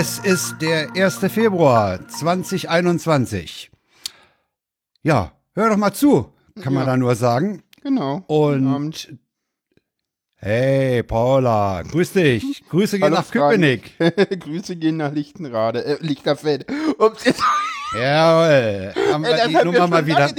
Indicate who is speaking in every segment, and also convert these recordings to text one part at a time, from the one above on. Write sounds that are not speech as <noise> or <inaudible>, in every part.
Speaker 1: Es ist der 1. Februar 2021. Ja, hör doch mal zu, kann man
Speaker 2: Ja.
Speaker 1: da nur sagen.
Speaker 2: Genau. Guten Abend.
Speaker 1: Und hey, Paula, grüß dich. Grüße gehen
Speaker 2: Hallo,
Speaker 1: nach
Speaker 2: Frank.
Speaker 1: Köpenick. <laughs>
Speaker 2: Grüße gehen nach Lichtenrade, äh, Lichterfeld. Ups, jetzt,
Speaker 1: Jawohl, haben
Speaker 2: ey,
Speaker 1: wir die Nummer mal wieder.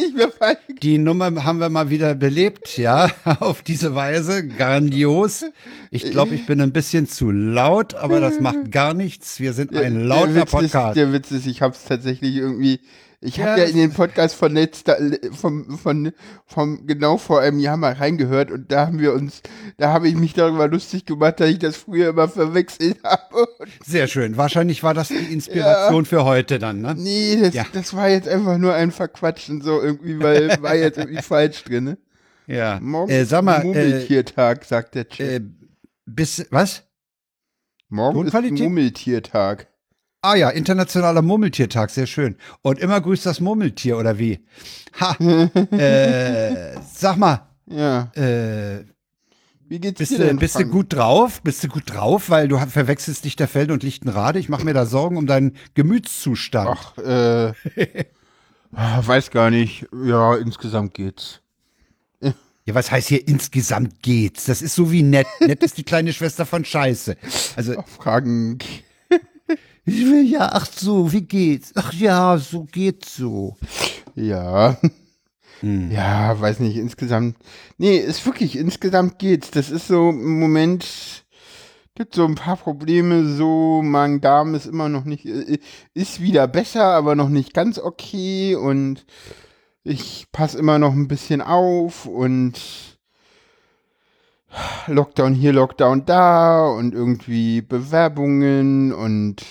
Speaker 1: Die Nummer haben wir mal wieder belebt, ja, <laughs> auf diese Weise. Grandios. Ich glaube, ich bin ein bisschen zu laut, aber das macht gar nichts. Wir sind ein
Speaker 2: der
Speaker 1: lauter
Speaker 2: Witz
Speaker 1: Podcast.
Speaker 2: Ist, der Witz ist, ich habe es tatsächlich irgendwie. Ich
Speaker 1: Ja,
Speaker 2: habe ja in den Podcast von letzter, vom, von, vom genau vor einem Jahr mal reingehört und da haben wir uns, da habe ich mich darüber lustig gemacht, dass ich das früher immer verwechselt <laughs> habe.
Speaker 1: Sehr schön. Wahrscheinlich war das die Inspiration für heute dann, ne?
Speaker 2: nee, das,
Speaker 1: Ja.
Speaker 2: das war jetzt einfach nur ein Verquatschen so irgendwie, weil <laughs> war jetzt irgendwie falsch drin. Ne?
Speaker 1: Ja.
Speaker 2: Morgen
Speaker 1: Äh, sag mal, äh,
Speaker 2: Murmeltiertag, sagt der Chat.
Speaker 1: äh, bis, was?
Speaker 2: Morgen ist
Speaker 1: Tonqualität? Ah ja, internationaler Murmeltiertag, sehr schön. Und immer grüßt das Murmeltier, oder wie? Ha, <laughs> äh, sag mal,
Speaker 2: Ja.
Speaker 1: äh,
Speaker 2: Wie geht's
Speaker 1: bist,
Speaker 2: dir
Speaker 1: du,
Speaker 2: denn,
Speaker 1: bist du gut drauf? Bist du gut drauf? Weil du verwechselst Lichterfeld und Lichtenrade. Ich mache mir da Sorgen um deinen Gemütszustand.
Speaker 2: Ach, äh, <laughs> weiß gar nicht. Ja, insgesamt geht's.
Speaker 1: Ja, was heißt hier insgesamt geht's? Das ist so wie nett. Nett ist die kleine Schwester von Scheiße. Also,
Speaker 2: Fragen.
Speaker 1: Ich will ja, ach so, wie geht's? Ach ja, so geht's so.
Speaker 2: Ja.
Speaker 1: Hm.
Speaker 2: Ja, weiß nicht, insgesamt. Nee, ist wirklich, insgesamt geht's. Das ist so im Moment. Gibt so ein paar Probleme, so Magen-Darm ist immer noch nicht, äh, ist wieder besser, aber noch nicht ganz okay und ich passe immer noch ein bisschen auf und Lockdown hier, Lockdown da und irgendwie Bewerbungen und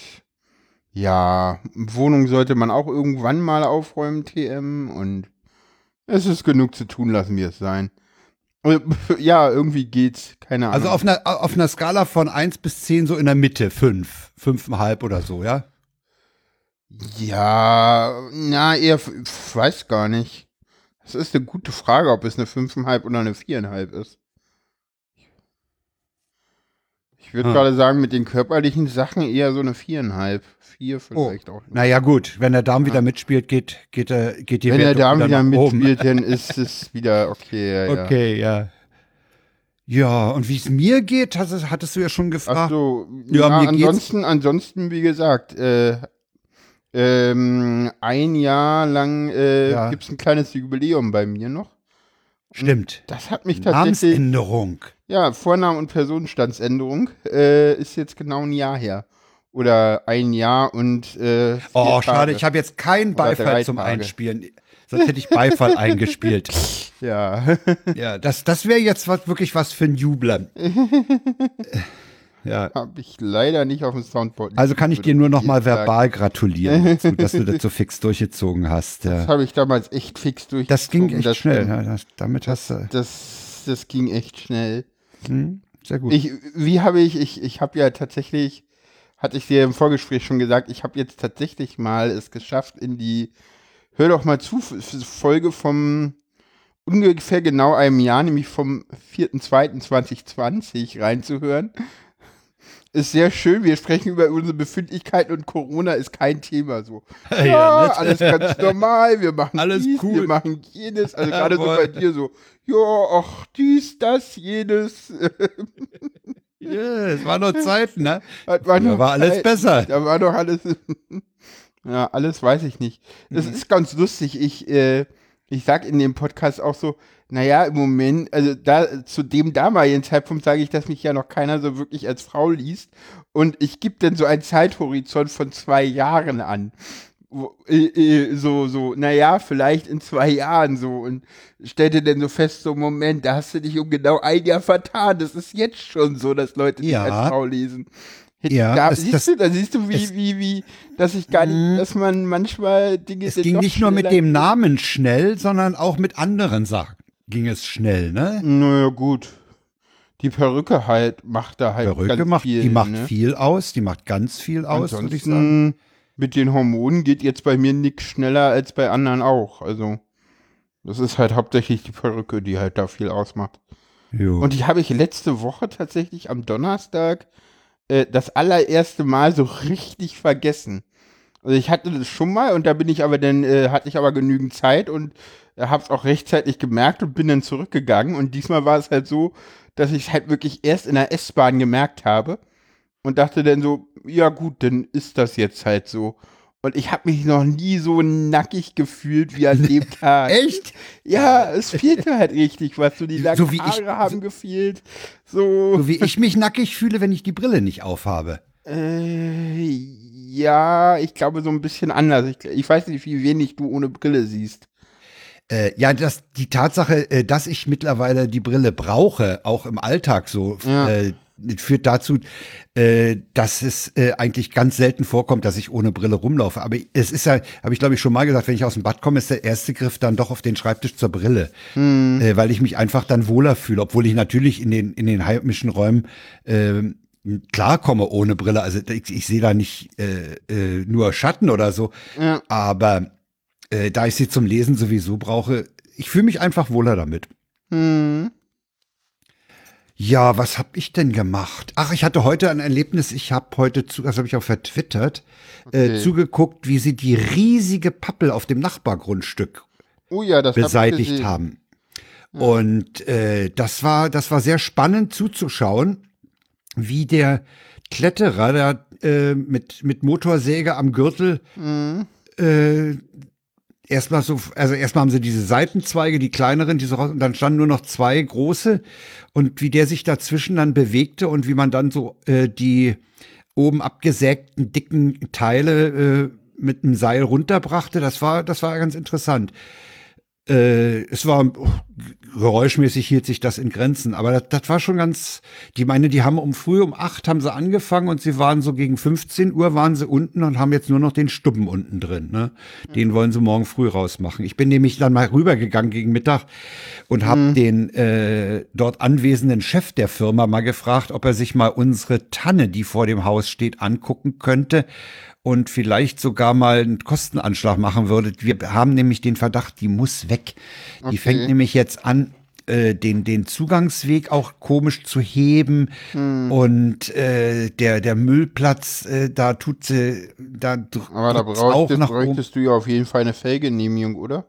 Speaker 2: ja, Wohnung sollte man auch irgendwann mal aufräumen, TM und es ist genug zu tun, lassen wir es sein. Äh, <laughs> Ja, irgendwie geht's, keine Ahnung.
Speaker 1: Also auf einer, auf einer Skala von 1 bis 10 so in der Mitte, 5, 5,5 oder so, ja?
Speaker 2: Ja, na, eher, f- weiß gar nicht. Das ist eine gute Frage, ob es eine 5,5 oder eine 4,5 ist. Ich würde
Speaker 1: Hm.
Speaker 2: gerade sagen, mit den körperlichen Sachen eher so eine 4,5. 4 vielleicht auch.
Speaker 1: Naja, gut, wenn der Darm wieder mitspielt, geht, geht, er, geht die
Speaker 2: Wenn der
Speaker 1: Wertung
Speaker 2: Darm wieder mitspielt, dann <laughs> ist es wieder okay. Ja, ja.
Speaker 1: Okay, ja. Ja, und wie es mir geht, hast, hattest du ja schon
Speaker 2: Ach
Speaker 1: gefragt.
Speaker 2: so,
Speaker 1: Ja,
Speaker 2: ja,
Speaker 1: mir geht's-
Speaker 2: ansonsten, ansonsten, wie gesagt, äh, ähm, ein Jahr lang äh,
Speaker 1: Ja.
Speaker 2: gibt's ein kleines Jubiläum bei mir noch.
Speaker 1: Stimmt.
Speaker 2: Das hat mich tatsächlich,
Speaker 1: Namensänderung.
Speaker 2: Ja, Vornamen- und Personenstandsänderung äh, ist jetzt genau ein Jahr her. Oder ein Jahr und äh,
Speaker 1: Oh, schade,
Speaker 2: Tage.
Speaker 1: ich habe jetzt keinen Beifall zum
Speaker 2: Tage.
Speaker 1: Einspielen. Sonst hätte ich Beifall <laughs> eingespielt.
Speaker 2: Ja,
Speaker 1: Ja, das, das wäre jetzt was, wirklich was für ein Jubler. <laughs> ja.
Speaker 2: habe ich leider nicht auf dem Soundboard.
Speaker 1: Also kann ich dir nur noch mal
Speaker 2: Sagen.
Speaker 1: verbal gratulieren, dazu, dass du das <laughs> so fix durchgezogen hast.
Speaker 2: Das
Speaker 1: Ja.
Speaker 2: habe ich damals echt fix durch.
Speaker 1: Das ging echt
Speaker 2: das
Speaker 1: schnell.
Speaker 2: stimmt.
Speaker 1: Ja, das, damit hast du.
Speaker 2: Das, das ging echt schnell.
Speaker 1: Hm, sehr gut.
Speaker 2: Ich, wie habe ich, ich, ich habe ja tatsächlich, hatte ich dir im Vorgespräch schon gesagt, ich habe jetzt tatsächlich mal es geschafft, in die Hör doch mal zu Folge vom ungefähr genau einem Jahr, nämlich vom 4.2.2020 reinzuhören. Ist sehr schön, wir sprechen über unsere Befindlichkeiten und Corona ist kein Thema so. <laughs> Ja,
Speaker 1: Ja,
Speaker 2: alles ganz <laughs> normal, wir machen
Speaker 1: Alles
Speaker 2: dies,
Speaker 1: cool.
Speaker 2: wir machen jenes, also <laughs> gerade so bei dir so, ja, ach, dies, das, jenes.
Speaker 1: Ja, es war noch Zeit, ne?
Speaker 2: War,
Speaker 1: Da
Speaker 2: noch
Speaker 1: war alles
Speaker 2: Zeit.
Speaker 1: besser.
Speaker 2: Da war doch alles. ja, alles weiß ich nicht. Das ist ganz lustig. Ich, äh, ich sag in dem Podcast auch so, naja, im Moment, also da zu dem damaligen Zeitpunkt sage ich, dass mich ja noch keiner so wirklich als Frau liest. Und ich gebe dann so einen Zeithorizont von zwei Jahren an. Äh, äh, so, so, naja, vielleicht in zwei Jahren so. Und stellte dann so fest, so, Moment, da hast du dich um genau ein Jahr vertan. Das ist jetzt schon so, dass Leute dich
Speaker 1: Ja.
Speaker 2: als Frau lesen.
Speaker 1: Ja,
Speaker 2: da,
Speaker 1: es-
Speaker 2: siehst
Speaker 1: das-
Speaker 2: du, da siehst du, wie, wie, wie, dass ich gar nicht, dass man manchmal Dinge
Speaker 1: Es ging nicht nur mit dem Namen schnell, sondern auch mit anderen Sachen ging es schnell, ne?
Speaker 2: Naja, gut. Die Perücke halt macht da halt
Speaker 1: Perücke
Speaker 2: ganz
Speaker 1: macht,
Speaker 2: viel.
Speaker 1: die macht
Speaker 2: ne?
Speaker 1: viel aus, die macht ganz viel aus, würde ich sagen.
Speaker 2: Mit den Hormonen geht jetzt bei mir nichts schneller als bei anderen auch. Also, das ist halt hauptsächlich die Perücke, die halt da viel ausmacht.
Speaker 1: Jo.
Speaker 2: Und die habe ich letzte Woche tatsächlich am Donnerstag äh, das allererste Mal so richtig vergessen. Also ich hatte das schon mal und da bin ich aber dann, äh, hatte ich aber genügend Zeit und äh, habe es auch rechtzeitig gemerkt und bin dann zurückgegangen. Und diesmal war es halt so, dass ich es halt wirklich erst in der S-Bahn gemerkt habe und dachte dann so, ja gut, dann ist das jetzt halt so. Und ich habe mich noch nie so nackig gefühlt wie an <laughs> dem Tag.
Speaker 1: Echt?
Speaker 2: Ja, es fehlte halt richtig was. So die langen
Speaker 1: So
Speaker 2: Haare
Speaker 1: ich-
Speaker 2: haben
Speaker 1: so-
Speaker 2: gefehlt. So.
Speaker 1: So wie ich mich nackig fühle, wenn ich die Brille nicht aufhabe.
Speaker 2: Äh, ja, ich glaube so ein bisschen anders. Ich, ich weiß nicht, wie wenig du ohne Brille siehst.
Speaker 1: Äh, ja, das, die Tatsache, äh, dass ich mittlerweile die Brille brauche, auch im Alltag so,
Speaker 2: Ja.
Speaker 1: äh, führt dazu, äh, dass es äh, eigentlich ganz selten vorkommt, dass ich ohne Brille rumlaufe. Aber es ist ja, habe ich glaube ich schon mal gesagt, wenn ich aus dem Bad komme, ist der erste Griff dann doch auf den Schreibtisch zur Brille, äh, weil ich mich einfach dann wohler fühle, obwohl ich natürlich in den in den heimischen Räumen ähm, klarkomme ohne Brille. Also ich, ich sehe da nicht äh, äh, nur Schatten oder so,
Speaker 2: Ja.
Speaker 1: aber äh, da ich sie zum Lesen sowieso brauche, ich fühle mich einfach wohler damit.
Speaker 2: Hm.
Speaker 1: Ja, was habe ich denn gemacht? Ach, ich hatte heute ein Erlebnis. Ich habe heute, zu, das habe ich auch vertwittert, äh,
Speaker 2: Okay.
Speaker 1: zugeguckt, wie sie die riesige Pappel auf dem Nachbargrundstück
Speaker 2: Oh ja, hab
Speaker 1: beseitigt
Speaker 2: gesehen.
Speaker 1: haben. Und äh, das war, das war sehr spannend zuzuschauen, wie der Kletterer da äh, mit mit Motorsäge am Gürtel
Speaker 2: Mhm.
Speaker 1: Erstmal so, also erstmal haben sie diese Seitenzweige, die kleineren, diese raus, und dann standen nur noch zwei große und wie der sich dazwischen dann bewegte und wie man dann so äh, die oben abgesägten dicken Teile äh, mit einem Seil runterbrachte, das war, das war ganz interessant. Äh, es war oh, geräuschmäßig hielt sich das in Grenzen, aber das, das war schon ganz. Die meine, die haben um früh um acht haben sie angefangen und sie waren so gegen 15 Uhr waren sie unten und haben jetzt nur noch den Stubben unten drin. Ne? Den wollen sie morgen früh rausmachen. Ich bin nämlich dann mal rübergegangen gegen Mittag und habe den äh, dort anwesenden Chef der Firma mal gefragt, ob er sich mal unsere Tanne, die vor dem Haus steht, angucken könnte und vielleicht sogar mal einen Kostenanschlag machen würde. Wir haben nämlich den Verdacht, die muss weg. Die
Speaker 2: Okay.
Speaker 1: fängt nämlich jetzt an, äh, den, den Zugangsweg auch komisch zu heben
Speaker 2: Hm.
Speaker 1: und äh, der, der Müllplatz, äh, da tut sie, da
Speaker 2: Aber da
Speaker 1: drückt's auch nach
Speaker 2: bräuchtest du ja auf jeden Fall eine Fellgenehmigung, oder?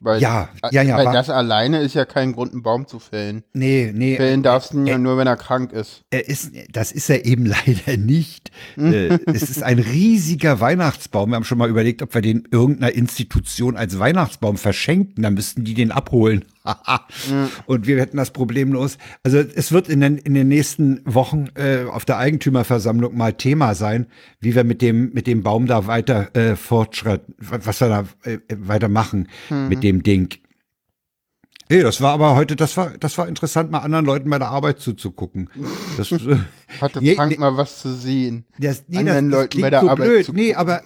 Speaker 2: Weil,
Speaker 1: Ja, ja, ja,
Speaker 2: Weil das alleine ist ja kein Grund, einen Baum zu fällen.
Speaker 1: Nee, nee.
Speaker 2: Fällen darfst du ihn ja nur, wenn er krank ist.
Speaker 1: Er ist, das ist er eben <laughs> leider nicht. Äh, es ist ein riesiger Weihnachtsbaum. Wir haben schon mal überlegt, ob wir den irgendeiner Institution als Weihnachtsbaum verschenken. Dann müssten die den abholen. <laughs> Und wir hätten das problemlos. Also es wird in den, in den nächsten Wochen äh, auf der Eigentümerversammlung mal Thema sein, wie wir mit dem, mit dem Baum da weiter äh, fortschreiten, was wir da äh, weitermachen mit dem Ding. Nee, das war aber heute, das war, das war interessant, mal anderen Leuten bei der Arbeit zuzugucken. Das, äh, <laughs>
Speaker 2: Hatte
Speaker 1: Nee,
Speaker 2: Frank
Speaker 1: nee.
Speaker 2: mal was zu sehen.
Speaker 1: das, nee,
Speaker 2: Anderen
Speaker 1: das, das
Speaker 2: Leuten bei der
Speaker 1: so
Speaker 2: Arbeit
Speaker 1: blöd. Nee, aber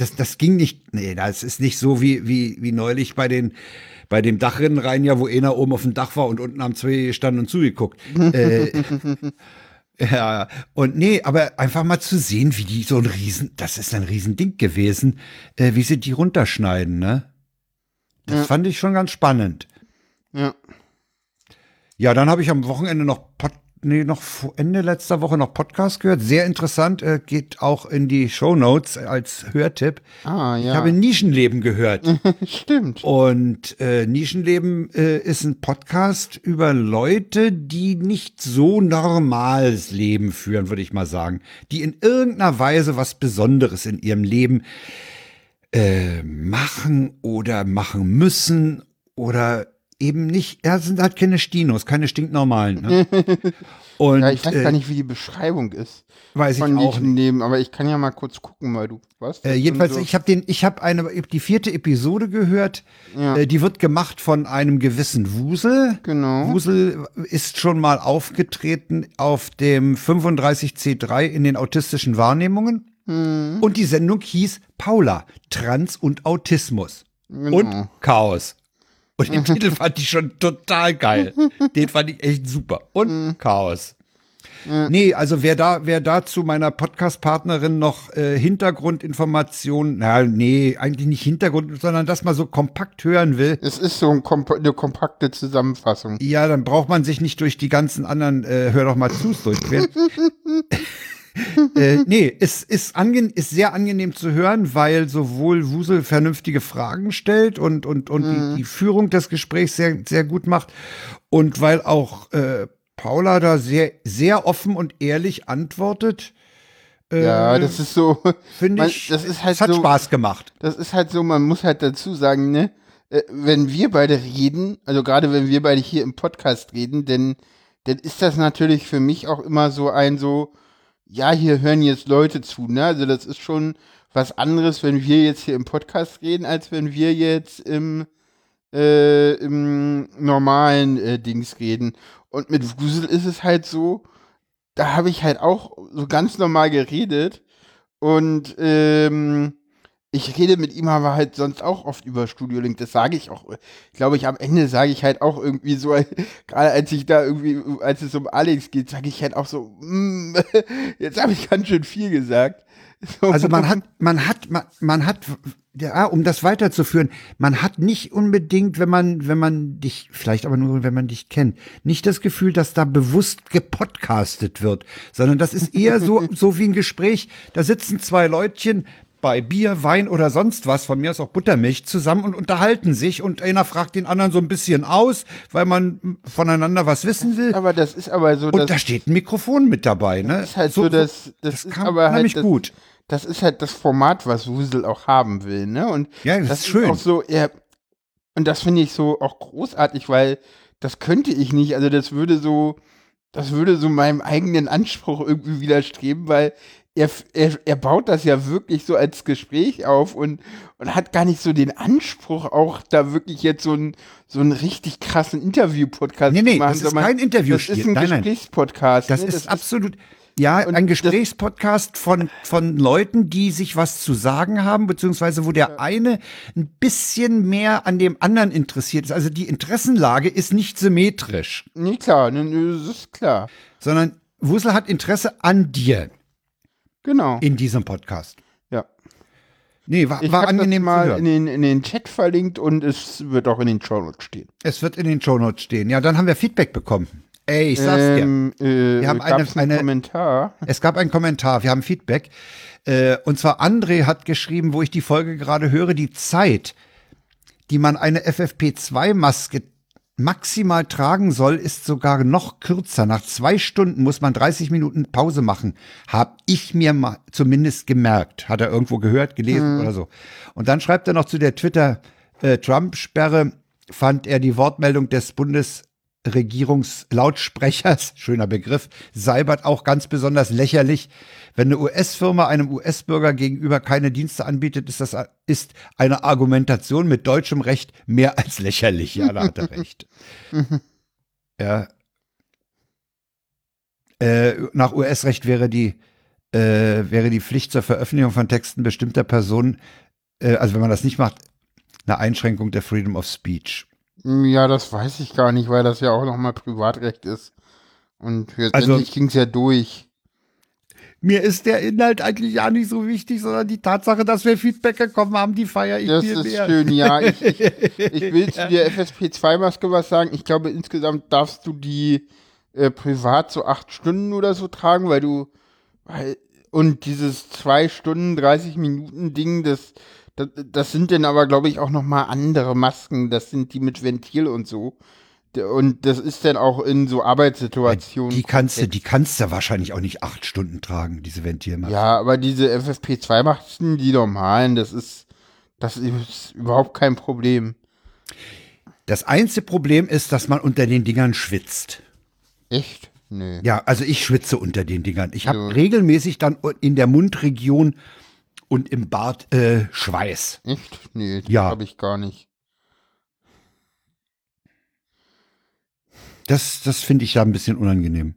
Speaker 1: das, das ging nicht. Nee, das ist nicht so wie, wie, wie neulich bei den, bei dem Dachrinnenrein, ja, wo einer oben auf dem Dach war und unten haben zwei gestanden und zugeguckt. äh, <laughs> ja, und nee, aber einfach mal zu sehen, wie die so ein Riesen, das ist ein Riesending gewesen, äh, wie sie die runterschneiden, ne? Das
Speaker 2: Ja.
Speaker 1: fand ich schon ganz spannend.
Speaker 2: Ja.
Speaker 1: Ja, dann habe ich am Wochenende noch Pod, nee, noch vor Ende letzter Woche noch Podcast gehört. Sehr interessant, äh, geht auch in die Show Notes als Hörtipp.
Speaker 2: Ah,
Speaker 1: Ich
Speaker 2: ja.
Speaker 1: habe Nischenleben gehört. <laughs>
Speaker 2: Stimmt.
Speaker 1: Und äh, Nischenleben äh, ist ein Podcast über Leute, die nicht so normales Leben führen, würde ich mal sagen. Die in irgendeiner Weise was Besonderes in ihrem Leben äh, machen oder machen müssen oder eben nicht, ja, sind halt keine Stinos, keine stinknormalen. Ne? Und <laughs>
Speaker 2: Ja, ich weiß
Speaker 1: äh,
Speaker 2: gar nicht, wie die Beschreibung ist.
Speaker 1: weiß ich auch
Speaker 2: Leben, aber ich kann ja mal kurz gucken, weil du was?
Speaker 1: Äh, jedenfalls, ich habe den, ich habe eine, die vierte Episode gehört.
Speaker 2: Ja.
Speaker 1: Äh, die wird gemacht von einem gewissen Wusel.
Speaker 2: Genau.
Speaker 1: Wusel ist schon mal aufgetreten auf dem 35C3 in den autistischen Wahrnehmungen.
Speaker 2: Hm.
Speaker 1: Und die Sendung hieß Paula, Trans und Autismus.
Speaker 2: Genau.
Speaker 1: Und Chaos. Und den Titel fand ich schon total geil. Den fand ich echt super. Und
Speaker 2: Hm.
Speaker 1: Chaos. Nee, also wer da, wer da zu meiner Podcast-Partnerin noch äh, Hintergrundinformationen, na, nee, eigentlich nicht Hintergrund, sondern das mal so kompakt hören will,
Speaker 2: Es ist so ein komp eine kompakte Zusammenfassung.
Speaker 1: ja, dann braucht man sich nicht durch die ganzen anderen, äh, hör doch mal zu, durchqueren. <laughs> <laughs> äh, nee, es ist, ange ist sehr angenehm zu hören, weil sowohl Wusel vernünftige Fragen stellt und, und, und mhm. die, die, Führung des Gesprächs sehr, sehr gut macht und weil auch äh, Paula da sehr, sehr offen und ehrlich antwortet.
Speaker 2: Äh, ja, das ist so.
Speaker 1: Finde ich,
Speaker 2: das ist halt
Speaker 1: es hat
Speaker 2: so,
Speaker 1: Spaß gemacht.
Speaker 2: Das ist halt so, man muss halt dazu sagen, ne, äh, wenn wir beide reden, also gerade wenn wir beide hier im Podcast reden, denn dann ist das natürlich für mich auch immer so ein so, ja, hier hören jetzt Leute zu, ne? Also das ist schon was anderes, wenn wir jetzt hier im Podcast reden, als wenn wir jetzt im, äh, im normalen äh, Dings reden. Und mit Wusel ist es halt so, da habe ich halt auch so ganz normal geredet und ähm, ich rede mit ihm aber halt sonst auch oft über Studio Link. Das sage ich auch. Glaube ich, am Ende sage ich halt auch irgendwie so, <laughs> gerade als ich da irgendwie, als es um Alex geht, sage ich halt auch so, mm, <laughs> jetzt habe ich ganz schön viel gesagt. <laughs>
Speaker 1: So. Also man hat, man hat, man, man hat, ja, um das weiterzuführen, man hat nicht unbedingt, wenn man, wenn man dich, vielleicht aber nur, wenn man dich kennt, nicht das Gefühl, dass da bewusst gepodcastet wird, sondern das ist eher so, so wie ein Gespräch. Da sitzen zwei Leutchen, bei Bier, Wein oder sonst was, von mir ist auch Buttermilch, zusammen und unterhalten sich und einer fragt den anderen so ein bisschen aus, weil man voneinander was wissen will.
Speaker 2: Aber das ist aber so.
Speaker 1: Und da steht ein Mikrofon mit dabei, ne?
Speaker 2: Das ist halt so, so das, das, das ist aber halt das, gut. Das ist halt das Format, was Wusel auch haben will, ne? Und
Speaker 1: ja, das, das ist schön.
Speaker 2: auch so, er, und das finde ich so auch großartig, weil das könnte ich nicht. Also das würde so, das würde so meinem eigenen Anspruch irgendwie widerstreben, weil er, er, er baut das ja wirklich so als Gespräch auf und, und hat gar nicht so den Anspruch, auch da wirklich jetzt so einen so einen richtig krassen Interview-Podcast
Speaker 1: nee, nee, zu machen. Das ist kein Interview.
Speaker 2: Das ist ein Gesprächspodcast.
Speaker 1: Das, ne? das ist absolut. Ja, ein Gesprächspodcast von, von Leuten, die sich was zu sagen haben, beziehungsweise wo der eine ein bisschen mehr an dem anderen interessiert ist. Also die Interessenlage ist nicht symmetrisch.
Speaker 2: Nee, klar, das ist klar.
Speaker 1: Sondern Wussel hat Interesse an dir.
Speaker 2: Genau.
Speaker 1: In diesem Podcast.
Speaker 2: Ja.
Speaker 1: Nee, war, ich war angenehm
Speaker 2: das mal in den, in den Chat verlinkt und es wird auch in den Show Notes stehen.
Speaker 1: Es wird in den Show Notes stehen. Ja, dann haben wir Feedback bekommen. Ey, ich sag's ähm, dir. Äh, wir haben eine, eine,
Speaker 2: Kommentar.
Speaker 1: Es gab einen Kommentar. Wir haben Feedback. Äh, und zwar André hat geschrieben, wo ich die Folge gerade höre, die Zeit, die man eine FFP2-Maske maximal tragen soll, ist sogar noch kürzer. Nach zwei Stunden muss man 30 Minuten Pause machen. Hab ich mir mal zumindest gemerkt. Hat er irgendwo gehört, gelesen mhm. oder so. Und dann schreibt er noch zu der Twitter-Trump-Sperre, äh, fand er die Wortmeldung des Bundes Regierungslautsprechers, <laughs> schöner Begriff, Seibert auch ganz besonders lächerlich. Wenn eine US-Firma einem US-Bürger gegenüber keine Dienste anbietet, ist das ist eine Argumentation mit deutschem Recht mehr als lächerlich. Ja, da hat er <laughs> recht. ja. Äh, nach US-Recht wäre die äh, wäre die Pflicht zur Veröffentlichung von Texten bestimmter Personen, äh, also wenn man das nicht macht, eine Einschränkung der Freedom of Speech.
Speaker 2: Ja, das weiß ich gar nicht, weil das ja auch nochmal Privatrecht ist. Und letztendlich also, ging es ja durch.
Speaker 1: Mir ist der Inhalt eigentlich ja nicht so wichtig, sondern die Tatsache, dass wir Feedback bekommen haben, die feiere ich
Speaker 2: Das ist mehr. schön, ja. Ich, ich, <laughs> ich will zu der FSP2-Maske was sagen. Ich glaube, insgesamt darfst du die äh, privat so acht Stunden oder so tragen, weil du, weil, und dieses zwei Stunden, 30 Minuten Ding, das, das, das sind dann aber, glaube ich, auch noch mal andere Masken. Das sind die mit Ventil und so. Und das ist dann auch in so Arbeitssituationen.
Speaker 1: Die kannst du, die kannst du wahrscheinlich auch nicht acht Stunden tragen, diese Ventilmasken.
Speaker 2: Ja, aber diese FFP2-Masken, die normalen, das ist, das ist überhaupt kein Problem.
Speaker 1: Das einzige Problem ist, dass man unter den Dingern schwitzt.
Speaker 2: Echt? Nee.
Speaker 1: Ja, also ich schwitze unter den Dingern. Ich habe ja. regelmäßig dann in der Mundregion und im Bart äh, Schweiß.
Speaker 2: Echt? Nee, das
Speaker 1: ja.
Speaker 2: habe ich gar nicht.
Speaker 1: Das, das finde ich ja ein bisschen unangenehm.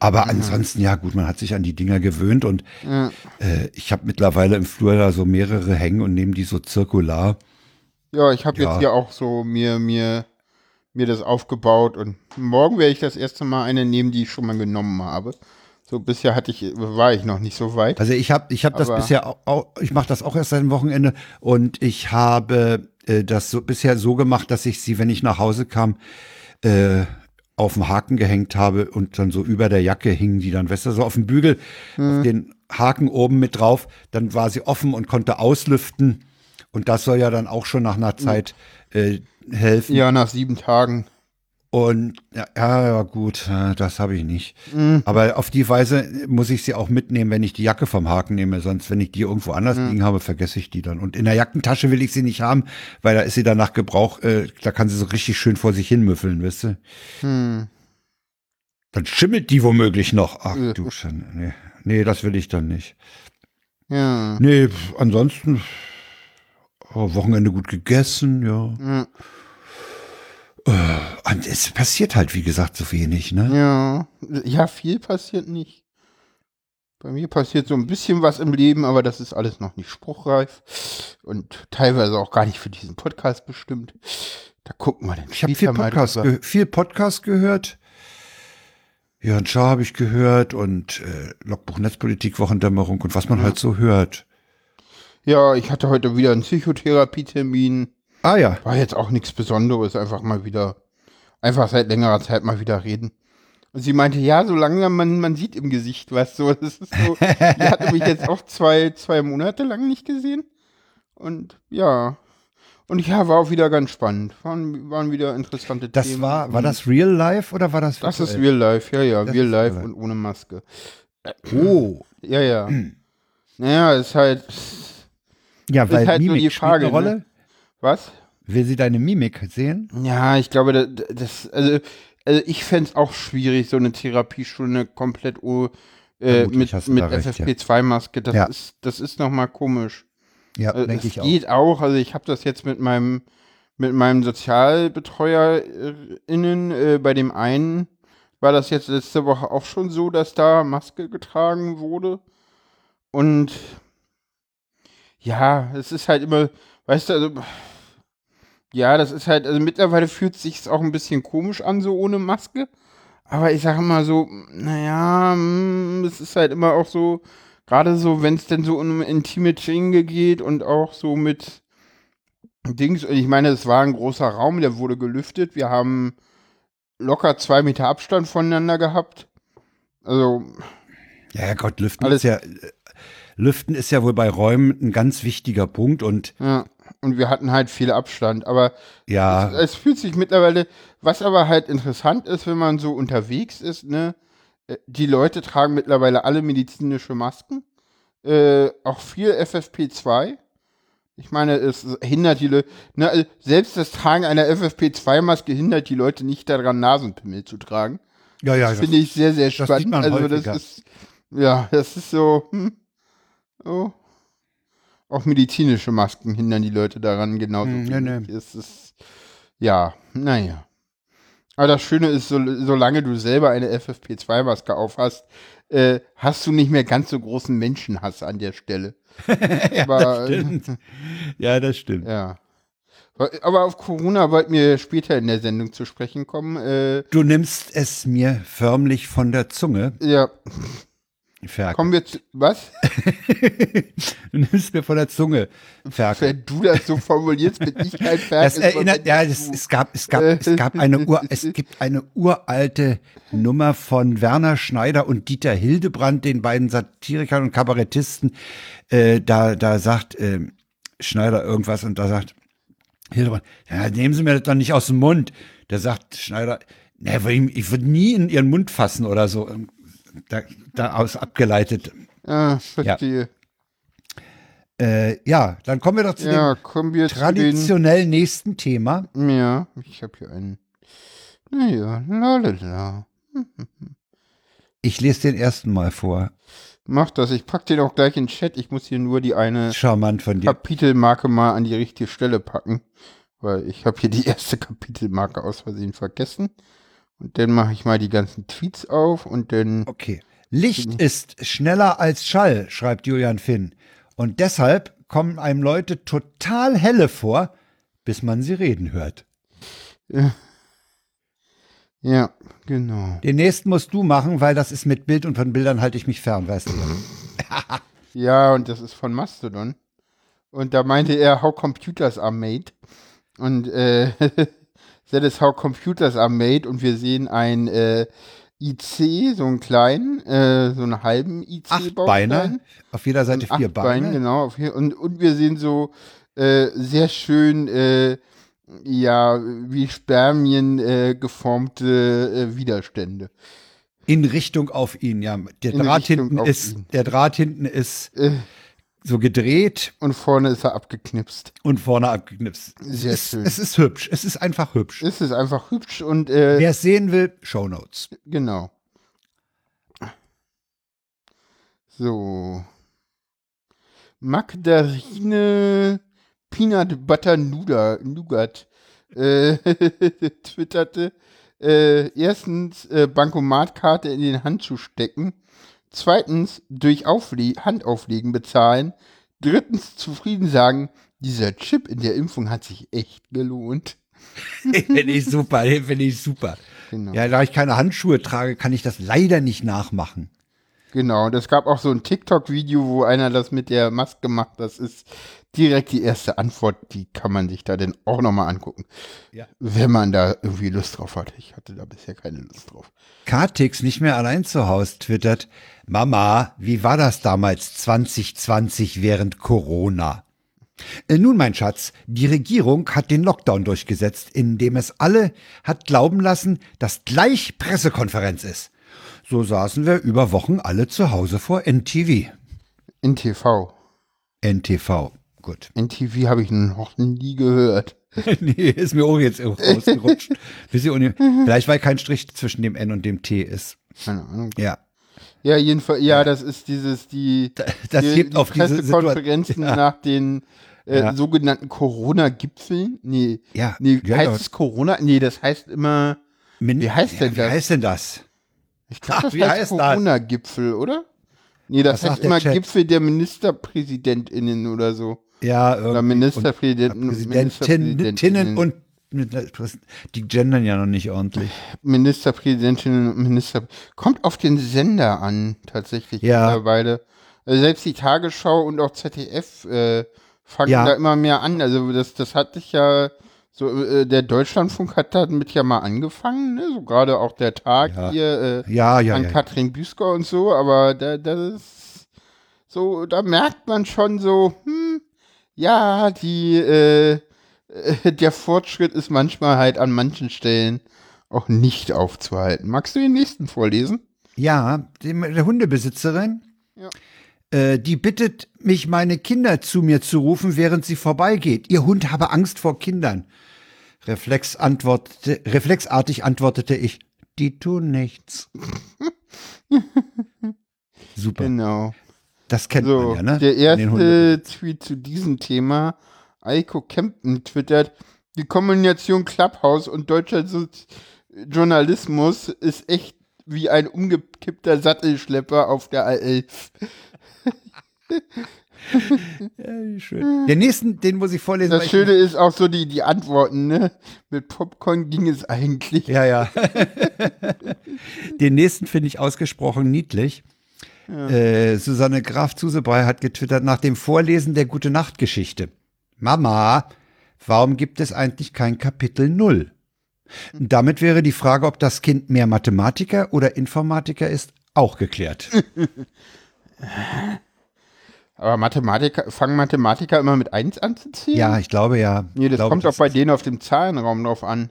Speaker 1: Aber mhm. ansonsten, ja gut, man hat sich an die Dinger gewöhnt und mhm. äh, ich habe mittlerweile im Flur da so mehrere hängen und nehme die so zirkular.
Speaker 2: Ja, ich habe ja. jetzt hier auch so mir, mir, mir das aufgebaut und morgen werde ich das erste Mal eine nehmen, die ich schon mal genommen habe. So bisher hatte ich, war ich noch nicht so weit.
Speaker 1: Also ich habe ich hab das bisher auch, auch ich mache das auch erst seit dem Wochenende und ich habe äh, das so, bisher so gemacht, dass ich sie, wenn ich nach Hause kam, äh, auf dem Haken gehängt habe und dann so über der Jacke hingen die dann, weißt du, so auf dem Bügel, auf den Haken oben mit drauf, dann war sie offen und konnte auslüften und das soll ja dann auch schon nach einer Zeit äh, helfen.
Speaker 2: Ja, nach sieben Tagen.
Speaker 1: Und ja, ja, gut, äh, das habe ich nicht. Aber auf die Weise muss ich sie auch mitnehmen, wenn ich die Jacke vom Haken nehme. Sonst, wenn ich die irgendwo anders liegen habe, vergesse ich die dann. Und in der Jackentasche will ich sie nicht haben, weil da ist sie dann nach Gebrauch, äh, da kann sie so richtig schön vor sich hin müffeln, weißt du?
Speaker 2: Hm.
Speaker 1: Dann schimmelt die womöglich noch. Ach
Speaker 2: Ja.
Speaker 1: du Schande. Nee. nee, das will ich dann nicht.
Speaker 2: Ja.
Speaker 1: Nee, ansonsten oh, Wochenende gut gegessen, ja.
Speaker 2: Ja.
Speaker 1: Und es passiert halt, wie gesagt, so wenig, ne?
Speaker 2: Ja. Ja, viel passiert nicht. Bei mir passiert so ein bisschen was im Leben, aber das ist alles noch nicht spruchreif und teilweise auch gar nicht für diesen Podcast bestimmt. Da gucken wir dann
Speaker 1: Ich habe viel Podcast, viel Podcast gehört. Jörn Schaar habe ich gehört und äh, Logbuch Netzpolitik, Wochendämmerung und was man halt so hört.
Speaker 2: Ja, ich hatte heute wieder einen Psychotherapietermin.
Speaker 1: Ah ja,
Speaker 2: War jetzt auch nichts Besonderes, einfach mal wieder, einfach seit längerer Zeit mal wieder reden. Und sie meinte, ja, so langsam man, man sieht im Gesicht was so. Das ist so, die hatte mich jetzt auch zwei, zwei Monate lang nicht gesehen. Und ja. Und ja, war auch wieder ganz spannend. Waren, waren wieder interessante
Speaker 1: das
Speaker 2: Themen.
Speaker 1: war, war das Real Life oder war das
Speaker 2: Das ist
Speaker 1: virtuell?
Speaker 2: Real Life, ja, ja,
Speaker 1: Das
Speaker 2: Real
Speaker 1: ist
Speaker 2: Life
Speaker 1: real
Speaker 2: und ohne Maske.
Speaker 1: Oh,
Speaker 2: Ja, ja. <clears throat> naja, ist halt,
Speaker 1: ja, weil
Speaker 2: halt nur
Speaker 1: Mimik
Speaker 2: die
Speaker 1: spielt
Speaker 2: Frage,
Speaker 1: eine Rolle.
Speaker 2: ne? Was?
Speaker 1: Will sie deine Mimik sehen?
Speaker 2: Ja, ich glaube, da- da- das, also, also ich fände es auch schwierig, so eine Therapiestunde komplett oh, äh, mit, mit
Speaker 1: da recht, ja.
Speaker 2: FFP2-Maske. Das
Speaker 1: Ja.
Speaker 2: ist, das ist nochmal komisch.
Speaker 1: Ja,
Speaker 2: Also,
Speaker 1: denke ich auch.
Speaker 2: geht auch. Also ich habe das jetzt mit meinem mit meinem SozialbetreuerInnen, äh, bei dem einen war das jetzt letzte Woche auch schon so, dass da Maske getragen wurde. Und ja, es ist halt immer, weißt du, also, ja, das ist halt, also mittlerweile fühlt es sich auch ein bisschen komisch an, so ohne Maske. Aber ich sage immer so, naja, mm, es ist halt immer auch so, gerade so, wenn es denn so um intime Dinge geht und auch so mit Dings, und ich meine, es war ein großer Raum, der wurde gelüftet. Wir haben locker zwei Meter Abstand voneinander gehabt. Also,
Speaker 1: Ja, Gott, Lüften
Speaker 2: Alles-
Speaker 1: ist ja, äh, Lüften ist ja wohl bei Räumen ein ganz wichtiger Punkt und
Speaker 2: ja, und wir hatten halt viel Abstand. Aber
Speaker 1: ja,
Speaker 2: es, es fühlt sich mittlerweile, was aber halt interessant ist, wenn man so unterwegs ist, ne, äh, die Leute tragen mittlerweile alle medizinische Masken, äh, auch viel FFP2. Ich meine, es hindert die Leute, ne, also selbst das Tragen einer FFP2-Maske hindert die Leute nicht daran, Nasenpimmel zu tragen.
Speaker 1: ja, ja,
Speaker 2: Das finde ich sehr, sehr
Speaker 1: sieht
Speaker 2: spannend.
Speaker 1: man
Speaker 2: also
Speaker 1: häufiger.
Speaker 2: das ist, ja, das ist so, hm, oh. Auch medizinische Masken hindern die Leute daran, genauso.
Speaker 1: Hm,
Speaker 2: wie
Speaker 1: nee, nee.
Speaker 2: Es ist, ja, naja. Aber das Schöne ist, so, solange du selber eine FFP2-Maske aufhast, äh, hast du nicht mehr ganz so großen Menschenhass an der Stelle. <laughs>
Speaker 1: ja,
Speaker 2: aber-
Speaker 1: das stimmt. Ja, das stimmt.
Speaker 2: Ja. Aber auf Corona wollten wir später in der Sendung zu sprechen kommen. Äh,
Speaker 1: Du nimmst es mir förmlich von der Zunge,
Speaker 2: ja,
Speaker 1: Ferkel.
Speaker 2: kommen wir zu, was? <laughs>
Speaker 1: Du nimmst mir von der Zunge, Ferkel.
Speaker 2: Wenn du das so formulierst, bin ich kein Ferkel.
Speaker 1: Das erinnert, ja, das, es gab, es gab, es gab eine Ur, es gibt eine uralte Nummer von Werner Schneider und Dieter Hildebrand, den beiden Satirikern und Kabarettisten. Äh, da, da sagt ähm, Schneider irgendwas und da sagt Hildebrand, ja, nehmen Sie mir das doch nicht aus dem Mund. Da sagt Schneider, ne, ich würde nie in Ihren Mund fassen oder so. Da, daraus abgeleitet.
Speaker 2: Ah, verstehe.
Speaker 1: Äh, ja, dann kommen wir doch zu
Speaker 2: Ja,
Speaker 1: dem traditionell nächsten Thema.
Speaker 2: den. Ja, ich habe hier einen. Naja, lalala.
Speaker 1: Ich lese den ersten Mal vor.
Speaker 2: Mach das, ich pack den auch gleich in den Chat. Ich muss hier nur die eine
Speaker 1: Charmant von dir.
Speaker 2: Kapitelmarke mal an die richtige Stelle packen. Weil ich habe hier die erste <laughs> Kapitelmarke aus Versehen vergessen. Und dann mache ich mal die ganzen Tweets auf und dann.
Speaker 1: Okay. Licht ist schneller als Schall, schreibt Julian Finn. Und deshalb kommen einem Leute total helle vor, bis man sie reden hört. <laughs>
Speaker 2: Ja, genau.
Speaker 1: Den nächsten musst du machen, weil das ist mit Bild und von Bildern halte ich mich fern, weißt du. <laughs>
Speaker 2: Ja, und das ist von Mastodon. Und da meinte er, how computers are made. Und äh, <laughs> That is how computers are made und wir sehen ein äh, IC, so einen kleinen, äh, so einen halben IC.
Speaker 1: Acht Beine, auf jeder Seite vier
Speaker 2: Acht Beine. Genau, hier, und, und wir sehen so äh, sehr schön, äh, ja, wie Spermien äh, geformte äh, Widerstände.
Speaker 1: In Richtung auf ihn, ja. Der
Speaker 2: In
Speaker 1: Draht
Speaker 2: Richtung
Speaker 1: hinten ist,
Speaker 2: ihn.
Speaker 1: der Draht hinten ist
Speaker 2: Äh,
Speaker 1: so gedreht
Speaker 2: und vorne ist er abgeknipst.
Speaker 1: und vorne abgeknipst.
Speaker 2: Sehr
Speaker 1: es, ist,
Speaker 2: schön.
Speaker 1: es ist hübsch. Es ist einfach hübsch.
Speaker 2: Es ist einfach hübsch und äh,
Speaker 1: Wer es sehen will, Shownotes.
Speaker 2: Genau. So. Magdarine Peanut Butter Nuda, Nougat äh, <laughs> twitterte, äh, erstens äh, Bankomatkarte in den Handschuh stecken, zweitens durch Aufle Handauflegen bezahlen, drittens zufrieden sagen, dieser Chip in der Impfung hat sich echt gelohnt. <laughs>
Speaker 1: Finde ich super, finde ich super.
Speaker 2: Genau.
Speaker 1: Ja, da ich keine Handschuhe trage, kann ich das leider nicht nachmachen.
Speaker 2: Genau, und es gab auch so ein TikTok-Video, wo einer das mit der Maske macht. Das ist direkt die erste Antwort, die kann man sich da denn auch nochmal angucken.
Speaker 1: Ja.
Speaker 2: Wenn man da irgendwie Lust drauf hat. Ich hatte da bisher keine Lust drauf.
Speaker 1: Kartix nicht mehr allein zu Hause twittert, Mama, wie war das damals 2020 während Corona? Äh, Nun, mein Schatz, die Regierung hat den Lockdown durchgesetzt, indem es alle hat glauben lassen, dass gleich Pressekonferenz ist. So saßen wir über Wochen alle zu Hause vor NTV.
Speaker 2: NTV.
Speaker 1: NTV, gut.
Speaker 2: NTV habe ich noch nie gehört. <laughs>
Speaker 1: nee, ist mir auch jetzt auch rausgerutscht. <laughs> Und Vielleicht weil kein Strich zwischen dem N und dem T ist.
Speaker 2: Keine Ahnung.
Speaker 1: Ja.
Speaker 2: Ja, jedenfalls, ja, das ist dieses, die,
Speaker 1: das
Speaker 2: die,
Speaker 1: hebt
Speaker 2: die
Speaker 1: auf
Speaker 2: Pressekonferenzen
Speaker 1: Ja.
Speaker 2: nach den äh,
Speaker 1: Ja.
Speaker 2: sogenannten Corona-Gipfeln. Nee,
Speaker 1: Ja,
Speaker 2: nee
Speaker 1: ja,
Speaker 2: heißt es Corona? Nee, das heißt immer,
Speaker 1: Min-
Speaker 2: Wie heißt denn das?
Speaker 1: Wie heißt denn das?
Speaker 2: Ich glaube,
Speaker 1: Ach,
Speaker 2: das
Speaker 1: wie
Speaker 2: heißt
Speaker 1: heißt?
Speaker 2: Corona-Gipfel, oder? Nee, das
Speaker 1: Was
Speaker 2: heißt immer? Gipfel der MinisterpräsidentInnen oder so.
Speaker 1: Ja,
Speaker 2: Oder
Speaker 1: irgendwie.
Speaker 2: Ministerpräsidenten.
Speaker 1: Und Präsidentinnen und die gendern ja noch nicht ordentlich.
Speaker 2: Ministerpräsidentinnen und Minister. Kommt auf den Sender an, tatsächlich
Speaker 1: Ja.
Speaker 2: mittlerweile. Also selbst die Tagesschau und auch ZDF äh, fangen
Speaker 1: Ja.
Speaker 2: da immer mehr an. Also das, das hat sich ja so, äh, der Deutschlandfunk hat damit ja mal angefangen, ne? So gerade auch der Tag
Speaker 1: Ja.
Speaker 2: hier, äh,
Speaker 1: Ja, ja,
Speaker 2: an. Katrin Büsker und so, aber da, das ist so, da merkt man schon so, hm, ja, die, äh, <laughs> der Fortschritt ist manchmal halt an manchen Stellen auch nicht aufzuhalten. Magst du den nächsten vorlesen?
Speaker 1: Ja, der Hundebesitzerin,
Speaker 2: Ja.
Speaker 1: äh, die bittet mich, meine Kinder zu mir zu rufen, während sie vorbeigeht. Ihr Hund habe Angst vor Kindern. Reflex antwortete, reflexartig antwortete ich, die tun nichts. <laughs> Super.
Speaker 2: Genau.
Speaker 1: Das kennt
Speaker 2: So,
Speaker 1: man ja, ne?
Speaker 2: der
Speaker 1: den
Speaker 2: erste Tweet zu diesem Thema, Eiko Kempten twittert, die Kombination Clubhouse und deutscher so Journalismus ist echt wie ein umgekippter Sattelschlepper auf der A11. <laughs>
Speaker 1: Ja, wie schön. Der nächsten, den muss ich vorlesen.
Speaker 2: Das Schöne ist auch so die, die Antworten, ne? Mit Popcorn ging es eigentlich.
Speaker 1: Ja, ja. <laughs> Den nächsten finde ich ausgesprochen niedlich. Äh, Susanne Graf Zusebrei hat getwittert nach dem Vorlesen der Gute Nacht Geschichte. Mama, warum gibt es eigentlich kein Kapitel Null? Und damit wäre die Frage, ob das Kind mehr Mathematiker oder Informatiker ist, auch geklärt. <laughs>
Speaker 2: Aber Mathematiker, fangen Mathematiker immer mit 1 an zu zählen?
Speaker 1: ja, ich glaube ja.
Speaker 2: Nee, das
Speaker 1: glaube,
Speaker 2: kommt auch bei denen auf dem Zahlenraum drauf an.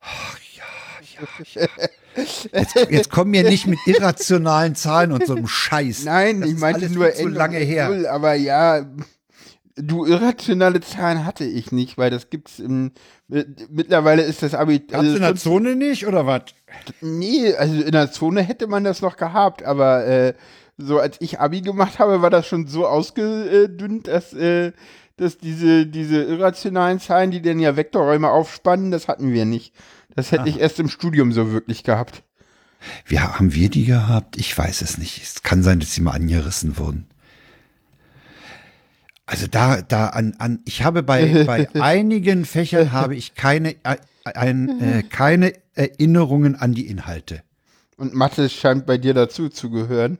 Speaker 2: <laughs>
Speaker 1: Jetzt, jetzt kommen wir nicht mit irrationalen Zahlen und so einem Scheiß.
Speaker 2: Nein,
Speaker 1: Das
Speaker 2: ich meinte
Speaker 1: alles
Speaker 2: nur
Speaker 1: zu lange her.
Speaker 2: Null, aber ja, du irrationale Zahlen hatte ich nicht, weil das gibt's im mit- mittlerweile ist das Abi
Speaker 1: Gab's in der Zone nicht oder was?
Speaker 2: nee, also in der Zone hätte man das noch gehabt, aber äh, so als ich Abi gemacht habe, war das schon so ausgedünnt, dass äh, dass diese diese irrationalen Zahlen, die dann ja Vektorräume aufspannen, das hatten wir nicht. Das hätte ich erst im Studium so wirklich gehabt.
Speaker 1: Wie haben wir die gehabt? Ich weiß es nicht. Es kann sein, dass sie mal angerissen wurden. Also da, da an, an, ich habe bei, <laughs> bei einigen Fächern habe ich keine, äh, ein, äh, keine Erinnerungen an die Inhalte.
Speaker 2: Und Mathe scheint bei dir dazu zu gehören.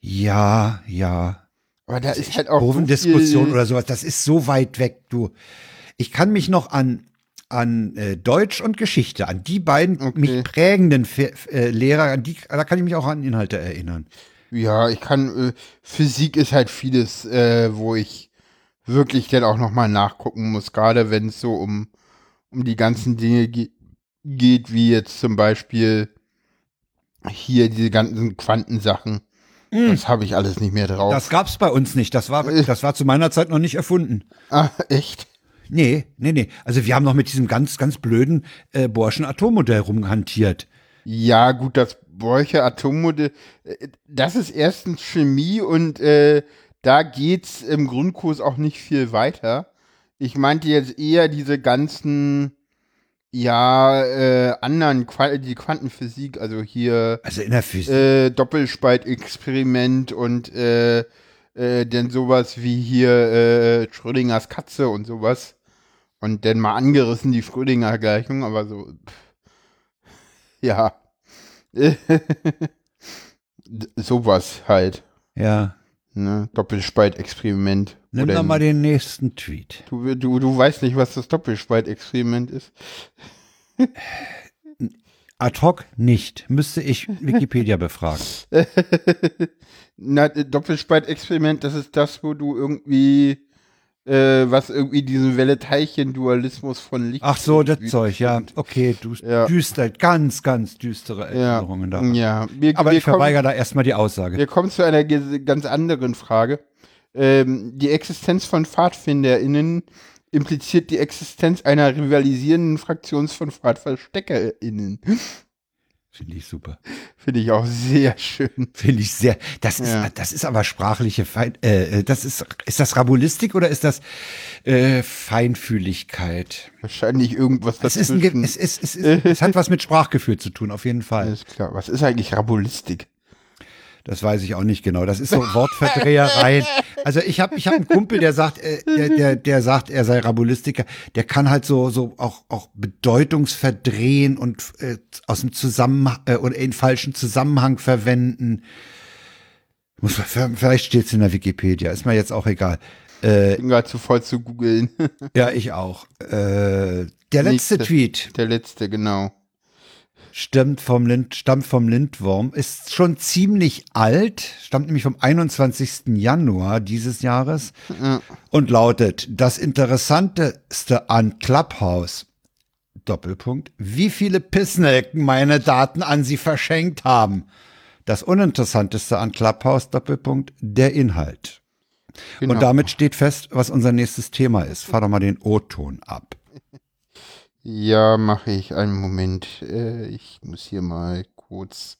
Speaker 1: Ja, ja.
Speaker 2: Aber da ist halt auch
Speaker 1: Kurvendiskussion oder sowas, das ist so weit weg, du. Ich kann mich noch an an äh, Deutsch und Geschichte, an die beiden
Speaker 2: Okay.
Speaker 1: mich prägenden Fe äh, Lehrer, an die, da kann ich mich auch an Inhalte erinnern.
Speaker 2: Ja, ich kann, äh, Physik ist halt vieles, äh, wo ich wirklich dann auch nochmal nachgucken muss, gerade wenn es so um, um die ganzen Dinge ge geht, wie jetzt zum Beispiel hier diese ganzen Quantensachen. Das habe ich alles nicht mehr drauf.
Speaker 1: Das gab's bei uns nicht. Das war, das war zu meiner Zeit noch nicht erfunden.
Speaker 2: ah, echt?
Speaker 1: Nee, nee, nee. Also wir haben noch mit diesem ganz, ganz blöden äh, Borschen Atommodell rumhantiert.
Speaker 2: Ja, gut, das Borcher Atommodell, äh, das ist erstens Chemie und äh, da geht's im Grundkurs auch nicht viel weiter. Ich meinte jetzt eher diese ganzen, ja, äh, anderen, Qua die Quantenphysik, also hier
Speaker 1: Also in der Physik.
Speaker 2: äh, Doppelspaltexperiment und äh, äh, dann sowas wie hier äh, Schrödingers Katze und sowas. Und dann mal angerissen die Schrödinger Gleichung, aber so, pff, ja. <laughs> Sowas halt.
Speaker 1: ja.
Speaker 2: Ne? Doppelspaltexperiment.
Speaker 1: Nimm
Speaker 2: Oder
Speaker 1: doch mal den nächsten Tweet.
Speaker 2: du, du, du weißt nicht, was das Doppelspaltexperiment ist.
Speaker 1: Ad hoc nicht. Müsste ich Wikipedia befragen. <laughs>
Speaker 2: Na, äh, Doppelspaltexperiment, das ist das, wo du irgendwie, äh, was irgendwie diesen Welle-Teilchen-Dualismus von Licht.
Speaker 1: Ach so, das Zeug, ja. Okay, du
Speaker 2: Ja.
Speaker 1: düster, ganz, ganz düstere
Speaker 2: Ja,
Speaker 1: Erinnerungen da.
Speaker 2: ja. Wir,
Speaker 1: Aber
Speaker 2: wir
Speaker 1: ich verweigere da erstmal die Aussage.
Speaker 2: Wir kommen zu einer ganz anderen Frage. Ähm, die Existenz von PfadfinderInnen impliziert die Existenz einer rivalisierenden Fraktion von PfadversteckerInnen.
Speaker 1: Finde ich super.
Speaker 2: Finde ich auch sehr schön.
Speaker 1: Finde ich sehr. Das ist,
Speaker 2: Ja.
Speaker 1: das ist aber sprachliche Fein, äh, äh, das ist, ist das Rabulistik oder ist das äh, Feinfühligkeit?
Speaker 2: Wahrscheinlich irgendwas
Speaker 1: Es ist, ein, es, ist, es, ist, es hat was mit Sprachgefühl zu tun, auf jeden <laughs> Fall.
Speaker 2: Alles klar. Was ist eigentlich Rabulistik?
Speaker 1: Das weiß ich auch nicht genau. Das ist so Wortverdreherei. Also ich habe ich hab einen Kumpel, der sagt, äh, der, der, der sagt, er sei Rabulistiker. Der kann halt so so auch auch Bedeutungsverdrehen und äh, aus dem Zusammenhang äh, oder in falschen Zusammenhang verwenden. Muss man, vielleicht steht's in der Wikipedia. Ist mir jetzt auch egal. Äh,
Speaker 2: Bin gerade zu voll zu googeln.
Speaker 1: ja, ich auch. Äh, der letzte
Speaker 2: Nächste.
Speaker 1: Tweet
Speaker 2: Der letzte, genau.
Speaker 1: Stammt vom, Lind, stammt vom Lindwurm, ist schon ziemlich alt, stammt nämlich vom 21. Januar dieses Jahres und lautet, das Interessanteste an Clubhouse, Doppelpunkt, wie viele Pissnelken meine Daten an sie verschenkt haben. Das Uninteressanteste an Clubhouse, Doppelpunkt, der Inhalt.
Speaker 2: genau.
Speaker 1: Und damit steht fest, was unser nächstes Thema ist. Fahr doch mal den O-Ton ab.
Speaker 2: Ja, mache ich. Einen Moment. Äh, ich muss hier mal kurz.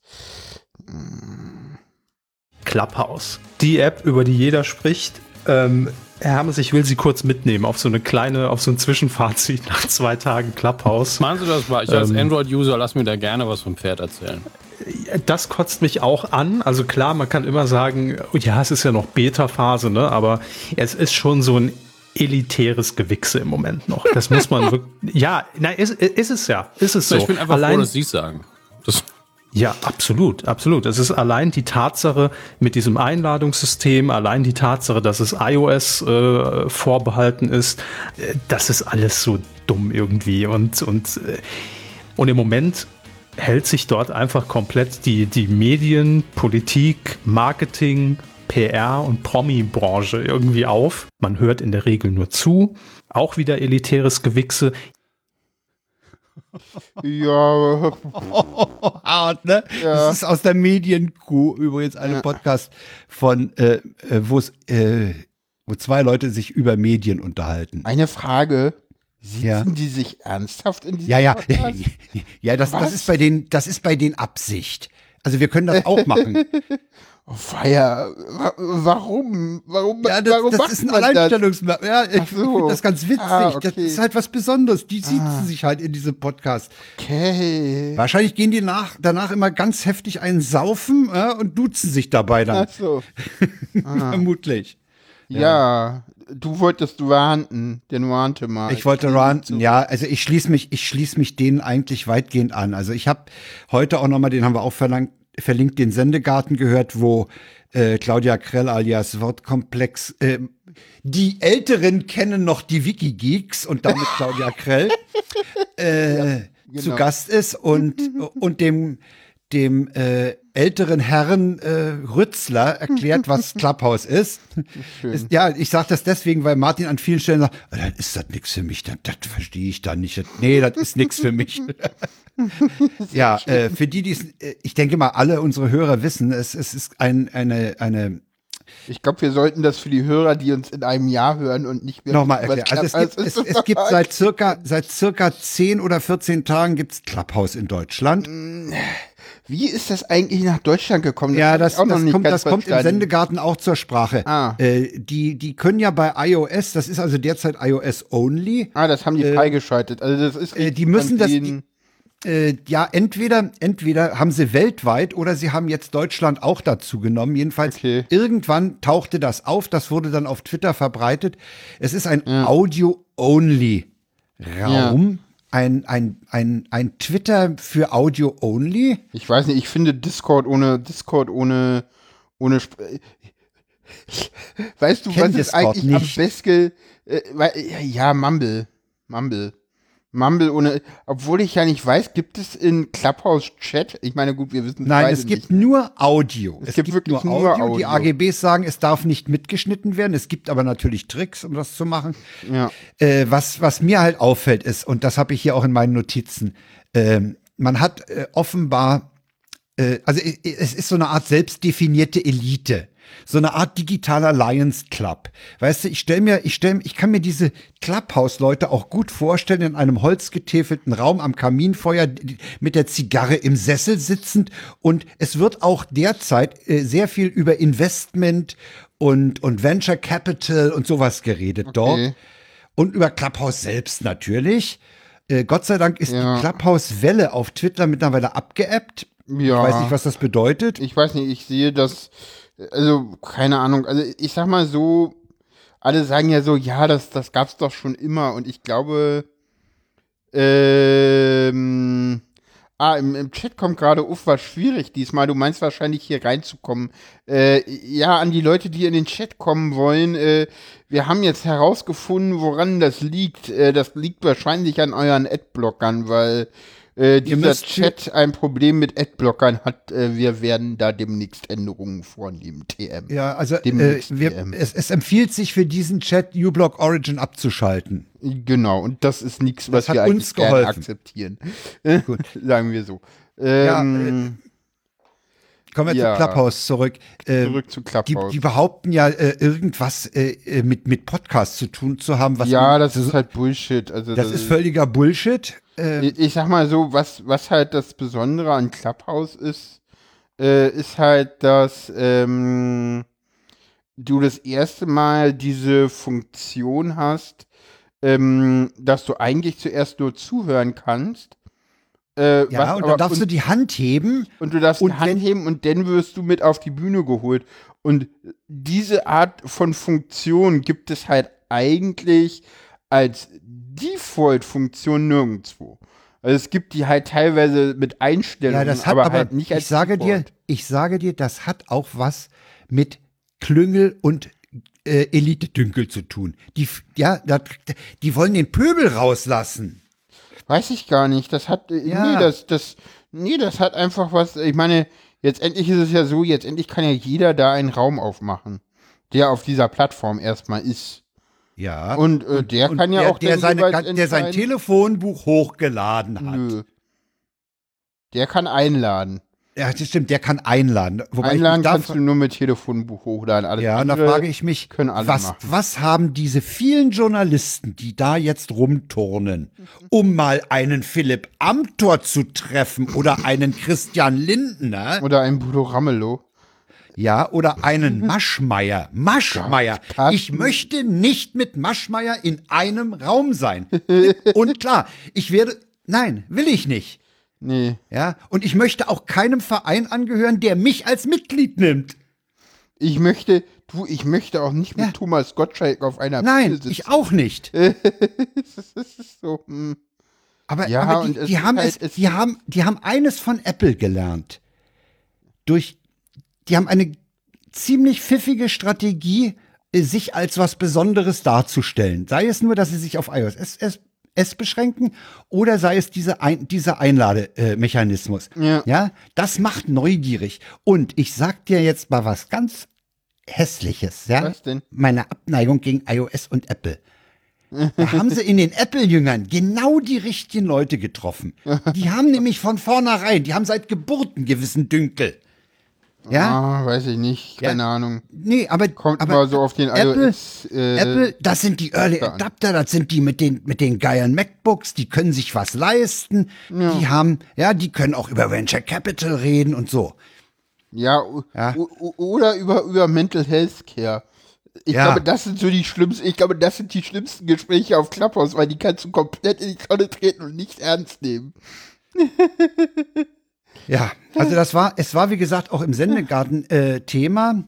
Speaker 3: Clubhouse. Die App, über die jeder spricht. Ähm, Herr Hermes, ich will Sie kurz mitnehmen auf so eine kleine, auf so ein Zwischenfazit nach zwei Tagen Clubhouse.
Speaker 4: Machen Sie das mal. Ich als
Speaker 3: Ähm.
Speaker 4: Android-User lass mir da gerne was vom Pferd erzählen.
Speaker 3: Das kotzt mich auch an. Also klar, man kann immer sagen, oh ja, es ist ja noch Beta-Phase, ne? aber es ist schon so ein elitäres Gewichse im Moment noch. Das muss man wirklich. Ja, nein, ist, ist es ja. Ist es so.
Speaker 4: ich bin einfach
Speaker 3: Allein,
Speaker 4: froh, dass Sie sagen. Das,
Speaker 3: Ja, absolut, absolut. Es ist allein die Tatsache mit diesem Einladungssystem, allein die Tatsache, dass es iOS äh, vorbehalten ist, äh, das ist alles so dumm irgendwie und und äh, und im Moment hält sich dort einfach komplett die die Medien, Politik, Marketing, PR und Promi-Branche irgendwie auf. Man hört in der Regel nur zu. Auch wieder elitäres Gewichse.
Speaker 2: Ja, <laughs>
Speaker 1: hart, ne? Das ist aus der Medienkuh übrigens eine Podcast von, äh, äh, wo es, äh, wo zwei Leute sich über Medien unterhalten.
Speaker 2: eine Frage. Sitzen
Speaker 1: Ja.
Speaker 2: die sich ernsthaft in diesem
Speaker 1: Ja, ja,
Speaker 2: Podcast? <laughs>
Speaker 1: ja, das, das ist bei denen, das ist bei denen Absicht. Also wir können das auch machen. <laughs>
Speaker 2: Oh, feier. Wa- Warum? Warum,
Speaker 1: Ja, das,
Speaker 2: warum
Speaker 1: das
Speaker 2: macht
Speaker 1: ist ein
Speaker 2: man das?
Speaker 1: Alleinstellungsmerkmal. Ja, ich
Speaker 2: so.
Speaker 1: finde das ganz witzig.
Speaker 2: Ah,
Speaker 1: Das
Speaker 2: okay.
Speaker 1: ist halt was Besonderes. Die sitzen sich halt in diesem Podcast.
Speaker 2: Okay.
Speaker 1: Wahrscheinlich gehen die nach, danach immer ganz heftig einen saufen äh, und duzen sich dabei dann.
Speaker 2: Ach so. <laughs>
Speaker 1: Vermutlich.
Speaker 2: Ja. du wolltest ranten, den Rante mal.
Speaker 1: Ich wollte ranten, ja. Also ich schließe mich, ich schließe mich denen eigentlich weitgehend an. Also ich habe heute auch nochmal, den haben wir auch verlangt, verlinkt den Sendegarten gehört, wo äh, Claudia Krell alias Wortkomplex, äh, die Älteren kennen noch die Wikigeeks und damit <laughs> Claudia Krell äh, zu
Speaker 2: genau.
Speaker 1: Gast ist und, und dem, dem äh, älteren Herrn äh, Rützler erklärt, was <laughs> Clubhouse ist. ist. Ja, ich sage das deswegen, weil Martin an vielen Stellen sagt, "Ah, dann ist das nichts für mich, das, das verstehe ich dann nicht. Das, nee, das ist nichts für mich. <laughs> <laughs> ja, äh, für die, die es, äh, ich denke mal, alle unsere Hörer wissen, es, es ist ein, eine, eine
Speaker 2: Ich glaube, wir sollten das für die Hörer, die uns in einem Jahr hören und nicht mehr
Speaker 1: Nochmal erklären. Also es gibt, es, es gibt seit <laughs> circa, seit circa 10 oder 14 Tagen gibt's Clubhouse in Deutschland.
Speaker 2: Wie ist das eigentlich nach Deutschland gekommen?
Speaker 1: Ja, das,
Speaker 2: noch
Speaker 1: das,
Speaker 2: nicht
Speaker 1: kommt, das kommt im. Sendegarten auch zur Sprache.
Speaker 2: Ah.
Speaker 1: Äh, die, die können ja bei iOS, das ist also derzeit iOS only,
Speaker 2: Ah, das haben die freigeschaltet. Also das ist
Speaker 1: äh, die müssen das-
Speaker 2: denen-
Speaker 1: äh, ja, entweder, entweder haben sie weltweit oder sie haben jetzt Deutschland auch dazu genommen. Jedenfalls
Speaker 2: Okay.
Speaker 1: irgendwann tauchte das auf, das wurde dann auf Twitter verbreitet. Es ist ein Audio-Only-Raum. Ein, ein, ein, ein Twitter für Audio-Only.
Speaker 2: Ich weiß nicht, ich finde Discord ohne Discord ohne ohne Sp Weißt du,
Speaker 1: Kenn
Speaker 2: was ist eigentlich
Speaker 1: nicht.
Speaker 2: am besten äh, ja, Mumble. Mumble. Mumble ohne obwohl ich ja nicht weiß, gibt es in Clubhouse Chat? Ich meine, gut, wir wissen
Speaker 1: Nein,
Speaker 2: beide
Speaker 1: es gibt
Speaker 2: nicht.
Speaker 1: nur Audio.
Speaker 2: Es gibt wirklich nur Audio.
Speaker 1: Die AGBs sagen, es darf nicht mitgeschnitten werden. Es gibt aber natürlich Tricks, um das zu machen.
Speaker 2: Ja.
Speaker 1: Äh, was, was mir halt auffällt ist, und das habe ich hier auch in meinen Notizen, ähm, man hat äh, offenbar, äh, also i- es ist so eine Art selbstdefinierte Elite. So eine Art digitaler Lions Club. Weißt du, ich stell mir, ich stell, ich kann mir diese Clubhouse-Leute auch gut vorstellen, in einem holzgetäfelten Raum am Kaminfeuer mit der Zigarre im Sessel sitzend. Und es wird auch derzeit äh, sehr viel über Investment und, und Venture Capital und sowas geredet dort. Und über Clubhouse selbst natürlich. Äh, Gott sei Dank ist
Speaker 2: Ja.
Speaker 1: die Clubhouse-Welle auf Twitter mittlerweile abgeebbt.
Speaker 2: Ja.
Speaker 1: Ich weiß nicht, was das bedeutet.
Speaker 2: Ich weiß nicht, ich sehe das, also keine Ahnung, also ich sag mal so, alle sagen ja so, ja, das, das gab's doch schon immer und ich glaube, ähm, ah, im, im Chat kommt gerade Uff, war schwierig diesmal, du meinst wahrscheinlich hier reinzukommen. Äh, ja, an die Leute, die in den Chat kommen wollen, äh, wir haben jetzt herausgefunden, woran das liegt. Äh, das liegt wahrscheinlich an euren Adblockern, weil äh, dieser Chat ein Problem mit Adblockern hat. Äh, wir werden da demnächst Änderungen vornehmen, TM.
Speaker 1: Ja, also äh, wir,
Speaker 2: ähm.
Speaker 1: es, es empfiehlt sich für diesen Chat uBlock Origin abzuschalten.
Speaker 2: Genau, und das ist nichts, was wir
Speaker 1: uns
Speaker 2: eigentlich gerne
Speaker 1: geholfen.
Speaker 2: akzeptieren.
Speaker 1: Gut. <laughs>
Speaker 2: Sagen wir so.
Speaker 1: Ja,
Speaker 2: Ähm,
Speaker 1: Kommen wir
Speaker 2: Ja.
Speaker 1: zu Clubhouse zurück. Ähm,
Speaker 2: zurück zu
Speaker 1: die,
Speaker 2: Clubhouse.
Speaker 1: die behaupten ja äh, irgendwas äh, äh, mit, mit Podcasts zu tun zu haben. Was
Speaker 2: ja, das ist halt Bullshit. Also
Speaker 1: das ist völliger Bullshit. Äh,
Speaker 2: Ich, ich sag mal so, was, was halt das Besondere an Clubhouse ist, äh, ist halt, dass ähm, du das erste Mal diese Funktion hast, ähm, dass du eigentlich zuerst nur zuhören kannst. Äh, was
Speaker 1: ja, und
Speaker 2: aber-
Speaker 1: dann darfst du die Hand heben.
Speaker 2: und du darfst
Speaker 1: und
Speaker 2: die Hand
Speaker 1: wenn-
Speaker 2: heben und dann wirst du mit auf die Bühne geholt. Und diese Art von Funktion gibt es halt eigentlich als Default-Funktion nirgendwo. Also es gibt die halt teilweise mit Einstellungen,
Speaker 1: Ja, das hat
Speaker 2: aber,
Speaker 1: aber,
Speaker 2: halt nicht als
Speaker 1: ich sage dir,
Speaker 2: Default.
Speaker 1: ich sage dir, das hat auch was mit Klüngel und äh, Elite-Dünkel zu tun. Die, ja, die wollen den Pöbel rauslassen.
Speaker 2: Weiß ich gar nicht. Das hat, äh,
Speaker 1: Ja.
Speaker 2: nee, das, das, nee, das hat einfach was, ich meine, jetzt endlich ist es ja so, jetzt endlich kann ja jeder da einen Raum aufmachen, der auf dieser Plattform erstmal ist.
Speaker 1: Ja.
Speaker 2: Und äh, der
Speaker 1: Und
Speaker 2: kann ja
Speaker 1: der,
Speaker 2: auch
Speaker 1: der, seine,
Speaker 2: jeweils
Speaker 1: der sein Telefonbuch hochgeladen hat.
Speaker 2: Nö. Der kann einladen.
Speaker 1: Ja, das stimmt, der kann einladen. Wobei
Speaker 2: einladen kannst du nur mit Telefonbuch hochladen. Alles
Speaker 1: ja, und da frage ich mich, was,
Speaker 2: machen.
Speaker 1: was haben diese vielen Journalisten, die da jetzt rumturnen, um mal einen Philipp Amthor zu treffen oder einen Christian Lindner,
Speaker 2: Oder ein Bodo Ramelow.
Speaker 1: ja, oder einen Maschmeier. Maschmeier. Ich möchte nicht mit Maschmeier in einem Raum sein. Und klar, ich werde, nein, will ich nicht.
Speaker 2: Nee.
Speaker 1: Ja, und ich möchte auch keinem Verein angehören, der mich als Mitglied nimmt.
Speaker 2: Ich möchte, du, ich möchte auch nicht mit
Speaker 1: Ja.
Speaker 2: Thomas Gottschalk auf einer
Speaker 1: Nein,
Speaker 2: Bühne sitzen.
Speaker 1: ich auch nicht. <laughs>
Speaker 2: Das ist so, hm.
Speaker 1: Aber,
Speaker 2: Ja,
Speaker 1: aber die, die haben
Speaker 2: halt-
Speaker 1: es,
Speaker 2: es-
Speaker 1: die haben, die haben eines von Apple gelernt. durch, die haben eine ziemlich pfiffige Strategie, äh, sich als was Besonderes darzustellen. Sei es nur, dass sie sich auf iOS S, S, S beschränken oder sei es diese ein, dieser Einlademechanismus.
Speaker 2: Ja.
Speaker 1: ja, das macht neugierig. Und ich sag dir jetzt mal was ganz Hässliches, ja?
Speaker 2: Was denn?
Speaker 1: Meine Abneigung gegen iOS und Apple. <laughs> Da haben sie in den Apple-Jüngern genau die richtigen Leute getroffen. <laughs> Die haben nämlich von vornherein, die haben seit Geburt einen gewissen Dünkel. Ja?
Speaker 2: Ah, weiß ich nicht, keine Ahnung.
Speaker 1: Nee, aber,
Speaker 2: Kommt
Speaker 1: aber
Speaker 2: mal so auf den
Speaker 1: Apple,
Speaker 2: iOS, äh,
Speaker 1: Apple, das sind die Early. Adapter, das sind die mit den, mit den geilen MacBooks, die können sich was leisten, die haben, ja, die können auch über Venture Capital reden und so.
Speaker 2: Ja,
Speaker 1: Ja.
Speaker 2: oder über, über Mental Health Care. Ich
Speaker 1: Ja.
Speaker 2: glaube, das sind so die schlimmsten, ich glaube, das sind die schlimmsten Gespräche auf Clubhouse, weil die kannst du komplett in die Tonne treten und nicht ernst nehmen. <laughs>
Speaker 1: Ja, also das war, es war wie gesagt auch im Sendegarten äh, Thema.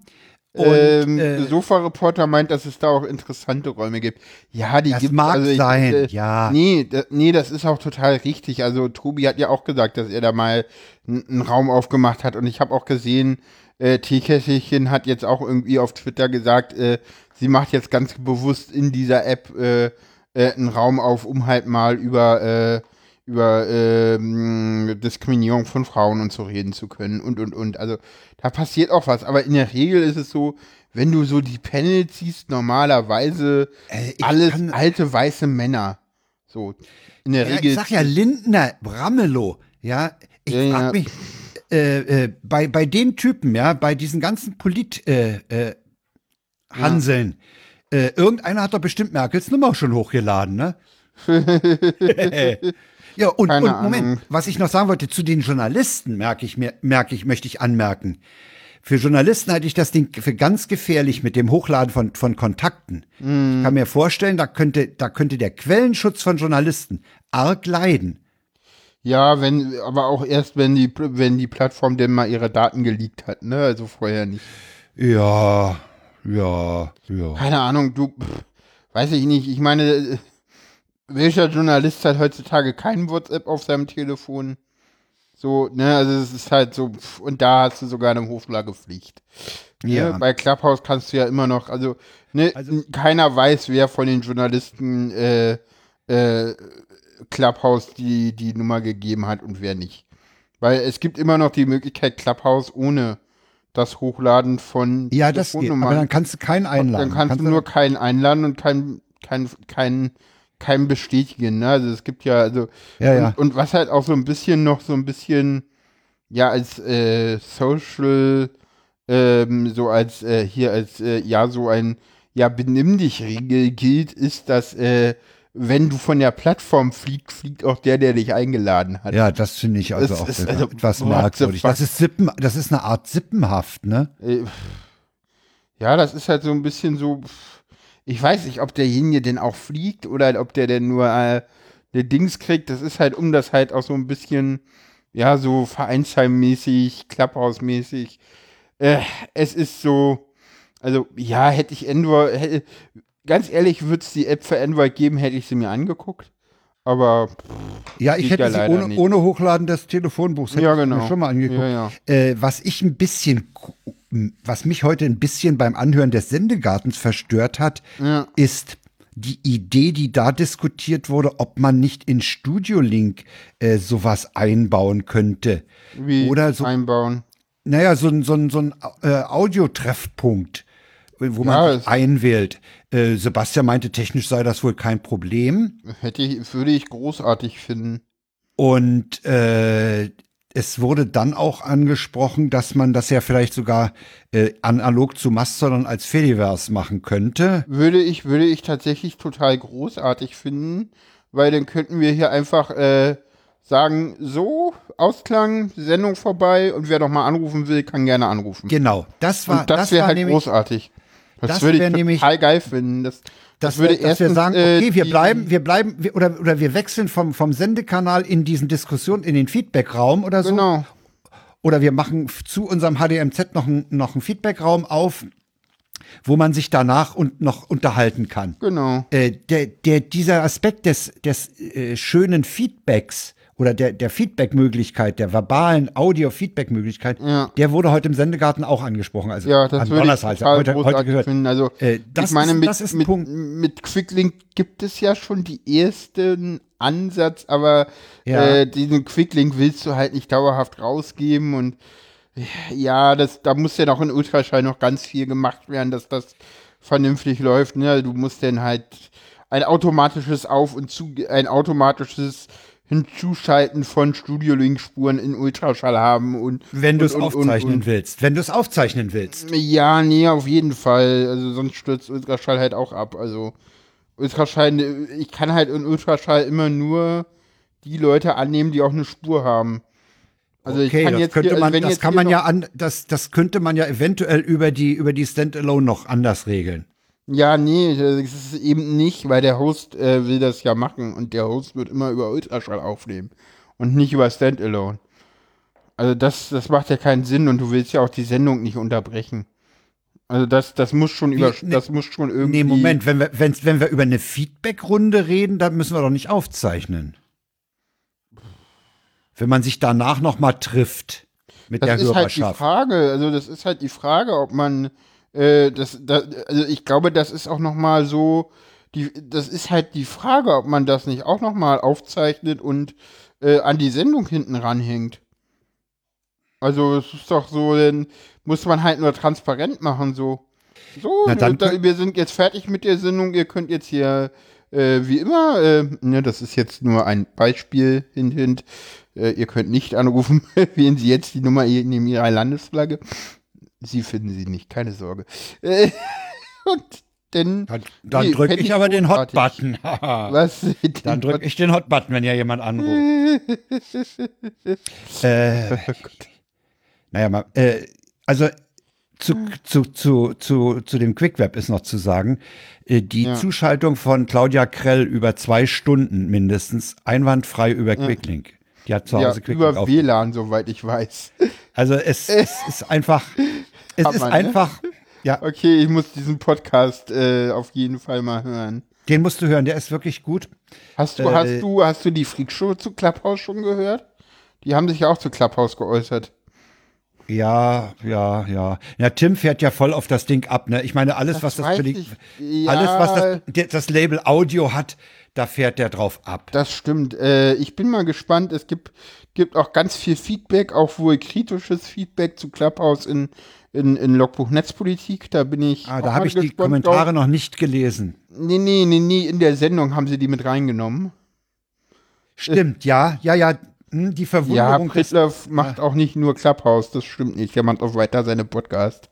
Speaker 1: Und
Speaker 2: ähm,
Speaker 1: äh,
Speaker 2: Sofa-Reporter meint, dass es da auch interessante Räume gibt. Ja, die
Speaker 1: Das
Speaker 2: gibt
Speaker 1: mag
Speaker 2: also ich,
Speaker 1: sein, ja.
Speaker 2: Nee, da, nee, das ist auch total richtig. Also Tobi hat ja auch gesagt, dass er da mal einen Raum aufgemacht hat. Und ich habe auch gesehen, äh, Teekässchen hat jetzt auch irgendwie auf Twitter gesagt, äh, sie macht jetzt ganz bewusst in dieser App äh, äh, einen Raum auf, um halt mal über äh, über ähm, Diskriminierung von Frauen und so reden zu können und und und. Also da passiert auch was. Aber in der Regel ist es so, wenn du so die Panels siehst, normalerweise
Speaker 1: Äh,
Speaker 2: alles
Speaker 1: kann-
Speaker 2: alte weiße Männer. So in der
Speaker 1: ja,
Speaker 2: Regel.
Speaker 1: ich sag ja Lindner, Ramelow, ja, ich
Speaker 2: Ja,
Speaker 1: frag
Speaker 2: ja.
Speaker 1: mich, äh, äh, bei, bei den Typen, ja, bei diesen ganzen Polit, äh, äh, Hanseln, äh, irgendeiner hat doch bestimmt Merkels Nummer schon hochgeladen, ne? <laughs> <laughs> <laughs> ja, und,
Speaker 2: Keine
Speaker 1: und Moment,
Speaker 2: Ahnung.
Speaker 1: was ich noch sagen wollte, zu den Journalisten merke ich mir, merke ich, möchte ich anmerken. Für Journalisten halte ich das Ding für ganz gefährlich mit dem Hochladen von, von Kontakten. Ich kann mir vorstellen, da könnte, da könnte der Quellenschutz von Journalisten arg leiden.
Speaker 2: ja, wenn, aber auch erst, wenn die, wenn die Plattform denn mal ihre Daten geleakt hat, ne? Also vorher nicht.
Speaker 1: Ja, ja, ja.
Speaker 2: Keine Ahnung, du, pff, weiß ich nicht. Ich meine, äh, welcher Journalist hat heutzutage kein WhatsApp auf seinem Telefon? So, ne, also es ist halt so, pff, und da hast du sogar eine Hochlagepflicht.
Speaker 1: Ja.
Speaker 2: Ne? Bei Clubhouse kannst du ja immer noch, also, ne,
Speaker 1: Also-
Speaker 2: keiner weiß, wer von den Journalisten äh, äh, Clubhouse die, die Nummer gegeben hat und wer nicht. Weil es gibt immer noch die Möglichkeit, Clubhouse ohne das Hochladen von
Speaker 1: Ja, das geht. Aber dann kannst du keinen einladen.
Speaker 2: Dann kannst, du nur keinen einladen und keinen kein, kein, kein bestätigen. Ne? Also es gibt ja, also
Speaker 1: Ja, ja.
Speaker 2: Und, und was halt auch so ein bisschen noch so ein bisschen, ja, als äh, Social, ähm, so als äh, hier als äh, ja so ein ja benimm dich Regel gilt, ist, dass äh, wenn du von der Plattform fliegt, fliegt auch der, der dich eingeladen hat.
Speaker 1: Ja, das finde ich also
Speaker 2: Es
Speaker 1: auch
Speaker 2: ist also-
Speaker 1: etwas merkwürdig. Das ist Sippen, das ist eine Art Sippenhaft, ne?
Speaker 2: Äh, Ja, das ist halt so ein bisschen so. Ich weiß nicht, ob derjenige denn auch fliegt oder ob der denn nur äh, der Dings kriegt. Das ist halt, um das halt auch so ein bisschen, ja, so Vereinsheimmäßig, Clubhouse-mäßig. Äh, es ist so, also ja, hätte ich Android, hätte, ganz ehrlich, würde es die App für Android geben, hätte ich sie mir angeguckt. Aber
Speaker 1: Ja, ich hätte sie ohne, ohne Hochladen des Telefonbuchs hätte
Speaker 2: Ja, genau.
Speaker 1: mir schon mal angeguckt.
Speaker 2: Ja, ja.
Speaker 1: Äh, was ich ein bisschen, was mich heute ein bisschen beim Anhören des Sendegartens verstört hat,
Speaker 2: Ja.
Speaker 1: ist die Idee, die da diskutiert wurde, ob man nicht in Studio Link äh, sowas einbauen könnte.
Speaker 2: wie
Speaker 1: Oder so,
Speaker 2: einbauen.
Speaker 1: naja, so ein, so so ein äh, Audiotreffpunkt, wo man
Speaker 2: Ja,
Speaker 1: einwählt. Äh, Sebastian meinte, technisch sei das wohl kein Problem.
Speaker 2: Hätte ich, würde ich großartig finden.
Speaker 1: Und äh, es wurde dann auch angesprochen, dass man das ja vielleicht sogar äh, analog zu Mastodon als Fediverse machen könnte.
Speaker 2: Würde ich, würde ich tatsächlich total großartig finden, weil dann könnten wir hier einfach äh, sagen, so, Ausklang, Sendung vorbei und wer noch mal anrufen will, kann gerne anrufen.
Speaker 1: Genau, das war
Speaker 2: und das,
Speaker 1: das
Speaker 2: wäre halt
Speaker 1: nämlich
Speaker 2: großartig. Das,
Speaker 1: das
Speaker 2: würde ich
Speaker 1: wär nämlich-
Speaker 2: total geil finden. Das, das,
Speaker 1: dass
Speaker 2: würde
Speaker 1: wir, dass wir
Speaker 2: erstens,
Speaker 1: sagen,
Speaker 2: äh,
Speaker 1: okay, wir bleiben, wir bleiben, wir, oder, oder wir wechseln vom, vom Sendekanal in diesen Diskussionen, in den Feedbackraum oder so.
Speaker 2: Genau.
Speaker 1: Oder wir machen zu unserem HDMZ noch, ein, noch einen Feedbackraum auf, wo man sich danach und noch unterhalten kann.
Speaker 2: Genau.
Speaker 1: Äh, der, der, dieser Aspekt des, des äh, schönen Feedbacks oder der, der Feedback-Möglichkeit, der verbalen Audio-Feedback-Möglichkeit,
Speaker 2: Ja.
Speaker 1: der wurde heute im Sendegarten auch angesprochen. Also
Speaker 2: Ja, das
Speaker 1: an Donnerstag,
Speaker 2: total
Speaker 1: heute, heute gehört.
Speaker 2: finden. Also,
Speaker 1: Äh, das
Speaker 2: ich meine,
Speaker 1: ist-
Speaker 2: mit,
Speaker 1: das ist ein
Speaker 2: mit,
Speaker 1: Punkt.
Speaker 2: mit Quicklink gibt es ja schon die ersten Ansatz, aber
Speaker 1: Ja.
Speaker 2: äh, diesen Quicklink willst du halt nicht dauerhaft rausgeben und ja, das, da muss ja noch in Ultraschall noch ganz viel gemacht werden, dass das vernünftig läuft. Ne? Du musst dann halt ein automatisches Auf- und Zu, ein automatisches Hinzuschalten von Studio-Link-Spuren in Ultraschall haben und
Speaker 1: Wenn du es
Speaker 2: und- und-
Speaker 1: aufzeichnen
Speaker 2: und-
Speaker 1: willst. Wenn du es aufzeichnen willst.
Speaker 2: ja, nee, auf jeden Fall. Also sonst stürzt Ultraschall halt auch ab. Also Ultraschall, ich kann halt in Ultraschall immer nur die Leute annehmen, die auch eine Spur haben. Also ich
Speaker 1: Okay,
Speaker 2: kann
Speaker 1: das
Speaker 2: jetzt
Speaker 1: könnte
Speaker 2: hier, also
Speaker 1: man, das kann man ja an, das, das könnte man ja eventuell über die, über die Standalone noch anders regeln.
Speaker 2: Ja, nee, das ist eben nicht, weil der Host äh, will das ja machen und der Host wird immer über Ultraschall aufnehmen und nicht über Standalone. Also das, das macht ja keinen Sinn und du willst ja auch die Sendung nicht unterbrechen. Also das, das muss schon über,
Speaker 1: nee,
Speaker 2: das muss schon irgendwie.
Speaker 1: Nee, Moment, wenn wir, wenn, wenn wir über eine Feedback-Runde reden, dann müssen wir doch nicht aufzeichnen. Wenn man sich danach noch mal trifft mit
Speaker 2: Das
Speaker 1: der
Speaker 2: ist halt die
Speaker 1: Hörerschaft.
Speaker 2: Frage, also das ist halt die Frage, ob man äh, das, das, also ich glaube, das ist auch noch mal so, die, das ist halt die Frage, ob man das nicht auch noch mal aufzeichnet und äh, an die Sendung hinten ranhängt. Also es ist doch so, dann muss man halt nur transparent machen, so. So,
Speaker 1: Na, dann
Speaker 2: da, wir sind jetzt fertig mit der Sendung, ihr könnt jetzt hier äh, wie immer, äh, ne, das ist jetzt nur ein Beispiel, hint, hint, äh, ihr könnt nicht anrufen, <laughs> wählen Sie jetzt die Nummer in Ihrer Landesflagge. Sie finden sie nicht, keine Sorge. Äh, <laughs> und dann,
Speaker 1: Dann,
Speaker 2: Nee,
Speaker 1: drücke ich aber den. Hot-Button. <laughs>
Speaker 2: Was?
Speaker 1: dann drücke ich den Hot-Button, wenn ja jemand anruft. <laughs> äh, naja, mal, äh, also zu, zu, zu, zu, zu dem Quick-Web ist noch zu sagen, äh, die
Speaker 2: Ja.
Speaker 1: Zuschaltung von Claudia Krell über zwei Stunden mindestens einwandfrei über Quicklink. Die hat zu
Speaker 2: ja,
Speaker 1: Hause Quicklink
Speaker 2: über
Speaker 1: auf.
Speaker 2: WLAN, soweit ich weiß. <laughs>
Speaker 1: Also es, <laughs> es ist einfach, es
Speaker 2: Hat
Speaker 1: ist
Speaker 2: man, ne?
Speaker 1: einfach, ja,
Speaker 2: Okay, ich muss diesen Podcast äh, auf jeden Fall mal hören.
Speaker 1: den musst du hören, der ist wirklich gut.
Speaker 2: Hast du,
Speaker 1: Äh,
Speaker 2: hast du, hast du die Freakshow zu Clubhouse schon gehört? Die haben sich ja auch zu Clubhouse geäußert.
Speaker 1: Ja, ja, ja. Ja, Tim fährt ja voll auf das Ding ab, ne? Ich meine, alles,
Speaker 2: Das
Speaker 1: was das für die.
Speaker 2: Ja.
Speaker 1: alles, was das, das Label Audio hat, da fährt der drauf ab.
Speaker 2: Das stimmt. Äh, ich bin mal gespannt. Es gibt, gibt auch ganz viel Feedback, auch wohl kritisches Feedback zu Clubhouse in, in, in Logbuch Netzpolitik. Da bin ich.
Speaker 1: Ah, da habe ich die Kommentare noch nicht gelesen.
Speaker 2: Nee, nee, nee, nee. In der Sendung haben sie die mit reingenommen.
Speaker 1: Stimmt, ja, ja, ja. Hm, Die
Speaker 2: Ja,
Speaker 1: Verwunderung ist,
Speaker 2: Prittloff macht auch nicht nur Clubhouse. Das stimmt nicht. Der macht auch weiter seine Podcast.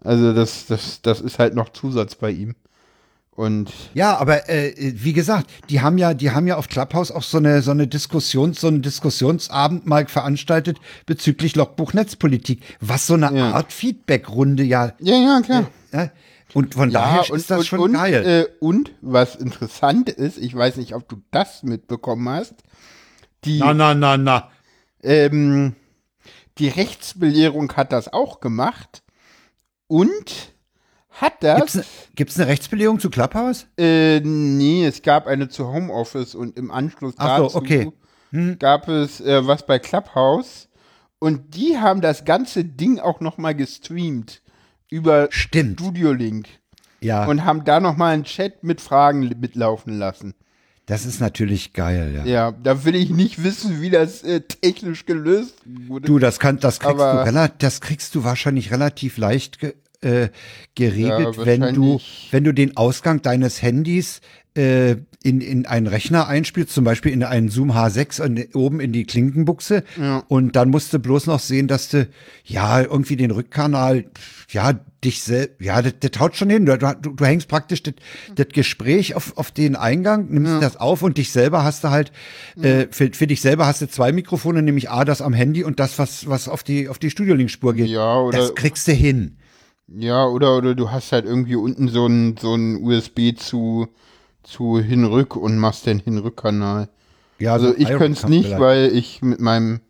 Speaker 2: Also, das, das, das ist halt noch Zusatz bei ihm. Und
Speaker 1: ja, aber äh, wie gesagt, die haben ja, die haben ja auf Clubhouse auch so eine so eine Diskussions, so einen Diskussionsabend mal veranstaltet bezüglich Logbuch Netzpolitik, was so eine
Speaker 2: Ja.
Speaker 1: Art Feedbackrunde ja,
Speaker 2: ja, ja, klar.
Speaker 1: ja. Und von daher ist das schon
Speaker 2: und,
Speaker 1: geil.
Speaker 2: Äh, und was interessant ist, ich weiß nicht, ob du das mitbekommen hast, die,
Speaker 1: na, na, na, na.
Speaker 2: ähm, die Rechtsbelehrung hat das auch gemacht und hat das,
Speaker 1: Gibt's, ne, gibt's eine Rechtsbelegung zu Clubhouse?
Speaker 2: äh, nee, es gab eine zu Homeoffice und im Anschluss
Speaker 1: Ach so,
Speaker 2: dazu
Speaker 1: okay. Hm.
Speaker 2: gab es äh, was bei Clubhouse und die haben das ganze Ding auch noch mal gestreamt über
Speaker 1: Stimmt.
Speaker 2: Studio Link
Speaker 1: Ja,
Speaker 2: und haben da noch mal einen Chat mit Fragen mitlaufen lassen.
Speaker 1: das ist natürlich geil, ja.
Speaker 2: Ja, da will ich nicht wissen, wie das äh, technisch gelöst wurde.
Speaker 1: Du, das kann, das kriegst
Speaker 2: Aber-
Speaker 1: du relativ, das kriegst du wahrscheinlich relativ leicht äh, geregelt,
Speaker 2: Ja,
Speaker 1: wenn du, wenn du den Ausgang deines Handys äh, in, in einen Rechner einspielst, zum Beispiel in einen Zoom H6 und oben in die Klinkenbuchse.
Speaker 2: Ja.
Speaker 1: Und dann musst du bloß noch sehen, dass du, ja, irgendwie den Rückkanal, ja, dich selbst, ja, das, das haut schon hin. Du, du, du hängst praktisch das, das Gespräch auf, auf den Eingang, nimmst das auf und dich selber hast du halt, äh, für, für dich selber hast du zwei Mikrofone, nämlich A, das am Handy und das, was, was auf die, auf die Studiolink-Spur geht.
Speaker 2: Ja, oder-
Speaker 1: Das kriegst du hin.
Speaker 2: Ja, oder, oder du hast halt irgendwie unten so ein, so ein USB zu, zu Hinrück und machst den Hinrückkanal.
Speaker 1: Ja,
Speaker 2: Also
Speaker 1: so
Speaker 2: ich könnte es nicht,
Speaker 1: vielleicht.
Speaker 2: weil ich mit meinem,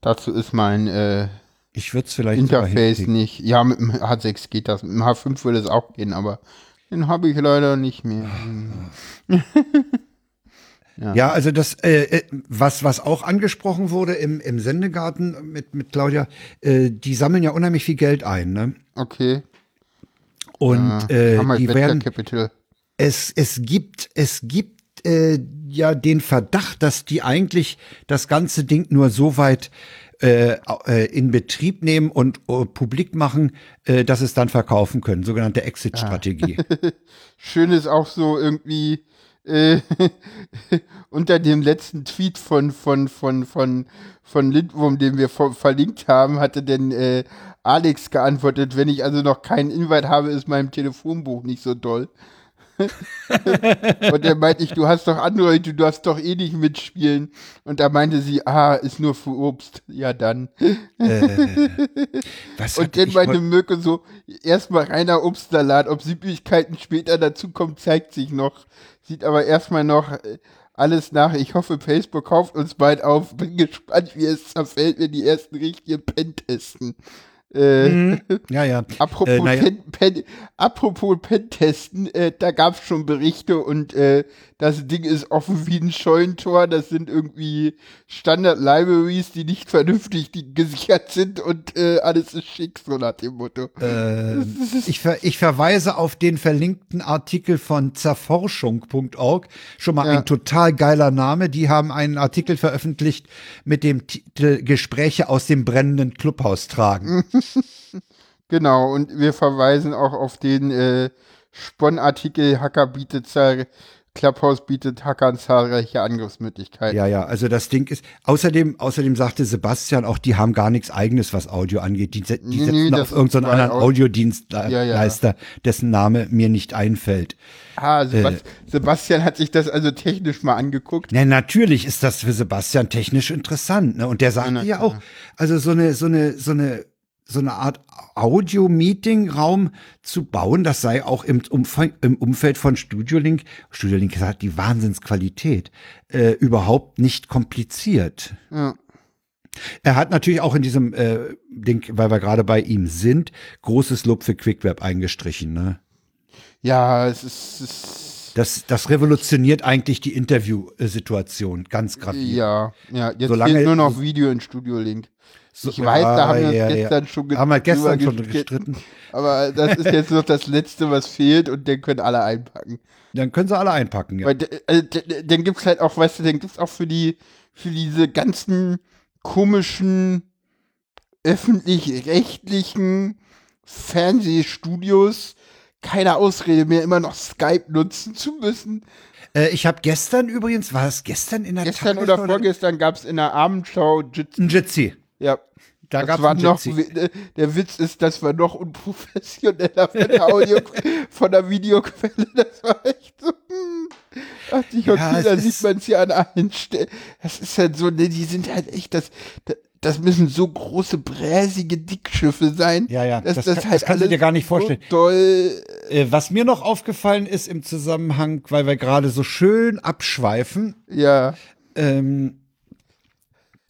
Speaker 2: dazu ist mein äh,
Speaker 1: ich würde es vielleicht
Speaker 2: Interface nicht. Ja, mit dem H6 geht das. Mit dem H5 würde es auch gehen, aber den habe ich leider nicht mehr. <sighs> <laughs>
Speaker 1: Ja, also das, äh, äh, was, was auch angesprochen wurde im, im Sendegarten mit, mit Claudia, äh, die sammeln ja unheimlich viel Geld ein, ne?
Speaker 2: Okay.
Speaker 1: Und äh, die werden,
Speaker 2: Capital.
Speaker 1: es, es gibt, es gibt äh, ja den Verdacht, dass die eigentlich das ganze Ding nur so weit äh, äh, in Betrieb nehmen und äh, publik machen, äh, dass es dann verkaufen können. Sogenannte Exit-Strategie. <laughs>
Speaker 2: Schön ist auch so irgendwie äh, <laughs> unter dem letzten Tweet von von von von von Lindwurm, den wir ver verlinkt haben, hatte denn äh, Alex geantwortet, wenn ich also noch keinen Invite habe, ist mein Telefonbuch nicht so doll. <laughs> und er meinte ich, du hast doch Android, du darfst doch eh nicht mitspielen. Und da meinte sie, ah, ist nur für Obst. Ja, dann.
Speaker 1: Was
Speaker 2: Und dann meinte Mirke so, erstmal reiner Obstsalat. Ob Süßigkeiten später dazukommen, zeigt sich noch. Sieht aber erstmal noch äh, alles nach. Ich hoffe, Facebook kauft uns bald auf. Bin gespannt, wie es zerfällt, wenn die ersten richtigen Pen-Testen. Äh, <laughs>
Speaker 1: ja, ja.
Speaker 2: Apropos,
Speaker 1: Äh, naja.
Speaker 2: Pen, Pen, apropos Pentesten, äh, da gab es schon Berichte und äh, das Ding ist offen wie ein Scheunentor. Das sind irgendwie Standard-Libraries, die nicht vernünftig die gesichert sind und äh, alles ist schick, so nach dem Motto.
Speaker 1: Äh, ich, ver ich verweise auf den verlinkten Artikel von zerforschung.org. Schon mal
Speaker 2: Ja.
Speaker 1: ein total geiler Name. Die haben einen Artikel veröffentlicht mit dem Titel Gespräche aus dem brennenden Clubhaus tragen. <laughs> <laughs>
Speaker 2: Genau, und wir verweisen auch auf den äh, Spon-Artikel Hacker bietet Clubhouse bietet Hackern zahlreiche Angriffsmöglichkeiten.
Speaker 1: Ja, ja, also das Ding ist, außerdem, außerdem sagte Sebastian auch, die haben gar nichts eigenes, was Audio angeht. Die, die setzen
Speaker 2: nee,
Speaker 1: auf irgendeinen
Speaker 2: bei
Speaker 1: anderen
Speaker 2: Au-
Speaker 1: Audiodienstleister, dessen Name mir nicht einfällt.
Speaker 2: Ah, Sebast
Speaker 1: Äh.
Speaker 2: Sebastian hat sich das also technisch mal angeguckt.
Speaker 1: Na, natürlich ist das für Sebastian technisch interessant, ne? Und der sagte
Speaker 2: na
Speaker 1: ja
Speaker 2: klar.
Speaker 1: auch, also so eine, so eine, so eine, so eine Art Audio-Meeting-Raum zu bauen, das sei auch im, Umfang, im Umfeld von Studiolink, Studiolink hat die Wahnsinnsqualität, äh, überhaupt nicht kompliziert.
Speaker 2: Ja.
Speaker 1: Er hat natürlich auch in diesem äh, Ding, weil wir gerade bei ihm sind, großes Lob für QuickWeb eingestrichen, ne?
Speaker 2: Ja, es ist, es ist
Speaker 1: Das, das revolutioniert eigentlich die Interviewsituation ganz gravierend.
Speaker 2: ja, ja, jetzt
Speaker 1: Solange-
Speaker 2: nur noch Video in Studio Link.
Speaker 1: So-
Speaker 2: Ich weiß, da haben wir
Speaker 1: ja, ja.
Speaker 2: gestern schon ge-
Speaker 1: Haben wir gestern schon gestritten.
Speaker 2: Aber das ist jetzt noch das Letzte, was fehlt und den können alle einpacken.
Speaker 1: Dann können sie alle einpacken, ja.
Speaker 2: Weil, also, dann gibt's halt auch, weißt du, dann gibt's auch für die, für diese ganzen komischen öffentlich-rechtlichen Fernsehstudios keine Ausrede mehr, immer noch Skype nutzen zu müssen.
Speaker 1: Äh, ich habe gestern übrigens, war es gestern in der
Speaker 2: Gestern
Speaker 1: Tagesschau
Speaker 2: oder vorgestern gab's in der Abendschau Jitsi.
Speaker 1: Ein Jitsi.
Speaker 2: Ja.
Speaker 1: Da
Speaker 2: war
Speaker 1: einen
Speaker 2: noch, äh, der Witz ist, das war noch unprofessioneller von der Audio, <laughs> von der Videoquelle. Das war echt so, hm. Ich, okay,
Speaker 1: Ja, es
Speaker 2: da sieht man es ja an allen Stellen. Das ist halt so, ne, die sind halt echt, das, das, das müssen so große, bräsige Dickschiffe sein.
Speaker 1: Ja, ja,
Speaker 2: dass
Speaker 1: das
Speaker 2: das,
Speaker 1: kann-
Speaker 2: halt
Speaker 1: das kannst du dir gar nicht vorstellen.
Speaker 2: So doll,
Speaker 1: Äh, was mir noch aufgefallen ist im Zusammenhang, weil wir gerade so schön abschweifen,
Speaker 2: ja,
Speaker 1: ähm,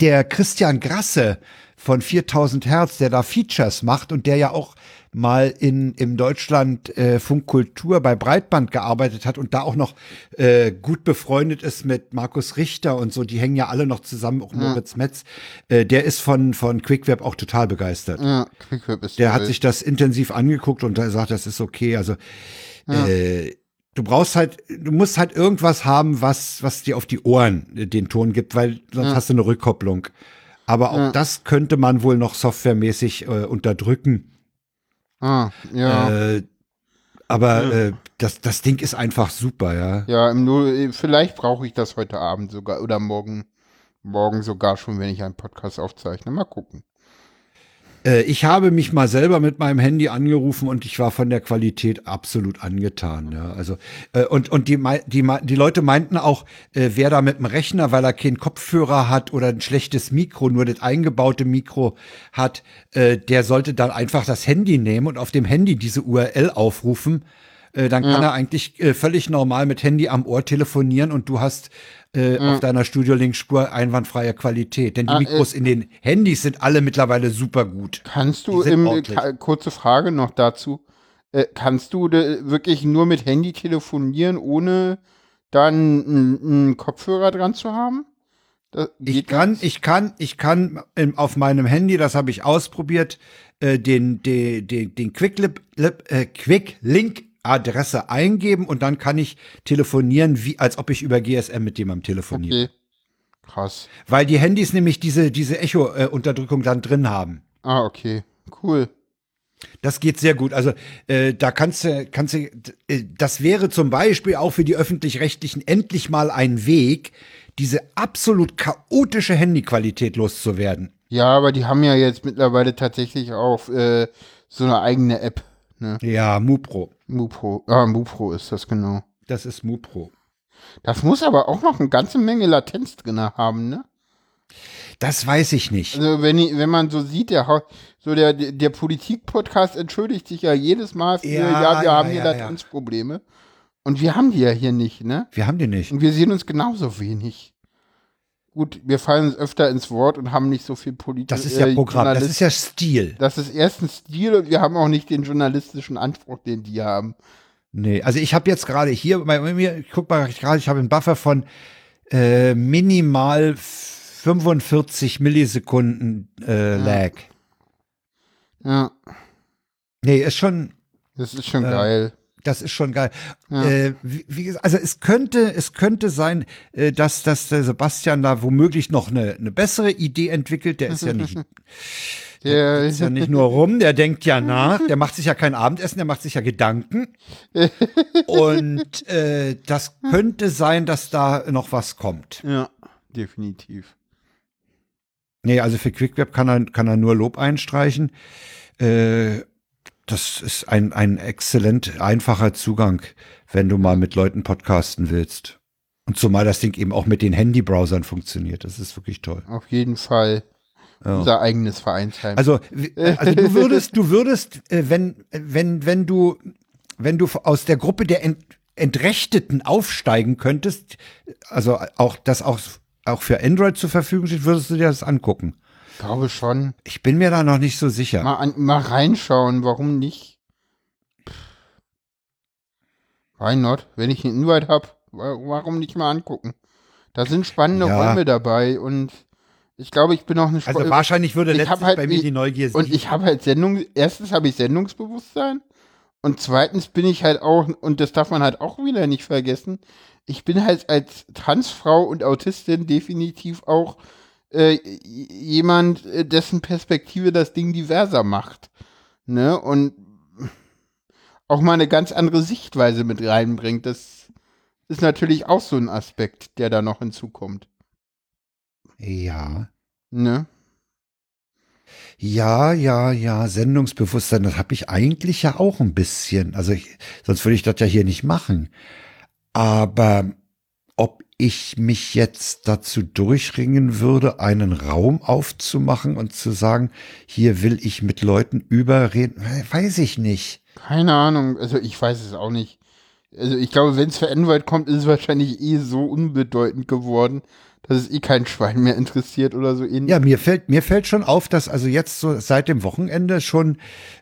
Speaker 1: der Christian Grasse von 4000 Hertz, der da Features macht und der ja auch mal in im Deutschland äh, Funkkultur bei Breitband gearbeitet hat und da auch noch äh, gut befreundet ist mit Markus Richter und so, die hängen ja alle noch zusammen, auch Moritz Metz, äh, der ist von von QuickWeb auch total begeistert.
Speaker 2: ja, QuickWeb ist
Speaker 1: Der hat
Speaker 2: toll.
Speaker 1: sich das intensiv angeguckt und er sagt, das ist okay. Also äh, du brauchst halt, du musst halt irgendwas haben, was, was dir auf die Ohren äh, den Ton gibt, weil sonst hast du eine Rückkopplung. Aber auch das könnte man wohl noch softwaremäßig äh, unterdrücken.
Speaker 2: Ah, ja.
Speaker 1: Äh, aber äh, das, das Ding ist einfach super, ja.
Speaker 2: Ja, im Null, vielleicht brauche ich das heute Abend sogar oder morgen, morgen sogar schon, wenn ich einen Podcast aufzeichne. Mal gucken.
Speaker 1: Äh, ich habe mich mal selber mit meinem Handy angerufen und ich war von der Qualität absolut angetan. Ja. Also äh, und und die die die Leute meinten auch, äh, wer da mit dem Rechner, weil er keinen Kopfhörer hat oder ein schlechtes Mikro, nur das eingebaute Mikro hat, äh, der sollte dann einfach das Handy nehmen und auf dem Handy diese URL aufrufen. Äh, dann kann er eigentlich äh, völlig normal mit Handy am Ohr telefonieren und du hast äh, auf deiner Studio Link Spur einwandfreie Qualität. Denn die
Speaker 2: Ah, äh,
Speaker 1: Mikros in den Handys sind alle mittlerweile super gut.
Speaker 2: Kannst du im, ka- kurze Frage noch dazu, äh, kannst du wirklich nur mit Handy telefonieren, ohne dann einen Kopfhörer dran zu haben?
Speaker 1: Ich kann, ich kann, ich kann ähm, auf meinem Handy, das habe ich ausprobiert, äh, den, den, den, den Quick, äh, Quick Link Adresse eingeben und dann kann ich telefonieren, wie als ob ich über GSM mit jemandem telefoniere. Okay.
Speaker 2: Krass.
Speaker 1: Weil die Handys nämlich diese, diese Echo-Unterdrückung dann drin haben.
Speaker 2: Ah, okay. Cool.
Speaker 1: Das geht sehr gut. Also äh, da kannst du, kannst du, äh, das wäre zum Beispiel auch für die öffentlich-rechtlichen endlich mal ein Weg, diese absolut chaotische Handyqualität loszuwerden.
Speaker 2: Ja, aber die haben ja jetzt mittlerweile tatsächlich auch äh, so eine eigene App. Ne?
Speaker 1: Ja, MuPro.
Speaker 2: MuPro. Ah, MuPro ist das genau.
Speaker 1: Das ist MuPro.
Speaker 2: Das muss aber auch noch eine ganze Menge Latenz drin haben, ne?
Speaker 1: Das weiß ich nicht.
Speaker 2: Also wenn, wenn man so sieht, der, so der, der Politik-Podcast entschuldigt sich ja jedes Mal für, ja, ja wir ja, haben hier ja, Latenzprobleme. Und wir haben die ja hier nicht, ne?
Speaker 1: Wir haben die nicht.
Speaker 2: Und wir sehen uns genauso wenig. Gut, wir fallen öfter ins Wort und haben nicht so viel Politik.
Speaker 1: Das ist ja äh, Programm, das ist ja Stil.
Speaker 2: Das ist erstens Stil und wir haben auch nicht den journalistischen Anspruch, den die haben.
Speaker 1: Nee, also ich habe jetzt gerade hier bei mir, ich guck mal gerade, ich habe einen Buffer von äh, minimal 45 Millisekunden äh, ja. Lag.
Speaker 2: Ja.
Speaker 1: Nee, ist schon.
Speaker 2: Das ist schon äh, geil.
Speaker 1: Das ist schon geil. Ja. Äh, wie, wie, also es könnte, es könnte sein, äh, dass, dass der Sebastian da womöglich noch eine, eine bessere Idee entwickelt. Der ist ja nicht, <laughs> der ist ja nicht nur rum, der denkt ja nach, der macht sich ja kein Abendessen, der macht sich ja Gedanken. <laughs> Und äh, das könnte sein, dass da noch was kommt.
Speaker 2: Ja, definitiv.
Speaker 1: Nee, also für QuickWeb kann er, kann er nur Lob einstreichen. Äh, das ist ein, ein exzellent einfacher Zugang, wenn du mal mit Leuten podcasten willst. Und zumal das Ding eben auch mit den Handy-Browsern funktioniert. Das ist wirklich toll.
Speaker 2: Auf jeden Fall. Ja. Unser eigenes Vereinsheim.
Speaker 1: Also, also du würdest, <laughs> du würdest, äh, wenn, wenn, wenn du, wenn du aus der Gruppe der Ent Entrechteten aufsteigen könntest, also auch das auch, auch für Android zur Verfügung steht, würdest du dir das angucken?
Speaker 2: Glaube schon.
Speaker 1: Ich bin mir da noch nicht so sicher.
Speaker 2: Mal, an, mal reinschauen, warum nicht? Why not? Wenn ich einen Invite habe, warum nicht mal angucken? Da sind spannende ja. Räume dabei und ich glaube, ich bin auch eine
Speaker 1: Sp Also wahrscheinlich würde letztens halt, bei mir die Neugier
Speaker 2: siegen. Und ich habe halt Sendung, erstens habe ich Sendungsbewusstsein und zweitens bin ich halt auch, und das darf man halt auch wieder nicht vergessen, ich bin halt als Transfrau und Autistin definitiv auch äh, jemand, äh, dessen Perspektive das Ding diverser macht. Ne? Und auch mal eine ganz andere Sichtweise mit reinbringt. Das ist natürlich auch so ein Aspekt, der da noch hinzukommt.
Speaker 1: Ja.
Speaker 2: Ne?
Speaker 1: Ja, ja, ja, Sendungsbewusstsein, das habe ich eigentlich ja auch ein bisschen. Also ich, sonst würde ich das ja hier nicht machen. Aber ob ich mich jetzt dazu durchringen würde, einen Raum aufzumachen und zu sagen, hier will ich mit Leuten überreden, weiß ich nicht.
Speaker 2: Keine Ahnung, also ich weiß es auch nicht. Also ich glaube, wenn es für Android kommt, ist es wahrscheinlich eh so unbedeutend geworden, dass es eh kein Schwein mehr interessiert oder so ähnlich.
Speaker 1: Ja, mir fällt, mir fällt schon auf, dass also jetzt so seit dem Wochenende schon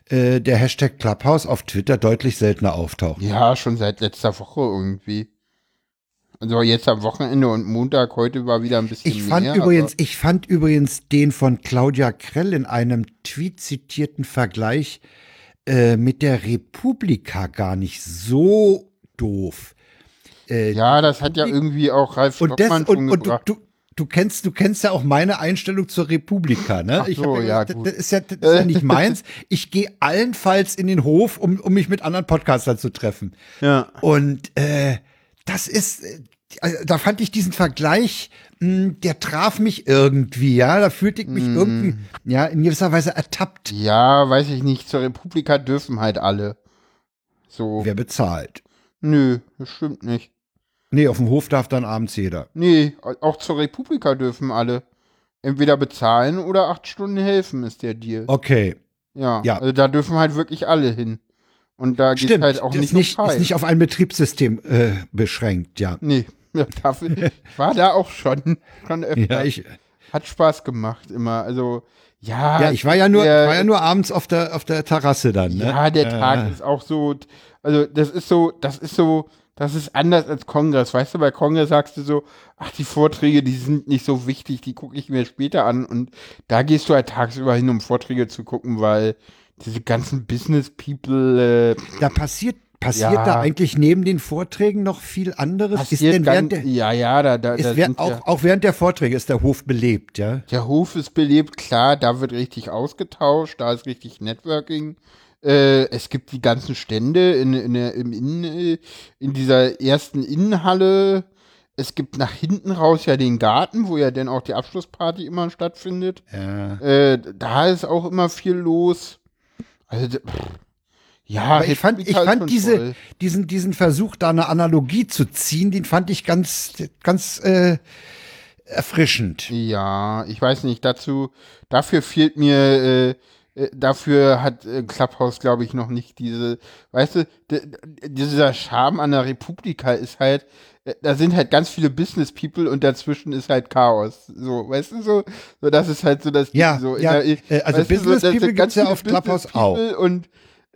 Speaker 1: äh, der Hashtag Clubhouse auf Twitter deutlich seltener auftaucht.
Speaker 2: Ja, schon seit letzter Woche irgendwie. Also jetzt am Wochenende und Montag, heute war wieder ein bisschen
Speaker 1: ich fand
Speaker 2: mehr,
Speaker 1: Übrigens, ich fand übrigens den von Claudia Krell in einem Tweet zitierten Vergleich äh, mit der Republika gar nicht so doof.
Speaker 2: Äh, ja, das hat ja irgendwie auch Ralf
Speaker 1: Stockmann und, und, und du, du, du, kennst, du kennst ja auch meine Einstellung zur Republika, ne?
Speaker 2: Ach so, ja,
Speaker 1: gut. Das ist ja, das ist ja nicht <laughs> meins. Ich gehe allenfalls in den Hof, um, um mich mit anderen Podcastern zu treffen.
Speaker 2: Ja.
Speaker 1: Und äh, das ist, äh, da fand ich diesen Vergleich, mh, hm, der traf mich irgendwie, ja, da fühlte ich mich mm. irgendwie, ja, in gewisser Weise ertappt.
Speaker 2: Ja, weiß ich nicht, zur Republika dürfen halt alle. So.
Speaker 1: Wer bezahlt?
Speaker 2: Nö, das stimmt nicht.
Speaker 1: Nee, auf dem Hof darf dann abends jeder.
Speaker 2: Nee, auch zur Republika dürfen alle. Entweder bezahlen oder acht Stunden helfen, ist der Deal.
Speaker 1: Okay.
Speaker 2: Ja, ja. also da dürfen halt wirklich alle hin. Und da geht halt auch nicht,
Speaker 1: nicht, ist nicht auf ein Betriebssystem äh, beschränkt, ja.
Speaker 2: Nee, <laughs> ja, dafür, ich war da auch schon, schon
Speaker 1: öfter. Ja, ich,
Speaker 2: Hat Spaß gemacht immer. Also, ja.
Speaker 1: Ja, ich war ja nur, der, war ja nur abends auf der, auf der Terrasse dann, ne?
Speaker 2: Ja, der Tag äh. ist auch so, also das ist so, das ist so, das ist anders als Kongress. Weißt du, bei Kongress sagst du so, ach, die Vorträge, die sind nicht so wichtig, die gucke ich mir später an. Und da gehst du halt tagsüber hin, um Vorträge zu gucken, weil diese ganzen Business People. Äh,
Speaker 1: Da passiert, passiert
Speaker 2: Ja.
Speaker 1: da eigentlich neben den Vorträgen noch viel anderes? Ist
Speaker 2: passiert
Speaker 1: denn während der,
Speaker 2: ja, ja, da, da, da
Speaker 1: ist
Speaker 2: sind
Speaker 1: auch,
Speaker 2: ja,
Speaker 1: auch während der Vorträge ist der Hof belebt, ja?
Speaker 2: der Hof ist belebt, klar, da wird richtig ausgetauscht, da ist richtig Networking. Äh, es gibt die ganzen Stände in, in, der, im Innen, äh, in dieser ersten Innenhalle. Es gibt nach hinten raus ja den Garten, wo ja dann auch die Abschlussparty immer stattfindet.
Speaker 1: Ja.
Speaker 2: Äh, da ist auch immer viel los. Also, pff, ja,
Speaker 1: Aber ich fand, ich fand diese, diesen, diesen Versuch, da eine Analogie zu ziehen, den fand ich ganz, ganz äh, erfrischend.
Speaker 2: Ja, ich weiß nicht, dazu, dafür fehlt mir, äh, äh, dafür hat äh, Clubhouse, glaube ich, noch nicht diese, weißt du, dieser Charme an der Republika ist halt, äh, da sind halt ganz viele Business People und dazwischen ist halt Chaos. So, weißt du, so, so das ist halt so das
Speaker 1: Ja,
Speaker 2: Ding, so
Speaker 1: ja,
Speaker 2: der-
Speaker 1: also
Speaker 2: du,
Speaker 1: Business
Speaker 2: das sind
Speaker 1: People
Speaker 2: ganz
Speaker 1: ja auf Clubhouse
Speaker 2: People Und,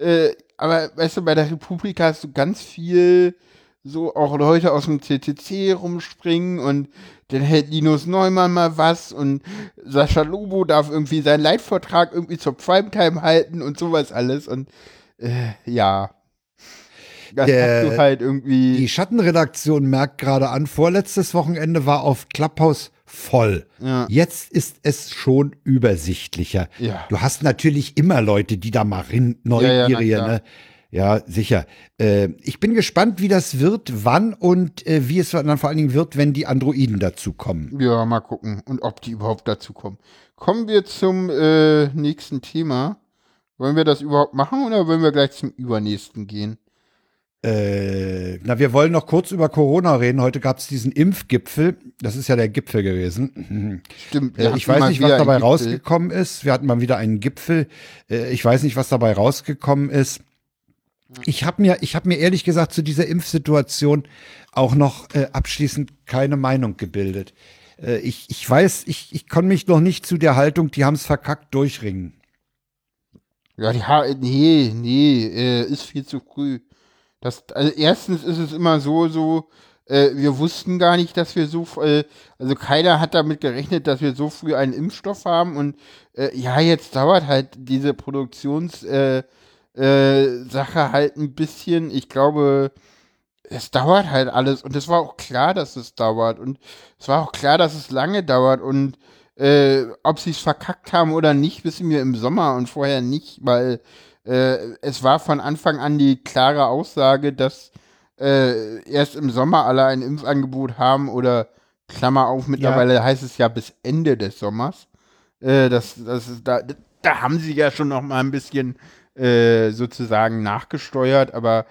Speaker 2: äh, aber weißt du, bei der Republika hast du ganz viel so auch Leute aus dem CCC rumspringen und dann hält Linus Neumann mal was und Sascha Lobo darf irgendwie seinen Leitvortrag irgendwie zur Primetime halten und sowas alles und äh, ja. Das
Speaker 1: Der-
Speaker 2: hast du halt irgendwie.
Speaker 1: Die Schattenredaktion merkt gerade an, vorletztes Wochenende war auf Clubhouse voll.
Speaker 2: Ja.
Speaker 1: Jetzt ist es schon übersichtlicher.
Speaker 2: Ja.
Speaker 1: Du hast natürlich immer Leute, die da mal rein,
Speaker 2: Ja, ja,
Speaker 1: ne? Ja, sicher. Äh, ich bin gespannt, wie das wird, wann und äh, wie es dann vor allen Dingen wird, wenn die Androiden dazukommen.
Speaker 2: Ja, mal gucken. Und ob die überhaupt dazu kommen. Kommen wir zum äh, nächsten Thema. Wollen wir das überhaupt machen oder wollen wir gleich zum übernächsten gehen?
Speaker 1: Äh, na, wir wollen noch kurz über Corona reden. Heute gab es diesen Impfgipfel. Das ist ja der Gipfel gewesen. <laughs>
Speaker 2: Stimmt.
Speaker 1: Äh, ich weiß nicht, was dabei rausgekommen ist. Wir hatten mal wieder einen Gipfel. Äh, ich weiß nicht, was dabei rausgekommen ist. Ich habe mir, ich habe mir ehrlich gesagt zu dieser Impfsituation auch noch äh, abschließend keine Meinung gebildet. Äh, ich, ich weiß, ich, ich kann mich noch nicht zu der Haltung, die haben es verkackt, durchringen.
Speaker 2: Ja, die ha nee, nee, äh, ist viel zu früh. Das, also erstens ist es immer so, so, äh, wir wussten gar nicht, dass wir so, äh, also keiner hat damit gerechnet, dass wir so früh einen Impfstoff haben und äh, ja, jetzt dauert halt diese Produktionssache äh, äh, halt ein bisschen. Ich glaube, es dauert halt alles und es war auch klar, dass es dauert und es war auch klar, dass es lange dauert und äh, ob sie es verkackt haben oder nicht, wissen wir im Sommer und vorher nicht, weil äh, es war von Anfang an die klare Aussage, dass äh, erst im Sommer alle ein Impfangebot haben oder Klammer auf, mittlerweile heißt es ja bis Ende des Sommers. Äh, das, das ist, da, da haben sie ja schon noch mal ein bisschen äh, sozusagen nachgesteuert, aber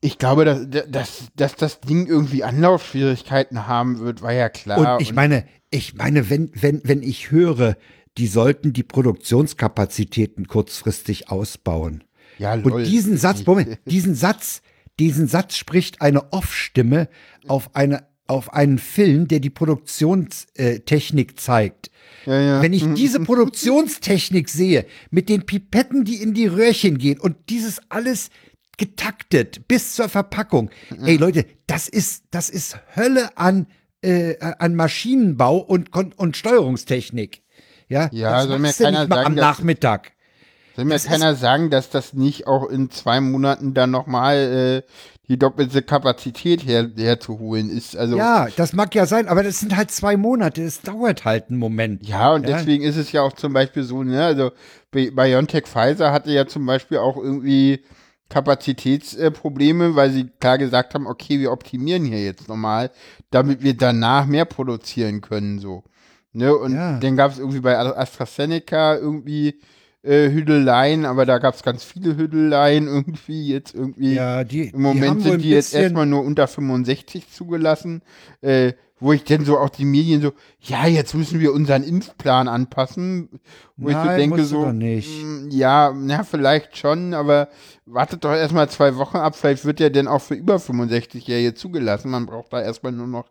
Speaker 2: ich glaube, dass, dass, dass das Ding irgendwie Anlaufschwierigkeiten haben wird, war ja klar.
Speaker 1: Und ich meine, ich meine, wenn, wenn, wenn ich höre, die sollten die Produktionskapazitäten kurzfristig ausbauen.
Speaker 2: ja, lol.
Speaker 1: Und diesen Satz, <laughs> Moment, diesen Satz, diesen Satz spricht eine Off-Stimme auf eine auf einen Film, der die Produktionstechnik zeigt.
Speaker 2: ja, ja.
Speaker 1: Wenn ich diese <laughs> Produktionstechnik sehe, mit den Pipetten, die in die Röhrchen gehen und dieses alles getaktet bis zur Verpackung. Ey Leute, das ist, das ist Hölle an, äh, an Maschinenbau und, und Steuerungstechnik. Ja,
Speaker 2: Ja,
Speaker 1: das
Speaker 2: soll mir keiner sagen,
Speaker 1: am Nachmittag.
Speaker 2: Soll mir
Speaker 1: Das
Speaker 2: keiner sagen, dass das nicht auch in zwei Monaten dann nochmal äh, die doppelte Kapazität her, herzuholen ist? Also
Speaker 1: Ja, das mag ja sein, aber das sind halt zwei Monate. Es dauert halt einen Moment.
Speaker 2: Ja, und
Speaker 1: Ja.
Speaker 2: deswegen ist es ja auch zum Beispiel so, ne, also Bi- BioNTech Pfizer hatte ja zum Beispiel auch irgendwie Kapazitätsprobleme, weil sie klar gesagt haben, okay, wir optimieren hier jetzt nochmal, damit wir danach mehr produzieren können, so. Ne, und
Speaker 1: Ja.
Speaker 2: dann gab es irgendwie bei AstraZeneca irgendwie äh, Hüdeleien, aber da gab es ganz viele Hüdeleien <laughs> irgendwie jetzt irgendwie.
Speaker 1: Ja, die,
Speaker 2: Im Moment
Speaker 1: die
Speaker 2: sind die jetzt erstmal nur unter 65 zugelassen, äh, wo ich dann so auch die Medien so, ja, jetzt müssen wir unseren Impfplan anpassen, wo ich so
Speaker 1: Nein,
Speaker 2: denke so,
Speaker 1: nicht.
Speaker 2: mm, ja, na, vielleicht schon, aber wartet doch erstmal zwei Wochen ab, vielleicht wird der denn auch für über 65-Jährige zugelassen, man braucht da erstmal nur noch,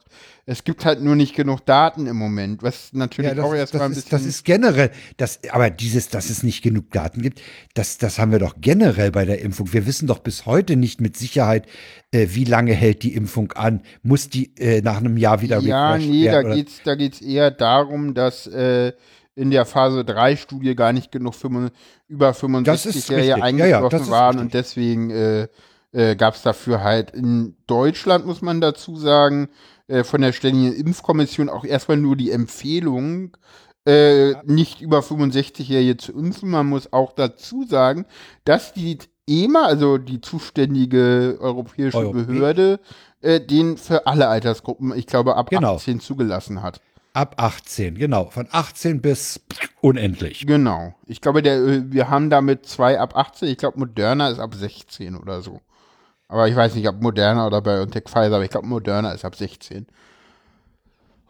Speaker 2: es gibt halt nur nicht genug Daten im Moment, was natürlich
Speaker 1: Ja, das,
Speaker 2: auch
Speaker 1: ist,
Speaker 2: erstmal ein
Speaker 1: das, ist,
Speaker 2: bisschen,
Speaker 1: das ist generell, das, aber dieses, dass es nicht genug Daten gibt, das, das haben wir doch generell bei der Impfung. Wir wissen doch bis heute nicht mit Sicherheit, äh, wie lange hält die Impfung an? Muss die äh, nach einem Jahr wieder
Speaker 2: Ja, nee, da
Speaker 1: werden? oder-
Speaker 2: geht's, da geht's eher darum, dass äh, in der Phase 3 Studie gar nicht genug 5, über
Speaker 1: Das ist
Speaker 2: 65-Jährige
Speaker 1: richtig. Ja, ja,
Speaker 2: eingeschlossen waren
Speaker 1: richtig.
Speaker 2: und deswegen äh, äh, gab es dafür halt in Deutschland, muss man dazu sagen, äh, von der Ständigen Impfkommission auch erstmal nur die Empfehlung, äh, nicht über 65-Jährige zu impfen. Man muss auch dazu sagen, dass die EMA, also die zuständige europäische
Speaker 1: Europä-
Speaker 2: Behörde, äh, den für alle Altersgruppen, ich glaube, ab
Speaker 1: Genau.
Speaker 2: 18 zugelassen hat.
Speaker 1: Ab 18, genau. Von 18 bis unendlich.
Speaker 2: Genau. Ich glaube, der, äh, wir haben damit zwei ab 18. Ich glaube, Moderna ist ab 16 oder so. Aber ich weiß nicht, ob Moderna oder BioNTech Pfizer, aber ich glaube, Moderna ist ab 16.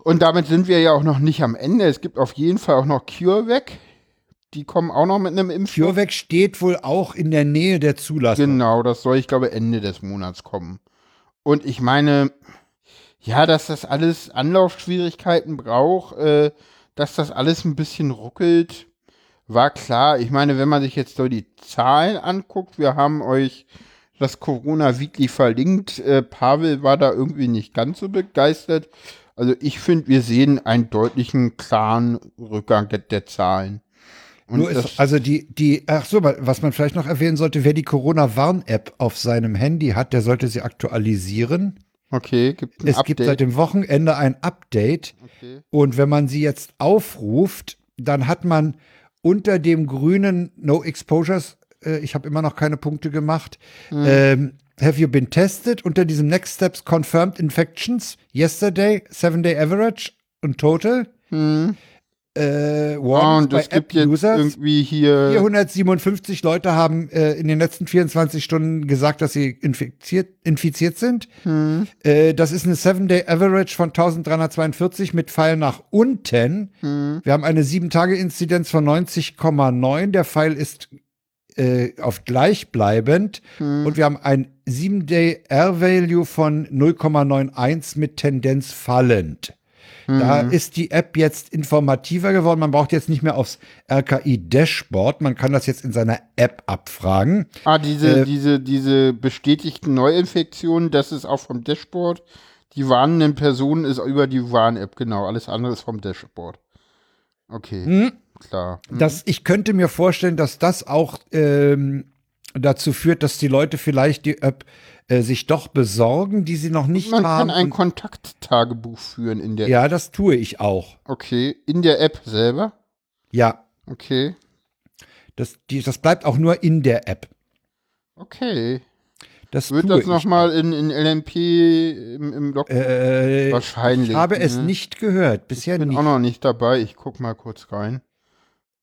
Speaker 2: Und damit sind wir ja auch noch nicht am Ende. Es gibt auf jeden Fall auch noch CureVac. Die kommen auch noch mit einem Impfstoff.
Speaker 1: CureVac steht wohl auch in der Nähe der Zulassung.
Speaker 2: Genau, das soll, ich glaube, Ende des Monats kommen. Und ich meine, ja, dass das alles Anlaufschwierigkeiten braucht, äh, dass das alles ein bisschen ruckelt, war klar. Ich meine, wenn man sich jetzt so die Zahlen anguckt, wir haben euch das Corona Weekly verlinkt. Äh, Pavel war da irgendwie nicht ganz so begeistert. Also ich finde, wir sehen einen deutlichen, klaren Rückgang der, der Zahlen. Und
Speaker 1: Nur ist, also die, die, ach so, was man vielleicht noch erwähnen sollte, wer die Corona-Warn-App auf seinem Handy hat, der sollte sie aktualisieren.
Speaker 2: Okay, gibt ein
Speaker 1: Es
Speaker 2: Update.
Speaker 1: gibt seit dem Wochenende ein Update
Speaker 2: okay.
Speaker 1: und wenn man sie jetzt aufruft, dann hat man unter dem grünen No Exposures, äh, ich habe immer noch keine Punkte gemacht, ähm, Have you been tested? Unter diesem Next Steps Confirmed Infections yesterday, seven day average und total.
Speaker 2: Hm.
Speaker 1: Äh, warnings
Speaker 2: und es gibt jetzt
Speaker 1: App-Users.
Speaker 2: irgendwie hier.
Speaker 1: 457 Leute haben äh, in den letzten 24 Stunden gesagt, dass sie infiziert, infiziert sind.
Speaker 2: Hm.
Speaker 1: Äh, das ist eine 7-Day-Average von 1342 mit Pfeil nach unten.
Speaker 2: Hm.
Speaker 1: Wir haben eine 7-Tage-Inzidenz von 90,9. Der Pfeil ist äh, auf gleichbleibend.
Speaker 2: Hm.
Speaker 1: Und wir haben ein 7-Day-R-Value von 0,91 mit Tendenz fallend. Da
Speaker 2: Hm.
Speaker 1: ist die App jetzt informativer geworden. Man braucht jetzt nicht mehr aufs RKI-Dashboard. Man kann das jetzt in seiner App abfragen.
Speaker 2: Ah, diese,
Speaker 1: Äh,
Speaker 2: diese, diese bestätigten Neuinfektionen, das ist auch vom Dashboard. Die warnenden Personen ist über die Warn-App, genau. Alles andere ist vom Dashboard. Okay,
Speaker 1: Hm?
Speaker 2: klar. Hm.
Speaker 1: Das, ich könnte mir vorstellen, dass das auch ähm, dazu führt, dass die Leute vielleicht die App äh, sich doch besorgen, die sie noch nicht
Speaker 2: Man
Speaker 1: haben.
Speaker 2: kann ein Kontakttagebuch führen in der
Speaker 1: ja, das tue ich auch.
Speaker 2: Okay, in der App selber.
Speaker 1: Ja,
Speaker 2: Okay.
Speaker 1: das, die, das bleibt auch nur in der App.
Speaker 2: Okay.
Speaker 1: Das
Speaker 2: Wird das nochmal in, in LMP im, im Log?
Speaker 1: ich. Äh,
Speaker 2: Wahrscheinlich.
Speaker 1: Ich habe es
Speaker 2: ne?
Speaker 1: nicht gehört, bisher
Speaker 2: Ich bin
Speaker 1: nicht.
Speaker 2: auch noch nicht dabei. Ich guck mal kurz rein.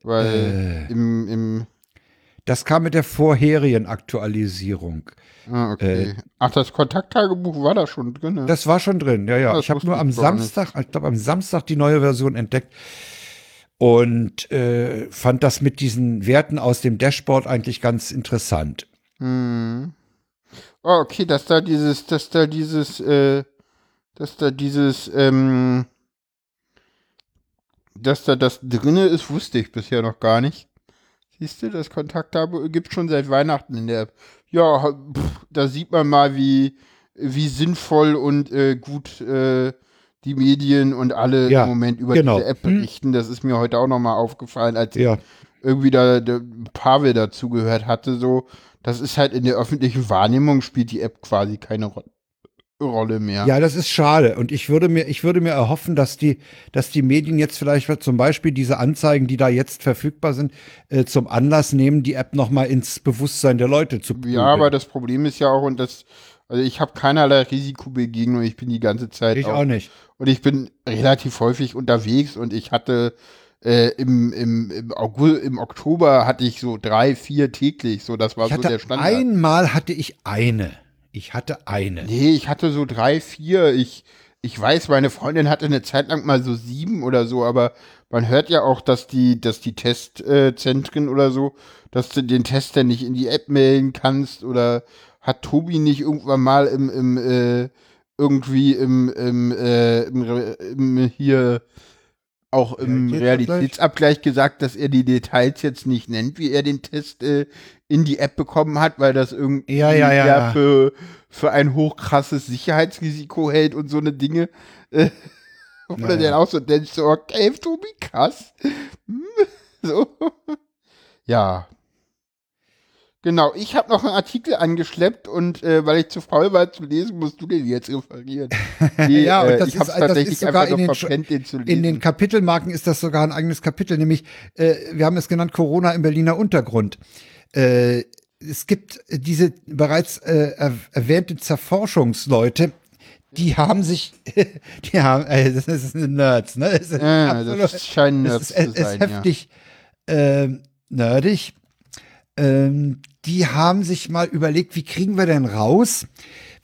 Speaker 2: Weil
Speaker 1: Äh.
Speaker 2: im, im
Speaker 1: Das kam mit der vorherigen Aktualisierung.
Speaker 2: ah, okay. Ach, das Kontakttagebuch war da schon drin. Ne?
Speaker 1: Das war schon drin, ja, ja.
Speaker 2: Das
Speaker 1: ich habe nur am
Speaker 2: nicht.
Speaker 1: Samstag, ich glaube am Samstag die neue Version entdeckt und äh, fand das mit diesen Werten aus dem Dashboard eigentlich ganz interessant.
Speaker 2: Hm. Oh, okay, dass da dieses, dass da dieses, äh, dass da dieses, ähm, dass da das drinne ist, wusste ich bisher noch gar nicht. Siehst du, das Kontakttabel gibt schon seit Weihnachten in der App. Ja, pff, da sieht man mal, wie, wie sinnvoll und äh, gut äh, die Medien und alle
Speaker 1: Ja,
Speaker 2: im Moment über
Speaker 1: genau.
Speaker 2: diese App
Speaker 1: Hm.
Speaker 2: berichten. Das ist mir heute auch noch mal aufgefallen, als
Speaker 1: Ja,
Speaker 2: irgendwie da der Pavel dazugehört hatte, so, das ist halt in der öffentlichen Wahrnehmung spielt die App quasi keine Ro Rolle mehr.
Speaker 1: ja, das ist schade. Und ich würde mir, ich würde mir erhoffen, dass die, dass die Medien jetzt vielleicht zum Beispiel diese Anzeigen, die da jetzt verfügbar sind, äh, zum Anlass nehmen, die App noch mal ins Bewusstsein der Leute zu prügeln.
Speaker 2: Ja, aber das Problem ist ja auch, und das, also ich habe keinerlei Risikobegegnung, ich bin die ganze Zeit
Speaker 1: ich auch nicht.
Speaker 2: und ich bin relativ häufig unterwegs und ich hatte äh, im, im, im, August, im Oktober hatte ich so drei, vier täglich, so das war so der Standard.
Speaker 1: einmal hatte ich eine. Ich hatte eine.
Speaker 2: Nee, ich hatte so drei, vier. Ich, ich weiß, meine Freundin hatte eine Zeit lang mal so sieben oder so, aber man hört ja auch, dass die, dass die Testzentren oder so, dass du den Test dann nicht in die App melden kannst oder hat Tobi nicht irgendwann mal im, im äh, irgendwie im, im, äh, im, Re- im hier auch im
Speaker 1: Realitätsabgleich.
Speaker 2: Realitätsabgleich gesagt, dass er die Details jetzt nicht nennt, wie er den Test äh, in die App bekommen hat, weil das irgendwie
Speaker 1: Ja, ja, ja,
Speaker 2: für, für ein hochkrasses Sicherheitsrisiko hält und so eine Dinge. Äh, <laughs> Oder
Speaker 1: ja.
Speaker 2: auch so denkt, so, okay, Tobi, krass. <laughs> So. Ja. Genau, ich habe noch einen Artikel angeschleppt und äh, weil ich zu faul war zu lesen, musst du den jetzt referieren. <laughs> Die,
Speaker 1: Ja, und
Speaker 2: äh,
Speaker 1: das
Speaker 2: ich
Speaker 1: ist- das ist sogar in den
Speaker 2: verpennt, den zu lesen.
Speaker 1: In den Kapitelmarken ist das sogar ein eigenes Kapitel, nämlich, äh, wir haben es genannt, Corona im Berliner Untergrund. Äh, es gibt diese bereits äh, er erwähnte Zerforschungsleute, die haben sich, <laughs> die haben, äh, das ist Nerds, ne? Das ist
Speaker 2: ja,
Speaker 1: absolut-
Speaker 2: das scheinen Nerds
Speaker 1: ist, es
Speaker 2: zu
Speaker 1: ist
Speaker 2: sein, ja.
Speaker 1: heftig ähm, nerdig. Ähm, die haben sich mal überlegt, wie kriegen wir denn raus,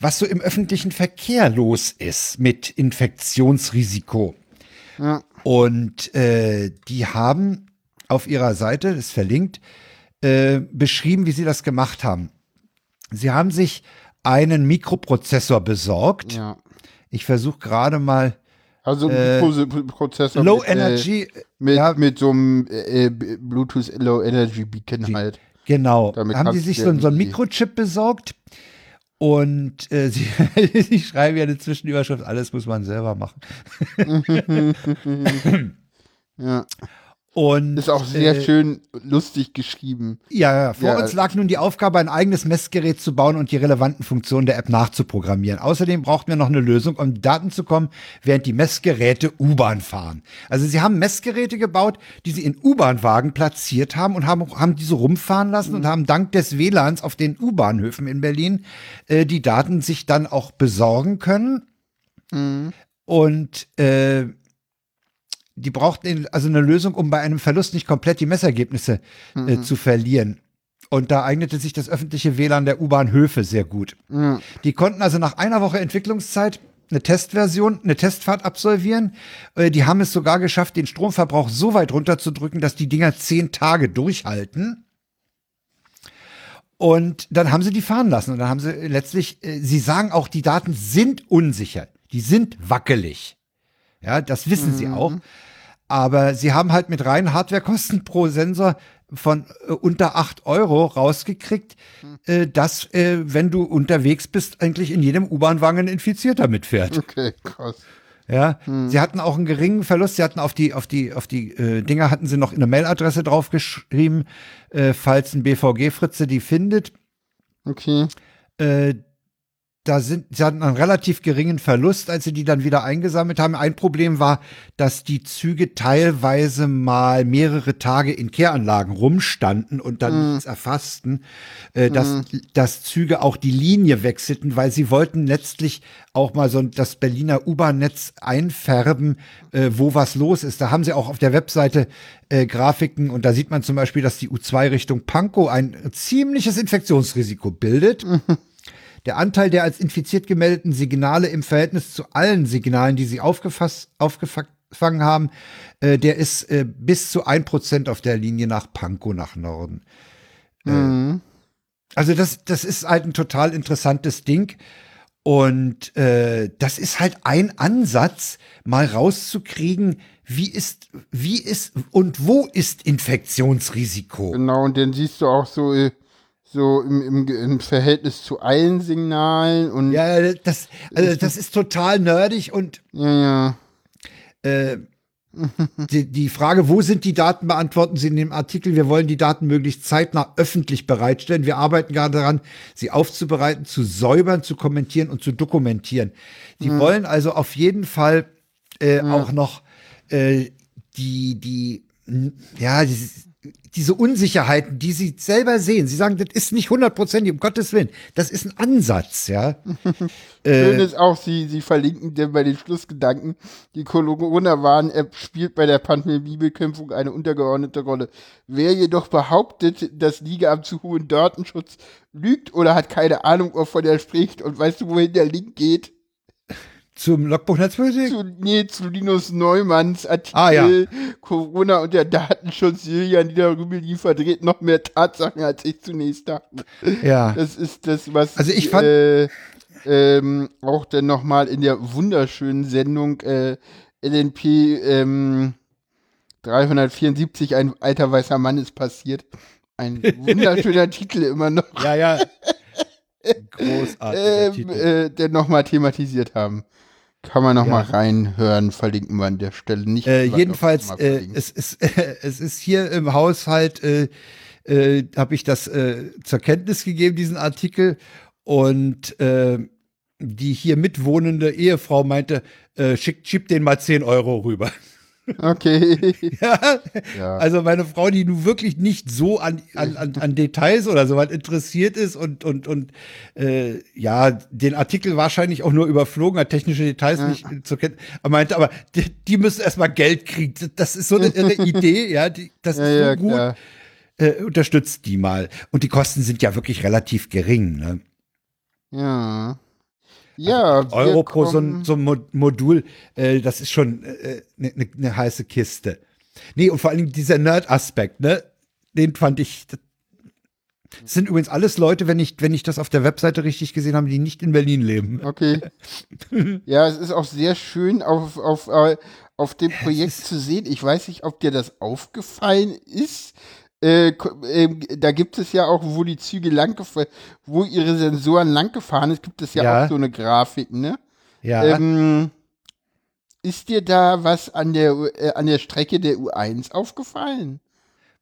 Speaker 1: was so im öffentlichen Verkehr los ist mit Infektionsrisiko.
Speaker 2: Ja.
Speaker 1: Und äh, die haben auf ihrer Seite, das ist verlinkt, äh, beschrieben, wie sie das gemacht haben. Sie haben sich einen Mikroprozessor besorgt.
Speaker 2: Ja.
Speaker 1: Ich versuche gerade mal
Speaker 2: Also
Speaker 1: Äh,
Speaker 2: Prozessor
Speaker 1: Low
Speaker 2: mit, äh,
Speaker 1: Energy,
Speaker 2: mit,
Speaker 1: ja.
Speaker 2: mit so einem äh, äh, Bluetooth Low Energy Beacon halt.
Speaker 1: Genau.
Speaker 2: Damit
Speaker 1: haben
Speaker 2: kannst
Speaker 1: sich so, so einen Mikrochip besorgt und äh, <laughs> sie, sie schreiben ja eine Zwischenüberschrift, alles muss man selber machen. <laughs>
Speaker 2: Ja. <laughs>
Speaker 1: Und
Speaker 2: Ist auch sehr
Speaker 1: äh,
Speaker 2: schön lustig geschrieben.
Speaker 1: Ja, ja, vor
Speaker 2: Ja,
Speaker 1: uns lag nun die Aufgabe, ein eigenes Messgerät zu bauen und die relevanten Funktionen der App nachzuprogrammieren. Außerdem brauchten wir noch eine Lösung, um Daten zu kommen, während die Messgeräte U-Bahn fahren. Also sie haben Messgeräte gebaut, die sie in U-Bahn-Wagen platziert haben und haben, haben diese rumfahren lassen und haben dank des WLANs auf den U-Bahnhöfen in Berlin äh, die Daten sich dann auch besorgen können. Und äh, die brauchten also eine Lösung, um bei einem Verlust nicht komplett die Messergebnisse äh, zu verlieren. Und da eignete sich das öffentliche WLAN der U-Bahn-Höfe sehr gut.
Speaker 2: Ja.
Speaker 1: Die konnten also nach einer Woche Entwicklungszeit eine Testversion, eine Testfahrt absolvieren. Äh, Die haben es sogar geschafft, den Stromverbrauch so weit runterzudrücken, dass die Dinger zehn Tage durchhalten. Und dann haben sie die fahren lassen. Und dann haben sie letztlich, äh, sie sagen auch, die Daten sind unsicher. Die sind wackelig. Ja, das wissen sie auch. Aber sie haben halt mit reinen Hardwarekosten pro Sensor von äh, unter 8 Euro rausgekriegt, äh, dass, äh, wenn du unterwegs bist, eigentlich in jedem U-Bahn-Wagen ein Infizierter mitfährt.
Speaker 2: Okay, krass.
Speaker 1: Ja, sie hatten auch einen geringen Verlust. Sie hatten auf die, auf die, auf die äh, Dinger hatten sie noch eine Mailadresse draufgeschrieben, äh, falls ein BVG-Fritze die findet.
Speaker 2: Okay.
Speaker 1: Äh, da sind, sie hatten einen relativ geringen Verlust, als sie die dann wieder eingesammelt haben. Ein Problem war, dass die Züge teilweise mal mehrere Tage in Kehranlagen rumstanden und dann nichts erfassten, äh, dass, dass Züge auch die Linie wechselten, weil sie wollten letztlich auch mal so das Berliner U-Bahn-Netz einfärben, äh, wo was los ist. Da haben sie auch auf der Webseite äh, Grafiken und da sieht man zum Beispiel, dass die U2 Richtung Pankow ein ziemliches Infektionsrisiko bildet. Der Anteil der als infiziert gemeldeten Signale im Verhältnis zu allen Signalen, die sie aufgefasst, aufgefangen haben, äh, der ist äh, bis zu ein Prozent auf der Linie nach Pankow nach Norden.
Speaker 2: Mhm.
Speaker 1: Also das, das ist halt ein total interessantes Ding. Und äh, das ist halt ein Ansatz, mal rauszukriegen, wie ist, wie ist und wo ist Infektionsrisiko.
Speaker 2: Genau, und dann siehst du auch so, äh, so im, im, im Verhältnis zu allen Signalen und
Speaker 1: Ja, das, also das ist total nerdig und
Speaker 2: ja, ja.
Speaker 1: äh, die, die Frage, wo sind die Daten, beantworten Sie in dem Artikel. Wir wollen die Daten möglichst zeitnah öffentlich bereitstellen. Wir arbeiten gerade daran, sie aufzubereiten, zu säubern, zu kommentieren und zu dokumentieren. Die wollen also auf jeden Fall äh, auch noch äh, die, die, ja, dieses, diese Unsicherheiten, die sie selber sehen. Sie sagen, das ist nicht hundertprozentig, um Gottes Willen. Das ist ein Ansatz, ja. <laughs>
Speaker 2: Schön ist auch, sie, sie verlinken denn bei den Schlussgedanken, die Corona-Warn-App spielt bei der Pandemiebekämpfung eine untergeordnete Rolle. Wer jedoch behauptet, das liege am zu hohen Datenschutz, lügt oder hat keine Ahnung, wovon er spricht. Und weißt du, wohin der Link geht?
Speaker 1: Zum Logbuch Netzpolitik?
Speaker 2: Zu, nee, zu Linus Neumanns Artikel
Speaker 1: Ah, ja.
Speaker 2: Corona und der Datenschutz. Julian Niederrübel verdreht noch mehr Tatsachen, als ich zunächst dachte.
Speaker 1: Ja.
Speaker 2: Das ist das, was
Speaker 1: Also ich fand-
Speaker 2: äh, ähm, auch dann nochmal in der wunderschönen Sendung äh, LNP ähm, 374, ein alter weißer Mann ist passiert. Ein <laughs> wunderschöner Titel immer noch,
Speaker 1: Ja, ja. <laughs> Großartiger
Speaker 2: ähm,
Speaker 1: Titel.
Speaker 2: äh, den nochmal thematisiert haben. Kann man nochmal
Speaker 1: Ja.
Speaker 2: mal reinhören, verlinken wir an der Stelle nicht.
Speaker 1: Äh, jedenfalls, äh, es, ist, <laughs> es ist hier im Haushalt, äh, äh, habe ich das äh, zur Kenntnis gegeben, diesen Artikel. Und äh, die hier mitwohnende Ehefrau meinte, äh, schick, schieb den mal 10 Euro rüber.
Speaker 2: Okay. <laughs>
Speaker 1: ja,
Speaker 2: ja.
Speaker 1: also meine Frau, die nun wirklich nicht so an, an, an, an Details oder so was interessiert ist und, und, und äh, ja, den Artikel wahrscheinlich auch nur überflogen, hat technische Details nicht zu kennen, meinte, aber die, die müssen erstmal Geld kriegen. Das ist so eine irre <laughs> Idee, ja, die, das
Speaker 2: ja,
Speaker 1: ist so
Speaker 2: ja,
Speaker 1: gut.
Speaker 2: klar.
Speaker 1: Äh, unterstützt die mal. Und die Kosten sind ja wirklich relativ gering. Ne?
Speaker 2: Ja. Ja, wir
Speaker 1: Euro pro so ein, so ein Mo- Modul, äh, das ist schon eine äh, ne, ne, ne heiße Kiste. Nee, und vor allem dieser Nerd-Aspekt, ne? Den fand ich. Das sind übrigens alles Leute, wenn ich, wenn ich das auf der Webseite richtig gesehen habe, die nicht in Berlin leben.
Speaker 2: Okay. <laughs> ja, es ist auch sehr schön auf, auf, äh, auf dem Projekt zu sehen. Ich weiß nicht, ob dir das aufgefallen ist. Äh, ähm, da gibt es ja auch, wo die Züge lang wo ihre Sensoren lang gefahren ist, gibt es ja,
Speaker 1: Ja.
Speaker 2: auch so eine Grafik, ne?
Speaker 1: Ja.
Speaker 2: Ähm, ist dir da was an der, äh, an der Strecke der U1 aufgefallen?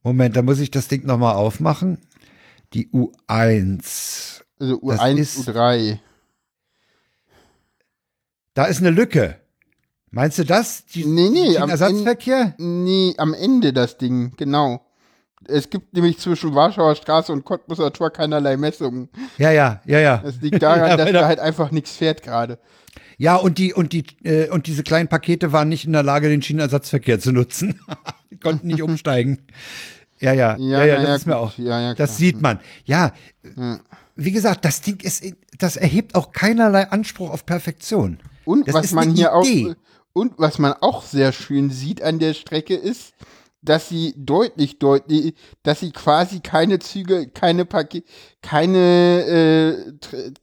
Speaker 1: Moment, da muss ich das Ding nochmal aufmachen. Die U1.
Speaker 2: Also
Speaker 1: Das
Speaker 2: U1,
Speaker 1: ist-
Speaker 2: U3.
Speaker 1: Da ist eine Lücke. Meinst du das? Die,
Speaker 2: Nee, nee, am
Speaker 1: Ersatzverkehr?
Speaker 2: Nee, am Ende das Ding, genau. Es gibt nämlich zwischen Warschauer Straße und Cottbuser Tor keinerlei Messungen.
Speaker 1: Ja, ja, ja, ja.
Speaker 2: Das liegt daran, <laughs>
Speaker 1: Ja,
Speaker 2: dass da halt einfach nichts fährt gerade.
Speaker 1: Ja, und die, und die, äh, und diese kleinen Pakete waren nicht in der Lage, den Schienenersatzverkehr zu nutzen. <laughs> die konnten nicht umsteigen. Ja, ja, ja, ja, das
Speaker 2: ja,
Speaker 1: ist mir auch.
Speaker 2: Ja, ja,
Speaker 1: das sieht man. Ja,
Speaker 2: Ja.
Speaker 1: wie gesagt, das Ding ist, das erhebt auch keinerlei Anspruch auf Perfektion.
Speaker 2: Und
Speaker 1: Das
Speaker 2: was man hier auch
Speaker 1: Idee.
Speaker 2: und was man auch sehr schön sieht an der Strecke ist, dass sie deutlich, deutlich, dass sie quasi keine Züge, keine Paket, keine, äh,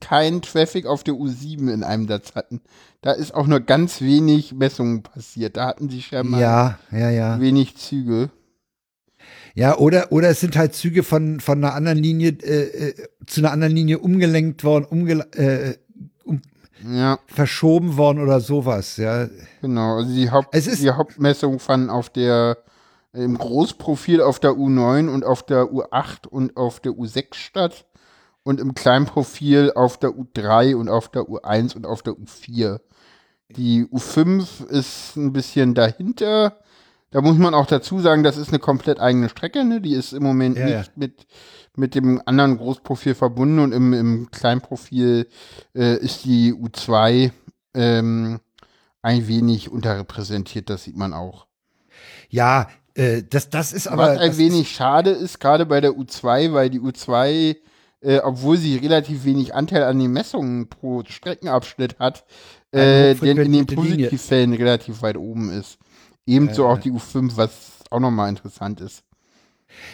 Speaker 2: kein Traffic auf der U7 in einem Satz hatten. Da ist auch nur ganz wenig Messungen passiert. Da hatten sie scheinbar
Speaker 1: Ja, ja, ja.
Speaker 2: wenig Züge.
Speaker 1: Ja, oder, oder es sind halt Züge von, von einer anderen Linie äh, äh, zu einer anderen Linie umgelenkt worden, umge äh,
Speaker 2: Ja,
Speaker 1: verschoben worden oder sowas, ja.
Speaker 2: genau. Also die, Haupt
Speaker 1: Es ist-
Speaker 2: die Hauptmessungen fanden auf der im Großprofil auf der U9 und auf der U8 und auf der U6 statt und im Kleinprofil auf der U3 und auf der U1 und auf der U4. Die U5 ist ein bisschen dahinter. Da muss man auch dazu sagen, das ist eine komplett eigene Strecke. Ne? Die ist im Moment
Speaker 1: Ja,
Speaker 2: nicht
Speaker 1: ja.
Speaker 2: mit mit dem anderen Großprofil verbunden und im, im Kleinprofil äh, ist die U2 ähm, ein wenig unterrepräsentiert, das sieht man auch.
Speaker 1: Ja, äh, das, das ist aber.
Speaker 2: Was ein wenig schade ist, gerade bei der U2, weil die U2, äh, obwohl sie relativ wenig Anteil an den Messungen pro Streckenabschnitt hat, äh,
Speaker 1: Eine
Speaker 2: denn in den. Positivfällen relativ weit oben ist. Ebenso auch die U5, was auch nochmal interessant ist.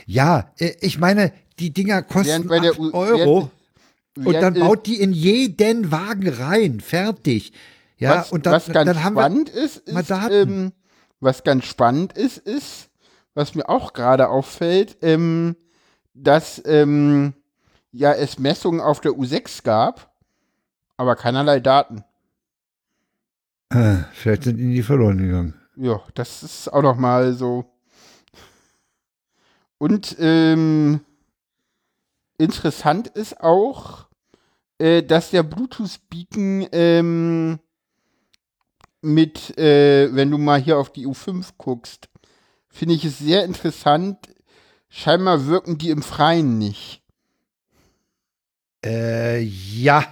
Speaker 1: Ja, äh, ich meine, die Dinger kosten
Speaker 2: Während bei der
Speaker 1: 8
Speaker 2: U-
Speaker 1: Euro und dann
Speaker 2: Während, äh,
Speaker 1: baut die in jeden Wagen rein, fertig. Ja,
Speaker 2: was,
Speaker 1: und dann,
Speaker 2: was ganz
Speaker 1: dann haben wir,
Speaker 2: ist, ist ähm, was ganz spannend ist, ist, was mir auch gerade auffällt, ähm, dass ähm, ja es Messungen auf der U6 gab, aber keinerlei Daten.
Speaker 1: äh, vielleicht sind ihnen die verloren gegangen.
Speaker 2: Ja, das ist auch noch mal so. Und ähm, interessant ist auch, äh, dass der Bluetooth-Beacon ähm, mit, äh, wenn du mal hier auf die U5 guckst, finde ich es sehr interessant. Scheinbar wirken die im Freien nicht.
Speaker 1: Äh, ja.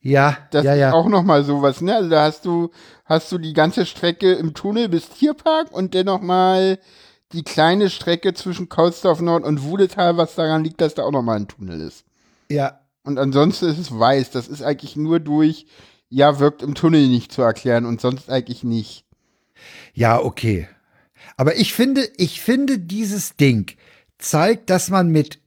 Speaker 1: Ja,
Speaker 2: Das
Speaker 1: ja,
Speaker 2: ist
Speaker 1: ja.
Speaker 2: auch noch mal sowas, ne? Also da hast du, hast du die ganze Strecke im Tunnel bis Tierpark und dann noch mal die kleine Strecke zwischen Kaulsdorf Nord und Wudetal, was daran liegt, dass da auch noch mal ein Tunnel ist.
Speaker 1: ja.
Speaker 2: Und ansonsten ist es weiß. Das ist eigentlich nur durch, ja, wirkt im Tunnel nicht zu erklären und sonst eigentlich nicht.
Speaker 1: Ja, okay. Aber ich finde, ich finde, dieses Ding zeigt, dass man mit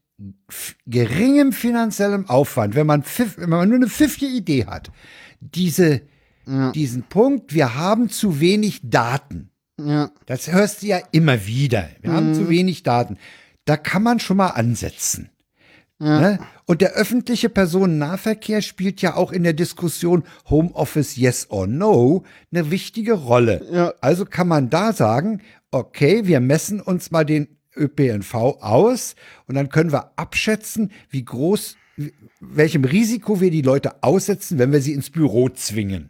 Speaker 1: geringem finanziellem Aufwand, wenn man, pfiff, wenn man nur eine pfiffige Idee hat, diese,
Speaker 2: Ja.
Speaker 1: diesen Punkt, wir haben zu wenig Daten.
Speaker 2: Ja.
Speaker 1: Das hörst du ja immer wieder. Wir haben
Speaker 2: Mhm.
Speaker 1: zu wenig Daten. Da kann man schon mal ansetzen. Ne? Und der öffentliche Personennahverkehr spielt ja auch in der Diskussion Homeoffice yes or no eine wichtige Rolle.
Speaker 2: Ja.
Speaker 1: Also kann man da sagen, okay, wir messen uns mal den ÖPNV aus und dann können wir abschätzen, wie groß, welchem Risiko wir die Leute aussetzen, wenn wir sie ins Büro zwingen.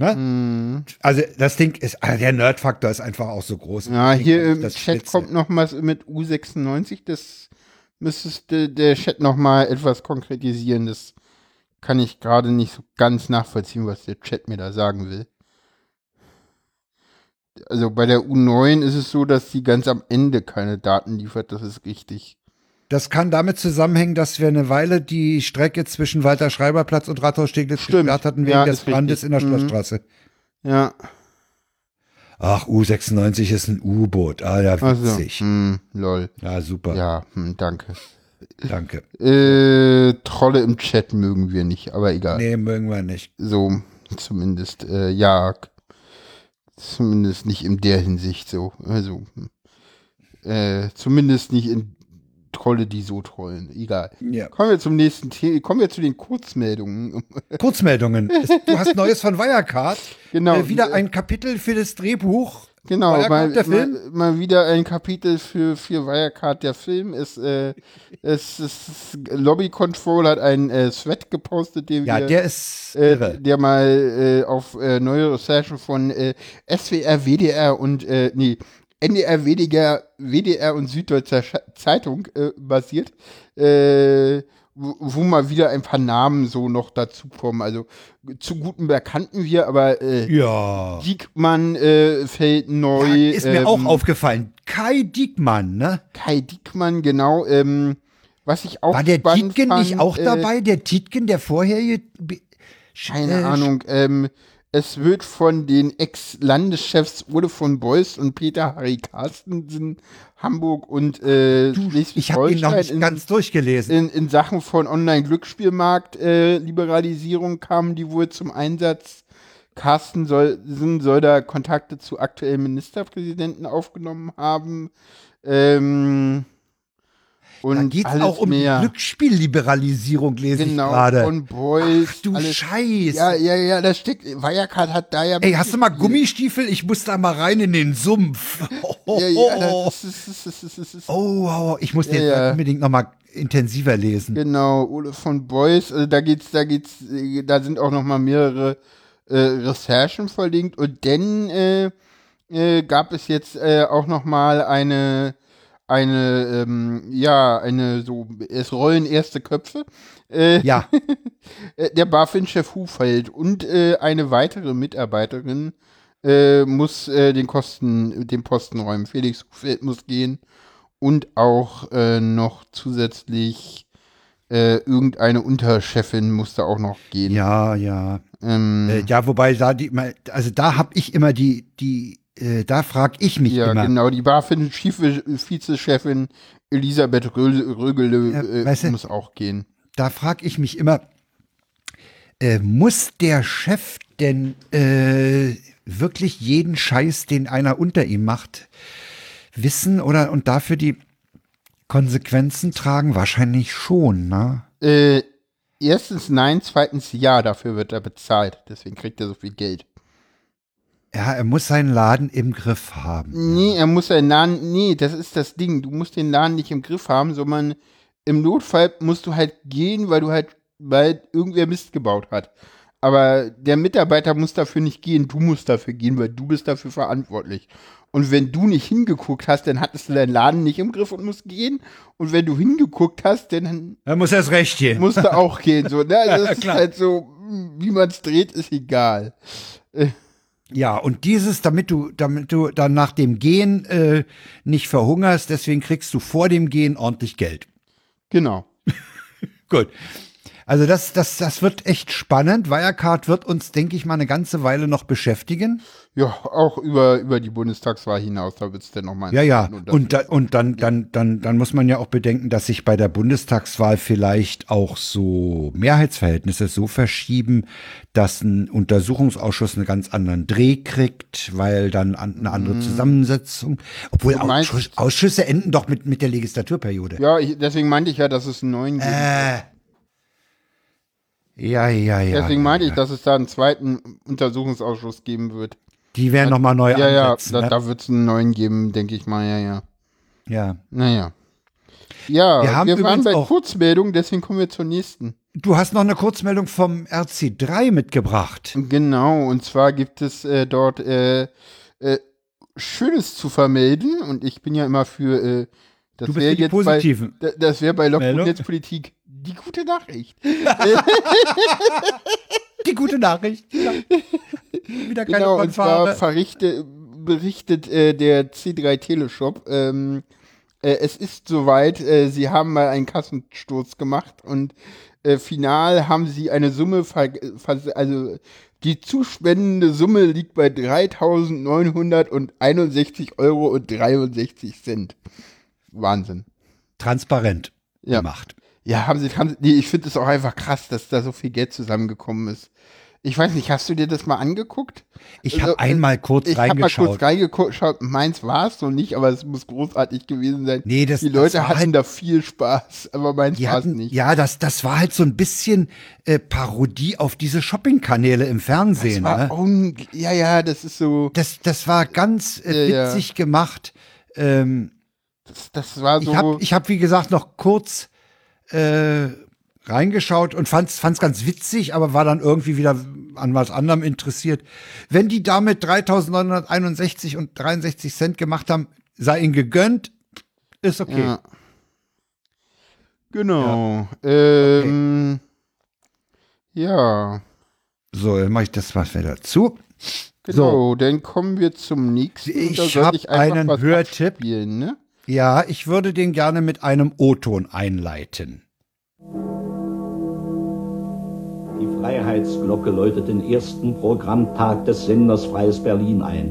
Speaker 1: Ne?
Speaker 2: Mhm.
Speaker 1: Also das Ding ist, also der Nerdfaktor ist einfach auch so groß.
Speaker 2: Ja, hier im Chat
Speaker 1: Schnitzel.
Speaker 2: kommt noch was mit U96. Das müssteste der Chat noch mal etwas konkretisieren. Das kann ich gerade nicht so ganz nachvollziehen, was der Chat mir da sagen will. Also bei der U9 ist es so, dass sie ganz am Ende keine Daten liefert. Das ist richtig.
Speaker 1: Das kann damit zusammenhängen, dass wir eine Weile die Strecke zwischen Walter-Schreiber-Platz und Rathaus-Steglitz
Speaker 2: Stimmt.
Speaker 1: gesperrt hatten wegen
Speaker 2: Ja,
Speaker 1: des Brandes
Speaker 2: richtig.
Speaker 1: in der
Speaker 2: Mhm.
Speaker 1: Schlossstraße.
Speaker 2: Ja,
Speaker 1: Ach, U96 ist ein U-Boot. Ah, ja,
Speaker 2: also,
Speaker 1: witzig.
Speaker 2: hm, lol.
Speaker 1: Ja, super.
Speaker 2: Ja, hm, danke.
Speaker 1: Danke.
Speaker 2: Äh, Trolle im Chat mögen wir nicht, aber egal.
Speaker 1: Nee, mögen wir nicht.
Speaker 2: So, zumindest, äh, ja. Zumindest nicht in der Hinsicht so. Also, äh, zumindest nicht in Trolle, die so trollen. Egal.
Speaker 1: Ja.
Speaker 2: Kommen wir zum nächsten Thema. Kommen wir zu den Kurzmeldungen.
Speaker 1: Kurzmeldungen. Du hast Neues von Wirecard. <laughs>
Speaker 2: Genau.
Speaker 1: Äh, wieder ein Kapitel für das Drehbuch.
Speaker 2: Genau,
Speaker 1: Wirecard,
Speaker 2: mal? Mal, mal wieder ein Kapitel für, für Wirecard, der Film. ist äh, <laughs> es, es, Lobby Control hat einen äh, Thread gepostet, den
Speaker 1: Ja,
Speaker 2: wir
Speaker 1: der ist
Speaker 2: äh,
Speaker 1: irre.
Speaker 2: der mal äh, auf äh, neue Recherchen von äh, SWR, WDR und äh, nee, NDR, WDR, WDR und Süddeutscher Sch Zeitung äh, basiert, äh, wo, mal wieder ein paar Namen so noch dazu kommen. Also zu Gutenberg kannten wir, aber äh,
Speaker 1: Ja.
Speaker 2: Diekmann äh, fällt neu.
Speaker 1: ja. Ist mir
Speaker 2: ähm,
Speaker 1: auch aufgefallen. Kai Diekmann, ne?
Speaker 2: Kai Diekmann, genau. Ähm, was ich auch
Speaker 1: War der Tietgen
Speaker 2: fand,
Speaker 1: nicht auch
Speaker 2: äh,
Speaker 1: dabei? Der Tietgen, der vorherige. Be-
Speaker 2: Keine
Speaker 1: äh,
Speaker 2: Ahnung. Ähm, es wird von den Ex-Landeschefs Ole von Beuys und Peter Harry Carstensen Hamburg und äh,
Speaker 1: Du, ich habe ihn noch
Speaker 2: Schleswig-Holstein
Speaker 1: nicht
Speaker 2: in,
Speaker 1: ganz durchgelesen.
Speaker 2: in, in Sachen von Online-Glücksspielmarkt äh, kamen die wohl zum Einsatz. Carsten soll, soll da Kontakte zu aktuellen Ministerpräsidenten aufgenommen haben. Ähm, und
Speaker 1: da geht es auch um
Speaker 2: mehr.
Speaker 1: Glücksspielliberalisierung, lese
Speaker 2: genau,
Speaker 1: ich gerade.
Speaker 2: von Beuys.
Speaker 1: Ach du
Speaker 2: alles.
Speaker 1: Scheiße.
Speaker 2: Ja, ja, ja, da steckt, Wirecard hat da ja.
Speaker 1: Ey, hast du mal Gummistiefel? Ich muss da mal rein in den Sumpf. Oh,
Speaker 2: Ja, ja, das
Speaker 1: oh, wow. ich muss den
Speaker 2: Ja, ja.
Speaker 1: unbedingt noch mal intensiver lesen.
Speaker 2: Genau, Ole von Beuys, also da geht's, da geht's, da sind auch noch mal mehrere äh, Recherchen verlinkt und dann äh, äh, gab es jetzt äh, auch noch mal eine eine ähm, ja eine so es rollen erste Köpfe äh,
Speaker 1: Ja, <laughs>
Speaker 2: Äh, der BaFin-Chef Hufeld und äh, eine weitere Mitarbeiterin äh, muss äh, den Kosten, den Posten räumen. Felix Hufeld muss gehen und auch äh, noch zusätzlich irgendeine Unterchefin muss da auch noch gehen.
Speaker 1: ja, ja.
Speaker 2: Ähm,
Speaker 1: Äh, ja, wobei da die, also da habe ich immer die, die, äh, da frage ich mich
Speaker 2: ja,
Speaker 1: immer.
Speaker 2: genau. Die BaFin-Vize-Chefin Elisabeth Rö- Rögele
Speaker 1: Ja,
Speaker 2: äh,
Speaker 1: weißt du-
Speaker 2: muss auch gehen.
Speaker 1: Da frage ich mich immer, äh, muss der Chef denn äh, wirklich jeden Scheiß, den einer unter ihm macht, wissen oder und dafür die Konsequenzen tragen? Wahrscheinlich schon, ne?
Speaker 2: Äh, erstens nein, zweitens ja, dafür wird er bezahlt. Deswegen kriegt er so viel Geld.
Speaker 1: Ja, er muss seinen Laden im Griff haben.
Speaker 2: Nee, er muss seinen Laden, nee, das ist das Ding. Du musst den Laden nicht im Griff haben, sondern im Notfall musst du halt gehen, weil du halt, weil irgendwer Mist gebaut hat. Aber der Mitarbeiter muss dafür nicht gehen, du musst dafür gehen, weil du bist dafür verantwortlich. Und wenn du nicht hingeguckt hast, dann hattest du deinen Laden nicht im Griff und musst gehen. Und wenn du hingeguckt hast, dann
Speaker 1: Er muss erst recht gehen.
Speaker 2: musst du auch gehen. So, ne? <laughs> Also Das ist
Speaker 1: klar.
Speaker 2: halt so, wie man es dreht, ist egal.
Speaker 1: Ja, und dieses, damit du, damit du dann nach dem Gehen äh, nicht verhungerst, deswegen kriegst du vor dem Gehen ordentlich Geld.
Speaker 2: Genau. <laughs>
Speaker 1: Gut. Also das, das, das wird echt spannend. Wirecard wird uns, denke ich mal, eine ganze Weile noch beschäftigen.
Speaker 2: Ja, auch über, über die Bundestagswahl hinaus, da wird es dann nochmal.
Speaker 1: Ja, ja. Und, da, und dann, dann, dann, dann muss man ja auch bedenken, dass sich bei der Bundestagswahl vielleicht auch so Mehrheitsverhältnisse so verschieben, dass ein Untersuchungsausschuss einen ganz anderen Dreh kriegt, weil dann an- eine andere Zusammensetzung. Obwohl Ausschüsse enden doch mit, mit der Legislaturperiode.
Speaker 2: Ja, ich, deswegen meinte ich ja, dass es einen neuen gibt.
Speaker 1: Äh. Ja, ja, ja.
Speaker 2: deswegen meinte ich,
Speaker 1: ja.
Speaker 2: dass es da einen zweiten Untersuchungsausschuss geben wird.
Speaker 1: Die werden nochmal neu
Speaker 2: Ja, ja, da,
Speaker 1: ne?
Speaker 2: da wird es einen neuen geben, denke ich mal, ja, ja.
Speaker 1: ja.
Speaker 2: Naja. Ja,
Speaker 1: Wir
Speaker 2: wir,
Speaker 1: haben
Speaker 2: waren
Speaker 1: übrigens
Speaker 2: bei
Speaker 1: auch-
Speaker 2: Kurzmeldung, deswegen kommen wir zur nächsten.
Speaker 1: Du hast noch eine Kurzmeldung vom RC3 mitgebracht.
Speaker 2: Genau, und zwar gibt es äh, dort äh, äh, Schönes zu vermelden und ich bin ja immer für äh, das wäre jetzt
Speaker 1: Positiven.
Speaker 2: bei da- das wäre bei Log
Speaker 1: Meldung?
Speaker 2: und Netzpolitik die gute Nachricht. <laughs>
Speaker 1: Die gute Nachricht. Ja. Wieder keine
Speaker 2: Genau, und zwar verrichte, berichtet äh, der C3 Teleshop, ähm, äh, es ist soweit, äh, sie haben mal einen Kassenstoß gemacht und äh, final haben sie eine Summe, also die zuspendende Summe liegt bei 3.961 Euro und 63 Cent. Wahnsinn.
Speaker 1: Transparent
Speaker 2: Ja.
Speaker 1: gemacht.
Speaker 2: Ja, haben sie, haben, sie- nee, ich finde es auch einfach krass, dass da so viel Geld zusammengekommen ist. Ich weiß nicht, hast du dir das mal angeguckt?
Speaker 1: Ich
Speaker 2: Also,
Speaker 1: habe einmal kurz
Speaker 2: Ich habe mal
Speaker 1: reingeschaut.
Speaker 2: kurz reingeschaut. Meins war es noch nicht, aber es muss großartig gewesen sein.
Speaker 1: Nee, das-
Speaker 2: Die
Speaker 1: das
Speaker 2: Leute
Speaker 1: war
Speaker 2: hatten
Speaker 1: halt-
Speaker 2: da viel Spaß, aber meins war es nicht.
Speaker 1: ja, das, das war halt so ein bisschen äh, Parodie auf diese Shopping-Kanäle im Fernsehen.
Speaker 2: war
Speaker 1: ne?
Speaker 2: ja, ja, das ist so,
Speaker 1: Das, das war ganz äh,
Speaker 2: Ja, ja.
Speaker 1: witzig gemacht. Ähm,
Speaker 2: das, das war so.
Speaker 1: ich habe, ich hab, wie gesagt, noch kurz äh, reingeschaut und fand's, fand's ganz witzig, aber war dann irgendwie wieder an was anderem interessiert. Wenn die damit 3.961 und 63 Cent gemacht haben, sei ihnen gegönnt, ist okay.
Speaker 2: ja. Genau. Ähm, ja.
Speaker 1: So, dann mache ich das was wieder dazu.
Speaker 2: Genau, dann kommen wir zum nächsten.
Speaker 1: Ich
Speaker 2: Da sollte
Speaker 1: hab
Speaker 2: ich einfach
Speaker 1: einen Hörtipp.
Speaker 2: abspielen, ne?
Speaker 1: Ja, ich würde den gerne mit einem O-Ton einleiten.
Speaker 5: Die Freiheitsglocke läutet den ersten Programmtag des Senders Freies Berlin ein.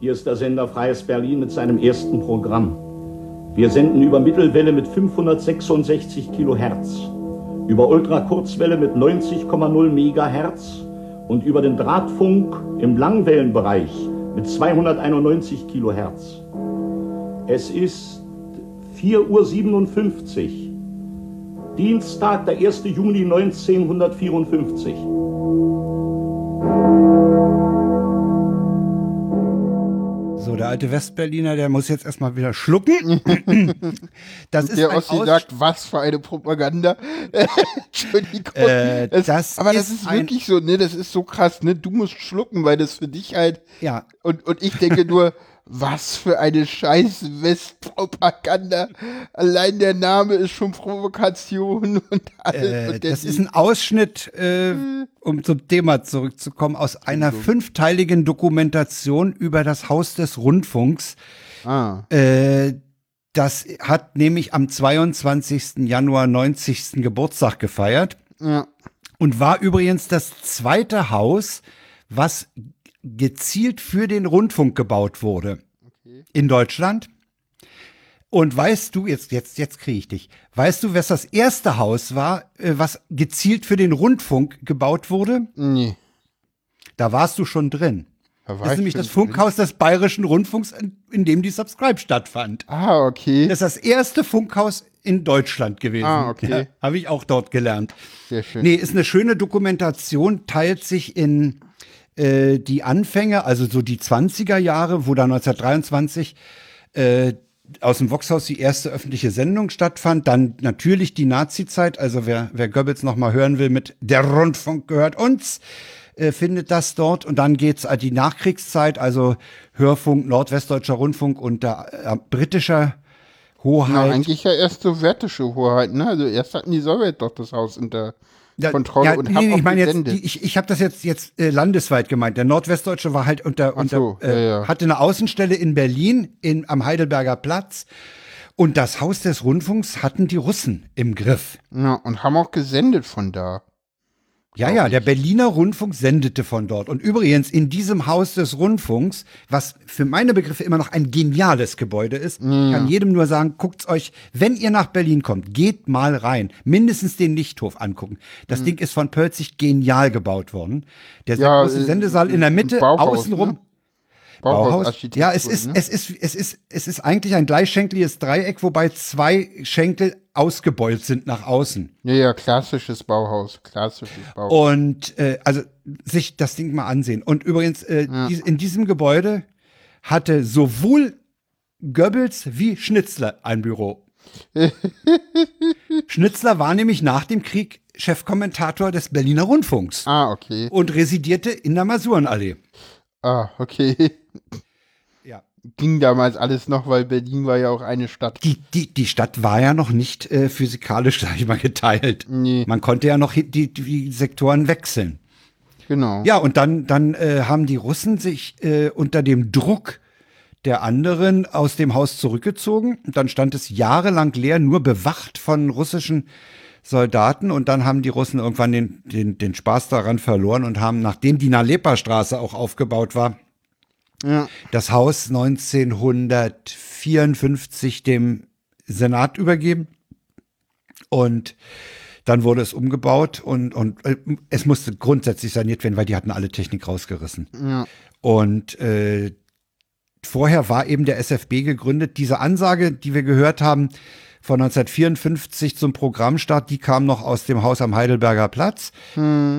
Speaker 5: Hier ist der Sender Freies Berlin mit seinem ersten Programm. Wir senden über Mittelwelle mit 566 Kilohertz, über Ultrakurzwelle mit 90,0 Megahertz und über den Drahtfunk im Langwellenbereich mit 291 Kilohertz. Es ist 4.57 Uhr. Dienstag, der 1. Juni 1954.
Speaker 1: So, der alte Westberliner, der muss jetzt erstmal wieder schlucken. <laughs> Das ist
Speaker 2: Der
Speaker 1: ein
Speaker 2: Ossi
Speaker 1: Aus-
Speaker 2: sagt, was für eine Propaganda. <laughs> Entschuldigung.
Speaker 1: Äh, das
Speaker 2: aber das
Speaker 1: ist
Speaker 2: ist wirklich so, ne, das ist so krass, ne? Du musst schlucken, weil das für dich halt.
Speaker 1: Ja.
Speaker 2: Und, und ich denke nur, was für eine scheiß Westpropaganda. Allein der Name ist schon Provokation und alles.
Speaker 1: Äh,
Speaker 2: und
Speaker 1: das ist ein Ausschnitt, äh, um zum Thema zurückzukommen, aus einer fünfteiligen Dokumentation über das Haus des Rundfunks.
Speaker 2: ah,
Speaker 1: Äh, das hat nämlich am 22. Januar 90. Geburtstag gefeiert
Speaker 2: ja.
Speaker 1: und war übrigens das zweite Haus, was gezielt für den Rundfunk gebaut wurde in Deutschland. Und weißt du, jetzt, jetzt, jetzt kriege ich dich. Weißt du, was das erste Haus war, äh, was gezielt für den Rundfunk gebaut wurde?
Speaker 2: Nee.
Speaker 1: Da warst du schon drin.
Speaker 2: Da
Speaker 1: Das ist
Speaker 2: ich
Speaker 1: nämlich das Funkhaus des Bayerischen Rundfunks, in, in dem die Subscribe stattfand.
Speaker 2: Ah, okay.
Speaker 1: Das ist das erste Funkhaus in Deutschland gewesen.
Speaker 2: Ah, okay.
Speaker 1: Ja, Habe ich auch dort gelernt.
Speaker 2: Sehr schön.
Speaker 1: Nee, ist eine schöne Dokumentation, teilt sich in äh, die Anfänge, also so die 20er Jahre, wo da 1923 äh, aus dem Voxhaus die erste öffentliche Sendung stattfand. Dann natürlich die Nazi-Zeit, also wer, wer Goebbels noch mal hören will mit Der Rundfunk gehört uns, äh, findet das dort. Und dann geht's an die Nachkriegszeit, also Hörfunk, Nordwestdeutscher Rundfunk unter äh, britischer
Speaker 2: Na,
Speaker 1: Hoheit.
Speaker 2: eigentlich ja erst sowjetische Hoheit, ne? Also erst hatten die Sowjet doch das Haus unter Kontrolle
Speaker 1: ja,
Speaker 2: und
Speaker 1: nee, nee, ich meine jetzt, ich, ich habe das jetzt jetzt äh, landesweit gemeint. Der Nordwestdeutsche war halt unter, unter
Speaker 2: so,
Speaker 1: äh,
Speaker 2: ja.
Speaker 1: hatte eine Außenstelle in Berlin in, am Heidelberger Platz und das Haus des Rundfunks hatten die Russen im Griff.
Speaker 2: ja, und haben auch gesendet von da.
Speaker 1: Ja, ja, der Berliner Rundfunk sendete von dort. Und übrigens in diesem Haus des Rundfunks, was für meine Begriffe immer noch ein geniales Gebäude ist, kann jedem nur sagen, guckt's euch, wenn ihr nach Berlin kommt, geht mal rein. Mindestens den Lichthof angucken. Das Ding ist von Pölzig genial gebaut worden. Der.
Speaker 2: Ja,
Speaker 1: große
Speaker 2: äh,
Speaker 1: Sendesaal in der Mitte,
Speaker 2: Bauhaus,
Speaker 1: außenrum.
Speaker 2: ne?
Speaker 1: Bauhaus. Ja, es ist,
Speaker 2: ne?
Speaker 1: es ist, es ist, es ist eigentlich ein gleichschenkliges Dreieck, wobei zwei Schenkel ausgebeult sind nach außen.
Speaker 2: Ja, ja, klassisches Bauhaus, klassisches Bauhaus.
Speaker 1: Und äh, also sich das Ding mal ansehen. Und übrigens, äh, dies, in diesem Gebäude hatte sowohl Goebbels wie Schnitzler ein Büro. <laughs> Schnitzler war nämlich nach dem Krieg Chefkommentator des Berliner Rundfunks
Speaker 2: ah, okay.
Speaker 1: und residierte in der Masurenallee.
Speaker 2: Ah, okay.
Speaker 1: Ja.
Speaker 2: Ging damals alles noch, weil Berlin war ja auch eine Stadt.
Speaker 1: Die, die, die Stadt war ja noch nicht äh, physikalisch, <laughs> sag ich mal, geteilt.
Speaker 2: Nee.
Speaker 1: Man konnte ja noch die, die Sektoren wechseln.
Speaker 2: Genau.
Speaker 1: Ja, und dann, dann äh, haben die Russen sich äh, unter dem Druck der anderen aus dem Haus zurückgezogen. Und dann stand es jahrelang leer, nur bewacht von russischen Soldaten. Und dann haben die Russen irgendwann den, den, den Spaß daran verloren und haben, nachdem die Nalepa-Straße auch aufgebaut war,
Speaker 2: Ja.
Speaker 1: das Haus 1954 dem Senat übergeben. Und dann wurde es umgebaut und, und äh, es musste grundsätzlich saniert werden, weil die hatten alle Technik rausgerissen.
Speaker 2: Ja.
Speaker 1: Und äh, vorher war eben der SFB gegründet. Diese Ansage, die wir gehört haben, von 1954 zum Programmstart, die kam noch aus dem Haus am Heidelberger Platz.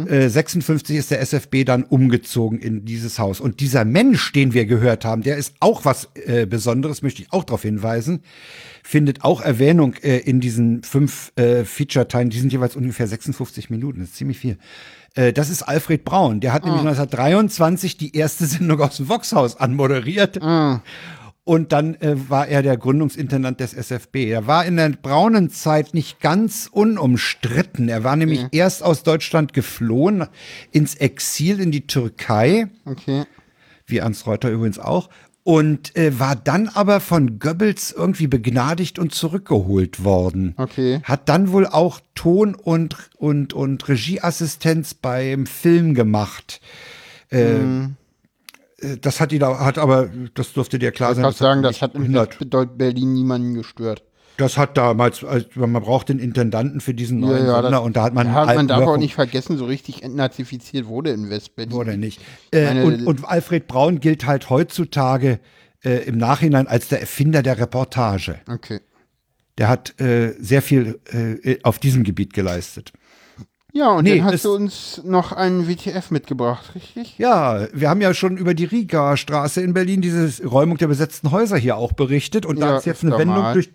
Speaker 1: Äh, 56 ist der SFB dann umgezogen in dieses Haus. Und dieser Mensch, den wir gehört haben, der ist auch was äh, Besonderes, möchte ich auch darauf hinweisen, findet auch Erwähnung äh, in diesen fünf äh, Feature-Teilen. Die sind jeweils ungefähr 56 Minuten, das ist ziemlich viel. Äh, das ist Alfred Braun. Der hat nämlich 1923 die erste Sendung aus dem Voxhaus anmoderiert. Und dann äh, war er der Gründungsintendant des SFB. Er war in der braunen Zeit nicht ganz unumstritten. Er war nämlich erst aus Deutschland geflohen ins Exil in die Türkei,
Speaker 2: Okay.
Speaker 1: wie Ernst Reuter übrigens auch, und äh, war dann aber von Goebbels irgendwie begnadigt und zurückgeholt worden.
Speaker 2: Okay.
Speaker 1: Hat dann wohl auch Ton- und, und, und Regieassistenz beim Film gemacht. Äh, Das hat ihn, auch- hat aber, das dürfte dir klar
Speaker 2: Ich
Speaker 1: sein.
Speaker 2: kann sagen, das hat in. Westbedeut Berlin niemanden gestört.
Speaker 1: Das hat damals, also man braucht den Intendanten für diesen neuen Sender
Speaker 2: das-
Speaker 1: und da hat man
Speaker 2: ja, man darf auch
Speaker 1: Hörfunk-
Speaker 2: nicht vergessen, so richtig entnazifiziert wurde in Westberlin.
Speaker 1: Wurde nicht. Äh, und, und Alfred Braun gilt halt heutzutage äh, im Nachhinein als der Erfinder der Reportage.
Speaker 2: Okay.
Speaker 1: Der hat äh, sehr viel äh, auf diesem Gebiet geleistet.
Speaker 2: Ja, und
Speaker 1: Nee,
Speaker 2: dann hast du uns noch einen WTF mitgebracht, richtig?
Speaker 1: Ja, wir haben ja schon über die Riga Straße in Berlin, diese Räumung der besetzten Häuser hier auch berichtet. Und da
Speaker 2: Ja,
Speaker 1: ist jetzt eine Wendung
Speaker 2: mal.
Speaker 1: durch,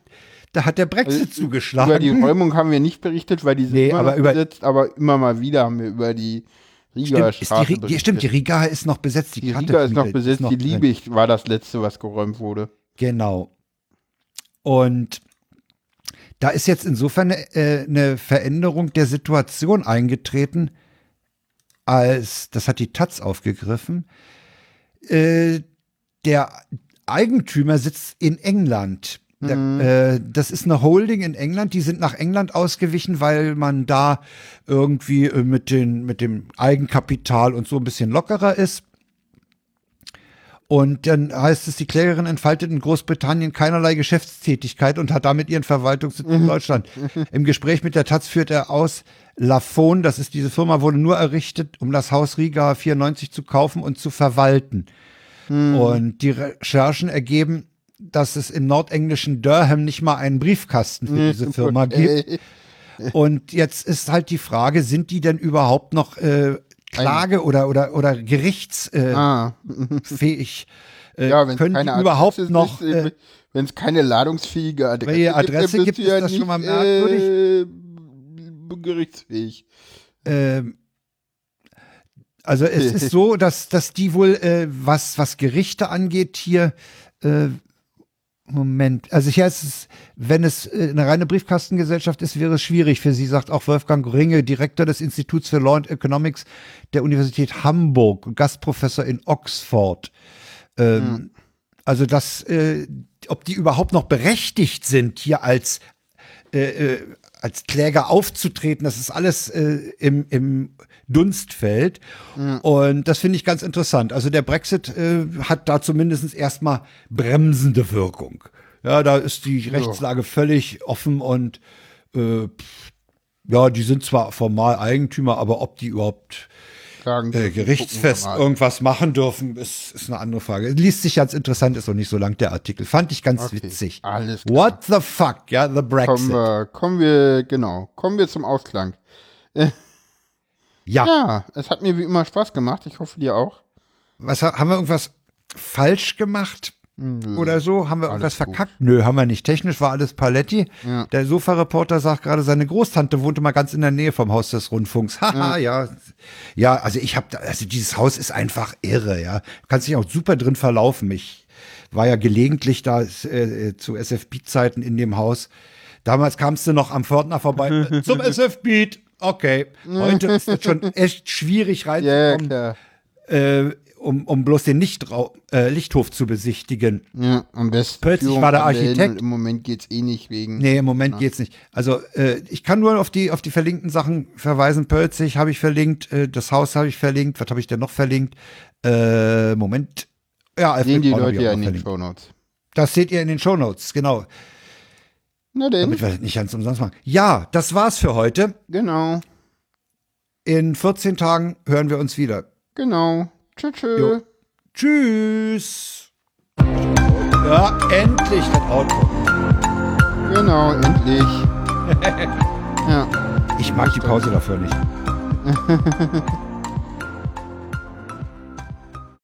Speaker 1: da hat der Brexit zugeschlagen.
Speaker 2: Über die Räumung haben wir nicht berichtet, weil die sind
Speaker 1: Nee,
Speaker 2: immer
Speaker 1: aber
Speaker 2: noch
Speaker 1: über-
Speaker 2: besetzt, aber immer mal wieder haben wir über die Riga
Speaker 1: Stimmt, ist die, die,
Speaker 2: berichtet.
Speaker 1: stimmt, die Riga ist noch besetzt. Die,
Speaker 2: Die
Speaker 1: Karte
Speaker 2: Riga ist noch besetzt, die
Speaker 1: drin.
Speaker 2: Liebig war das letzte, was geräumt wurde.
Speaker 1: Genau. Und da ist jetzt insofern eine, äh, eine Veränderung der Situation eingetreten, als, das hat die Taz aufgegriffen, äh, der Eigentümer sitzt in England. Der, äh, das ist eine Holding in England, die sind nach England ausgewichen, weil man da irgendwie äh, mit, den, mit dem Eigenkapital und so ein bisschen lockerer ist. Und dann heißt es, die Klägerin entfaltet in Großbritannien keinerlei Geschäftstätigkeit und hat damit ihren Verwaltungssitz in Deutschland. Im Gespräch mit der Taz führt er aus, Lafon, das ist diese Firma, wurde nur errichtet, um das Haus Riga 94 zu kaufen und zu verwalten. Und die Recherchen ergeben, dass es im nordenglischen Durham nicht mal einen Briefkasten für diese Firma <laughs> gibt. Und jetzt ist halt die Frage, sind die denn überhaupt noch äh, Klage- oder, oder, oder gerichtsfähig?
Speaker 2: ah,
Speaker 1: Äh,
Speaker 2: ja, wenn es
Speaker 1: können
Speaker 2: keine
Speaker 1: überhaupt
Speaker 2: Adresse
Speaker 1: noch,
Speaker 2: ist,
Speaker 1: äh,
Speaker 2: wenn es keine ladungsfähige Adresse,
Speaker 1: Welche Adresse gibt es,
Speaker 2: ja
Speaker 1: das schon mal
Speaker 2: nicht,
Speaker 1: merkwürdig?
Speaker 2: Äh, gerichtsfähig.
Speaker 1: ähm, also es <laughs> ist so, dass, dass die wohl, äh, was, was Gerichte angeht, hier äh, Moment. Also hier ist es, wenn es äh, eine reine Briefkastengesellschaft ist, wäre es schwierig für Sie, sagt auch Wolfgang Ringe, Direktor des Instituts für Law and Economics der Universität Hamburg, und Gastprofessor in Oxford. Ähm, Also das, äh, ob die überhaupt noch berechtigt sind, hier als äh, äh, als Kläger aufzutreten, das ist alles äh, im, im Dunstfeld. Und das finde ich ganz interessant. Also der Brexit äh, hat da zumindest erstmal bremsende Wirkung. Ja, da ist die Rechtslage völlig offen und äh, ja, die sind zwar formal Eigentümer, aber ob die überhaupt
Speaker 2: Sagen,
Speaker 1: äh, gerichtsfest irgendwas machen dürfen, ist, ist eine andere Frage. Liest sich ganz interessant, ist noch nicht so lang der Artikel. Fand ich ganz
Speaker 2: Okay,
Speaker 1: witzig.
Speaker 2: alles klar.
Speaker 1: What the fuck, ja, the
Speaker 2: Kommen
Speaker 1: Brexit.
Speaker 2: wir, kommen wir, genau, kommen wir zum Ausklang. <laughs>
Speaker 1: Ja.
Speaker 2: Ja, es hat mir wie immer Spaß gemacht. Ich hoffe dir auch.
Speaker 1: Was ha- haben wir irgendwas falsch gemacht? Oder so? Haben wir irgendwas
Speaker 2: Alles gut.
Speaker 1: verkackt? Nö, haben wir nicht. Technisch war alles Paletti.
Speaker 2: Ja.
Speaker 1: Der Sofa-Reporter sagt gerade, seine Großtante wohnte mal ganz in der Nähe vom Haus des Rundfunks. <laughs> Haha, ja. Ja, also ich habe, also dieses Haus ist einfach irre, ja. Du kannst dich auch super drin verlaufen. Ich war ja gelegentlich da äh, zu SF-Beat-Zeiten in dem Haus. Damals kamst du noch am Pförtner vorbei äh, <laughs> zum SF-Beat. Okay. Heute ist es schon echt schwierig reinzukommen äh, um, um bloß den Lichtrau äh, Lichthof zu besichtigen.
Speaker 2: Ja, am besten.
Speaker 1: Plötzlich
Speaker 2: Führung
Speaker 1: war der Architekt.
Speaker 2: Im Moment geht's eh nicht wegen.
Speaker 1: Nee, im Moment geht's nicht. Also äh, ich kann nur auf die auf die verlinkten Sachen verweisen. Pölzig habe ich verlinkt, äh, das Haus habe ich verlinkt. Was habe ich denn noch verlinkt? Äh, Moment. Ja, Alfred
Speaker 2: Sehen die
Speaker 1: Braun
Speaker 2: Leute ja in
Speaker 1: noch
Speaker 2: den
Speaker 1: verlinkt.
Speaker 2: Shownotes.
Speaker 1: Das seht ihr in den Shownotes, genau.
Speaker 2: Na denn,
Speaker 1: Damit wir das nicht ganz umsonst machen. Ja, das war's für heute.
Speaker 2: genau,
Speaker 1: In 14 Tagen hören wir uns wieder.
Speaker 2: genau. Tschüss, tschüss.
Speaker 1: Jo. Tschüss. Ja, endlich das Outro.
Speaker 2: Genau, endlich. <laughs> ja.
Speaker 1: Ich mag die Pause dafür nicht. <laughs>